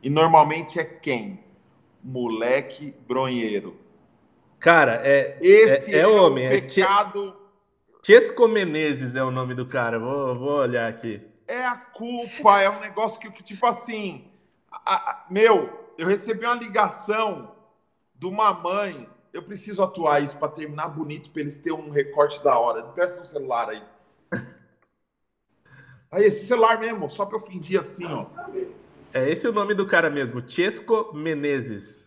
Speaker 2: E normalmente é quem? Moleque bronheiro.
Speaker 1: Cara, é.
Speaker 2: Esse
Speaker 1: É- é
Speaker 2: o
Speaker 1: homem, é ti-
Speaker 2: pecado,
Speaker 1: Chesco Menezes é o nome do cara. Vou, vou olhar aqui.
Speaker 2: é a culpa, é um negócio que, que, tipo assim, a- a- meu, eu recebi uma ligação de uma mãe, eu preciso atuar isso para terminar bonito, para eles terem um recorte da hora. Peça um celular aí. Aí, esse celular mesmo, só para eu fingir assim, ó.
Speaker 1: É esse o nome do cara mesmo, Chesco Menezes.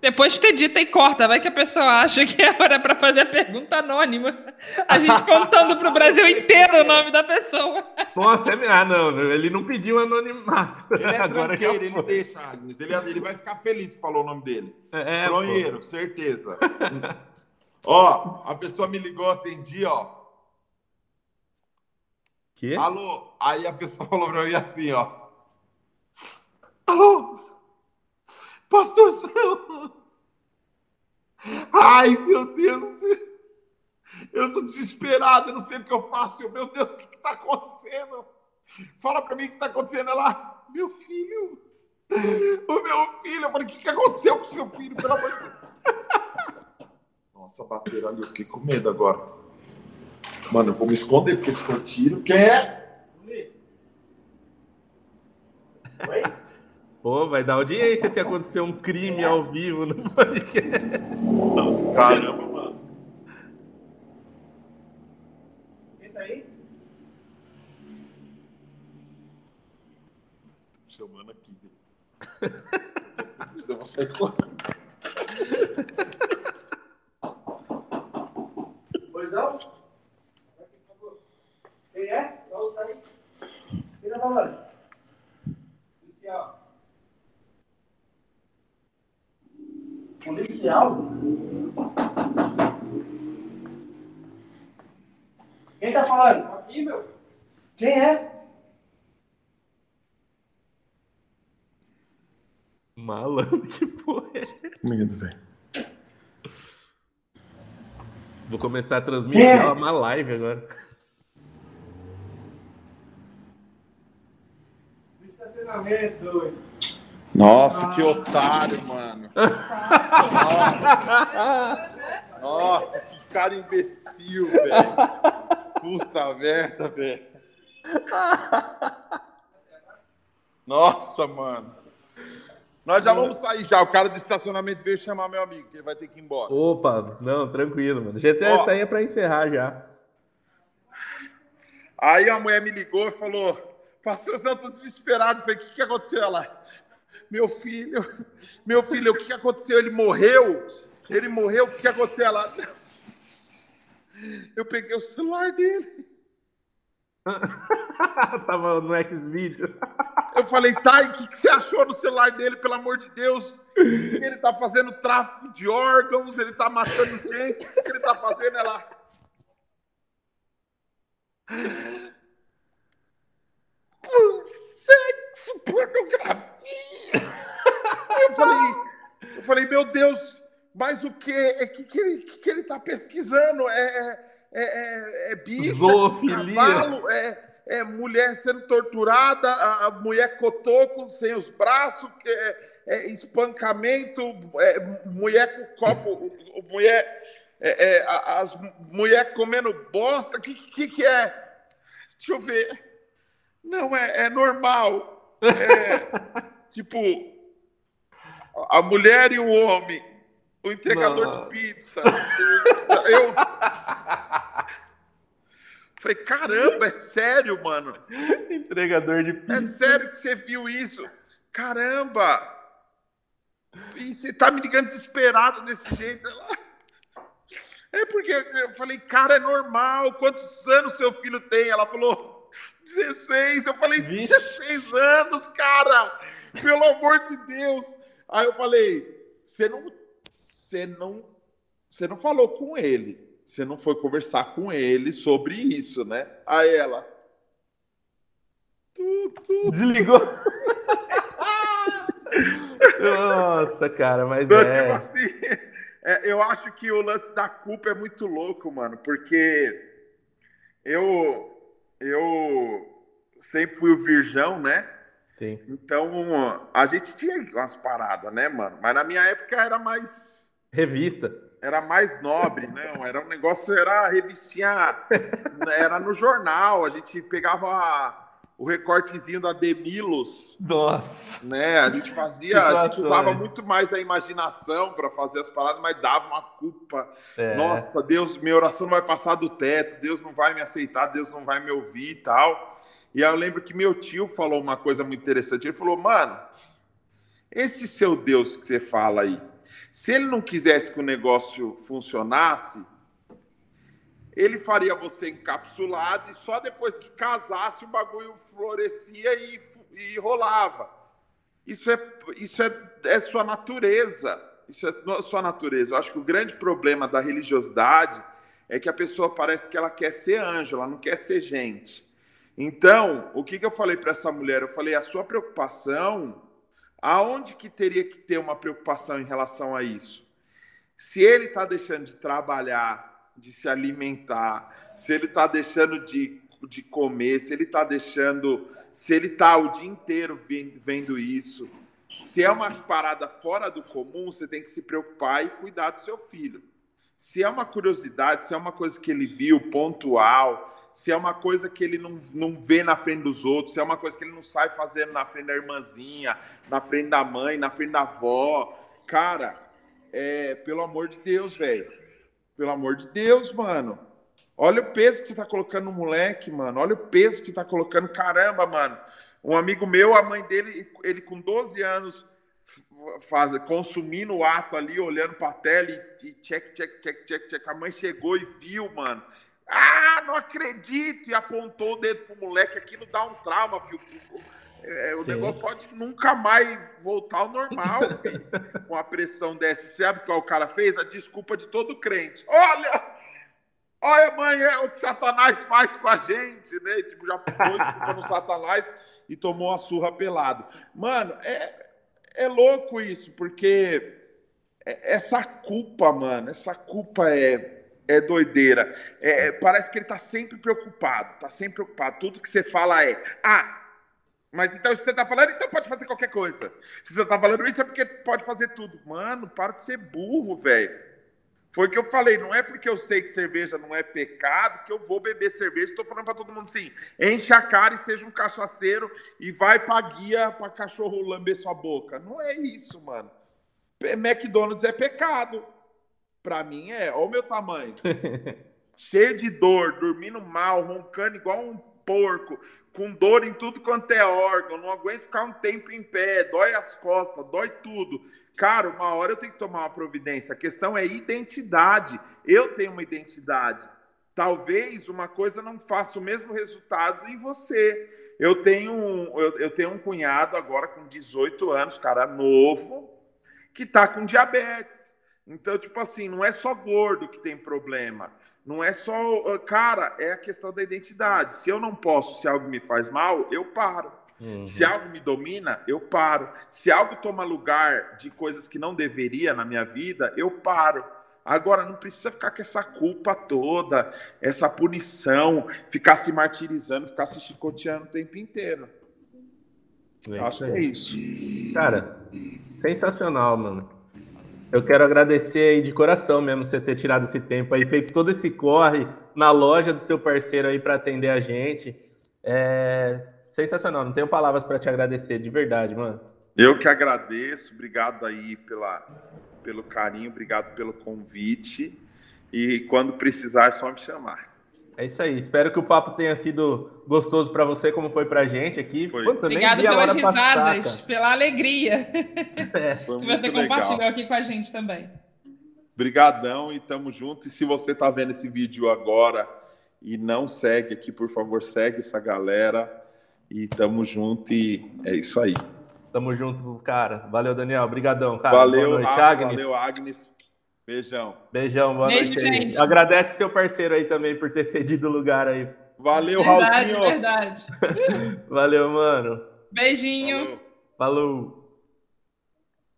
Speaker 3: Depois de ter dito e corta, vai que a pessoa acha que é hora para fazer a pergunta anônima. A gente contando para o Brasil inteiro o nome da pessoa.
Speaker 1: Nossa, é... ah, não, ele não pediu anonimato.
Speaker 2: Ele é
Speaker 1: Agora
Speaker 2: tranqueiro, ele deixa, Agnes. Ele, ele vai ficar feliz que falou o nome dele.
Speaker 1: É, pô.
Speaker 2: Bronheiro, certeza. ó, a pessoa me ligou, atendi, ó. Alô? Aí a pessoa falou pra mim assim, ó. Alô? Pastor Sam? Ai, meu Deus. Eu tô desesperado, eu não sei o que eu faço. Eu, Meu Deus, o que que tá acontecendo? Fala pra mim o que tá acontecendo. Ela, meu filho. O meu filho. Eu falei, o que, que aconteceu com o seu filho? Pelo amor de Deus. Nossa, bateram ali, eu fiquei com medo agora. Mano, eu vou me esconder, porque se for tiro. Quem é? Oi?
Speaker 1: Pô, vai dar audiência se acontecer um crime ao vivo no podcast.
Speaker 2: Caramba, mano.
Speaker 4: Quem tá aí?
Speaker 2: Chamando aqui. Eu vou sair correndo.
Speaker 4: Pois não? Quem é? Volta aí. Quem tá falando? Policial. Policial? Quem tá falando? Aqui, meu. Quem é?
Speaker 1: Malandro, que porra é essa?
Speaker 2: Medo, velho.
Speaker 1: Vou começar a transmitir
Speaker 4: É.
Speaker 1: uma live agora.
Speaker 4: Do estacionamento, doido.
Speaker 2: Nossa, que otário, mano. Nossa, Nossa que cara imbecil, velho. Puta merda, velho. Nossa, mano. Nós já vamos sair já. O cara do estacionamento veio chamar meu amigo, que ele vai ter que ir embora.
Speaker 1: Opa, não, tranquilo, mano. Já até saía para encerrar já.
Speaker 2: Aí a mulher me ligou e falou: Pastorzão, eu tô desesperado. Falei: o que, que aconteceu? Ela, meu filho, meu filho, o que, que aconteceu? Ele morreu? Ele morreu? O que, que aconteceu? Ela, eu peguei o celular dele.
Speaker 1: Tava no X-Video.
Speaker 2: Eu falei, tá, e o que, que, você achou no celular dele, pelo amor de Deus? Ele tá fazendo tráfico de órgãos, ele tá matando gente, o que ele tá fazendo? Ela. Sexo, pornografia. Eu falei, eu falei, meu Deus, mas o que é que, que, ele, que, que ele tá pesquisando? É, é, é, é bicha,
Speaker 1: Zoofilia.
Speaker 2: cavalo, é é, mulher sendo torturada, a, a mulher cotoco sem os braços, é, é, espancamento, é, mulher com copo, mulher, é, é, as mulher comendo bosta, o que, que, que é? Deixa eu ver. Não, é, é normal. É, tipo, a mulher e o homem, o entregador Não. de pizza. Eu. Falei, caramba, é sério, mano?
Speaker 1: Entregador de
Speaker 2: pizza. É sério que você viu isso? Caramba! E você tá me ligando desesperado desse jeito? É porque eu falei, cara, é normal. Quantos anos seu filho tem? Ela falou, 16. Eu falei, Vixe. 16 anos, cara! Pelo amor de Deus! Aí eu falei, você não, você não, você não falou com ele você não foi conversar com ele sobre isso, né? Aí ela.
Speaker 1: Tu, tu. Desligou. Nossa, cara, mas então, é. Tipo assim,
Speaker 2: é, eu acho que o lance da culpa é muito louco, mano, porque eu eu sempre fui o virgão, né?
Speaker 1: Sim.
Speaker 2: Então a gente tinha umas paradas, né, mano? Mas na minha época era mais
Speaker 1: revista
Speaker 2: era mais nobre, não, era um negócio, era revistinha, era no jornal, a gente pegava o recortezinho da Demilos.
Speaker 1: Nossa.
Speaker 2: Né, a gente fazia, a gente usava muito mais a imaginação para fazer as paradas, mas dava uma culpa. É. Nossa, Deus, minha oração não vai passar do teto, Deus não vai me aceitar, Deus não vai me ouvir e tal. E aí eu lembro que meu tio falou uma coisa muito interessante. Ele falou, mano, esse seu Deus que você fala aí, se ele não quisesse que o negócio funcionasse, ele faria você encapsulado e só depois que casasse o bagulho florescia e, e rolava. Isso é, isso é, é sua natureza. Isso é sua natureza. Eu acho que o grande problema da religiosidade é que a pessoa parece que ela quer ser anjo, ela não quer ser gente. Então, o que, que eu falei para essa mulher? Eu falei: a sua preocupação Aonde que teria que ter uma preocupação em relação a isso? Se ele está deixando de trabalhar, de se alimentar, se ele está deixando de, de comer, se ele está deixando, se ele está o dia inteiro vendo isso, se é uma parada fora do comum, você tem que se preocupar e cuidar do seu filho. Se é uma curiosidade, se é uma coisa que ele viu pontual, se é uma coisa que ele não, não vê na frente dos outros, se é uma coisa que ele não sai fazendo na frente da irmãzinha, na frente da mãe, na frente da avó. Cara, é, pelo amor de Deus, velho. Pelo amor de Deus, mano. Olha o peso que você tá colocando no moleque, mano. Olha o peso que você tá colocando. Caramba, mano. Um amigo meu, a mãe dele, ele com 12 anos, faz, consumindo o ato ali, olhando pra tela e, e check, check, check, check, check. A mãe chegou e viu, mano. Ah, não acredito! E apontou o dedo pro moleque, aquilo dá um trauma, filho. É, o Sim. negócio pode nunca mais voltar ao normal, filho, com a pressão dessa. Você sabe que o cara fez? A desculpa de todo crente. Olha! Olha, mãe, é o que Satanás faz com a gente, né? Tipo, já pôs desculpa no Satanás e tomou a surra pelado. Mano, é, é louco isso, porque essa culpa, mano, essa culpa é é doideira. É, é, parece que ele está sempre preocupado, está sempre preocupado. Tudo que você fala é: ah, Mas então, se você tá falando, então pode fazer qualquer coisa. Se você tá falando isso, é porque pode fazer tudo. Mano, para de ser burro, velho. Foi o que eu falei, não é porque eu sei que cerveja não é pecado que eu vou beber cerveja. Estou falando para todo mundo assim: enche a cara e seja um cachaceiro e vai para guia para cachorro lamber sua boca. Não é isso, mano. McDonald's é pecado. Para mim é. Olha o meu tamanho. Cheio de dor, dormindo mal, roncando igual um porco, com dor em tudo quanto é órgão, não aguento ficar um tempo em pé, dói as costas, dói tudo. Cara, uma hora eu tenho que tomar uma providência. A questão é identidade. Eu tenho uma identidade. Talvez uma coisa não faça o mesmo resultado em você. Eu tenho um, eu, eu tenho um cunhado agora com 18 anos, cara novo, que tá com diabetes. Então, tipo assim, não é só gordo que tem problema. Não é só. Ah, cara, é a questão da identidade. Se eu não posso, se algo me faz mal, eu paro. Uhum. Se algo me domina, eu paro. Se algo toma lugar de coisas que não deveria na minha vida, eu paro. Agora, não precisa ficar com essa culpa toda, essa punição, ficar se martirizando, ficar se chicoteando o tempo inteiro. É Acho que é isso.
Speaker 1: Cara, sensacional, mano. Eu quero agradecer aí de coração mesmo você ter tirado esse tempo aí, feito todo esse corre na loja do seu parceiro aí para atender a gente. É sensacional, não tenho palavras para te agradecer, de verdade, mano.
Speaker 2: Eu que agradeço, obrigado aí pela, pelo carinho, obrigado pelo convite. E quando precisar é só me chamar.
Speaker 1: É isso aí. Espero que o papo tenha sido gostoso para você, como foi para a gente aqui.
Speaker 3: Foi. Obrigado pelas risadas, passar, pela alegria. É. Foi muito você compartilhou aqui com a gente também.
Speaker 2: Obrigadão e tamo junto. E se você está vendo esse vídeo agora e não segue aqui, por favor, segue essa galera. E tamo junto e é isso aí.
Speaker 1: Tamo junto, cara. Valeu, Daniel. Obrigadão, cara.
Speaker 2: Valeu, Rafa, Agnes. Valeu, Agnes. Beijão.
Speaker 1: Beijão, boa Beijo, noite. Gente. Agradece seu parceiro aí também por ter cedido o lugar aí.
Speaker 2: Valeu, verdade,
Speaker 3: Raulzinho. Verdade,
Speaker 1: Valeu, mano.
Speaker 3: Beijinho.
Speaker 1: Falou.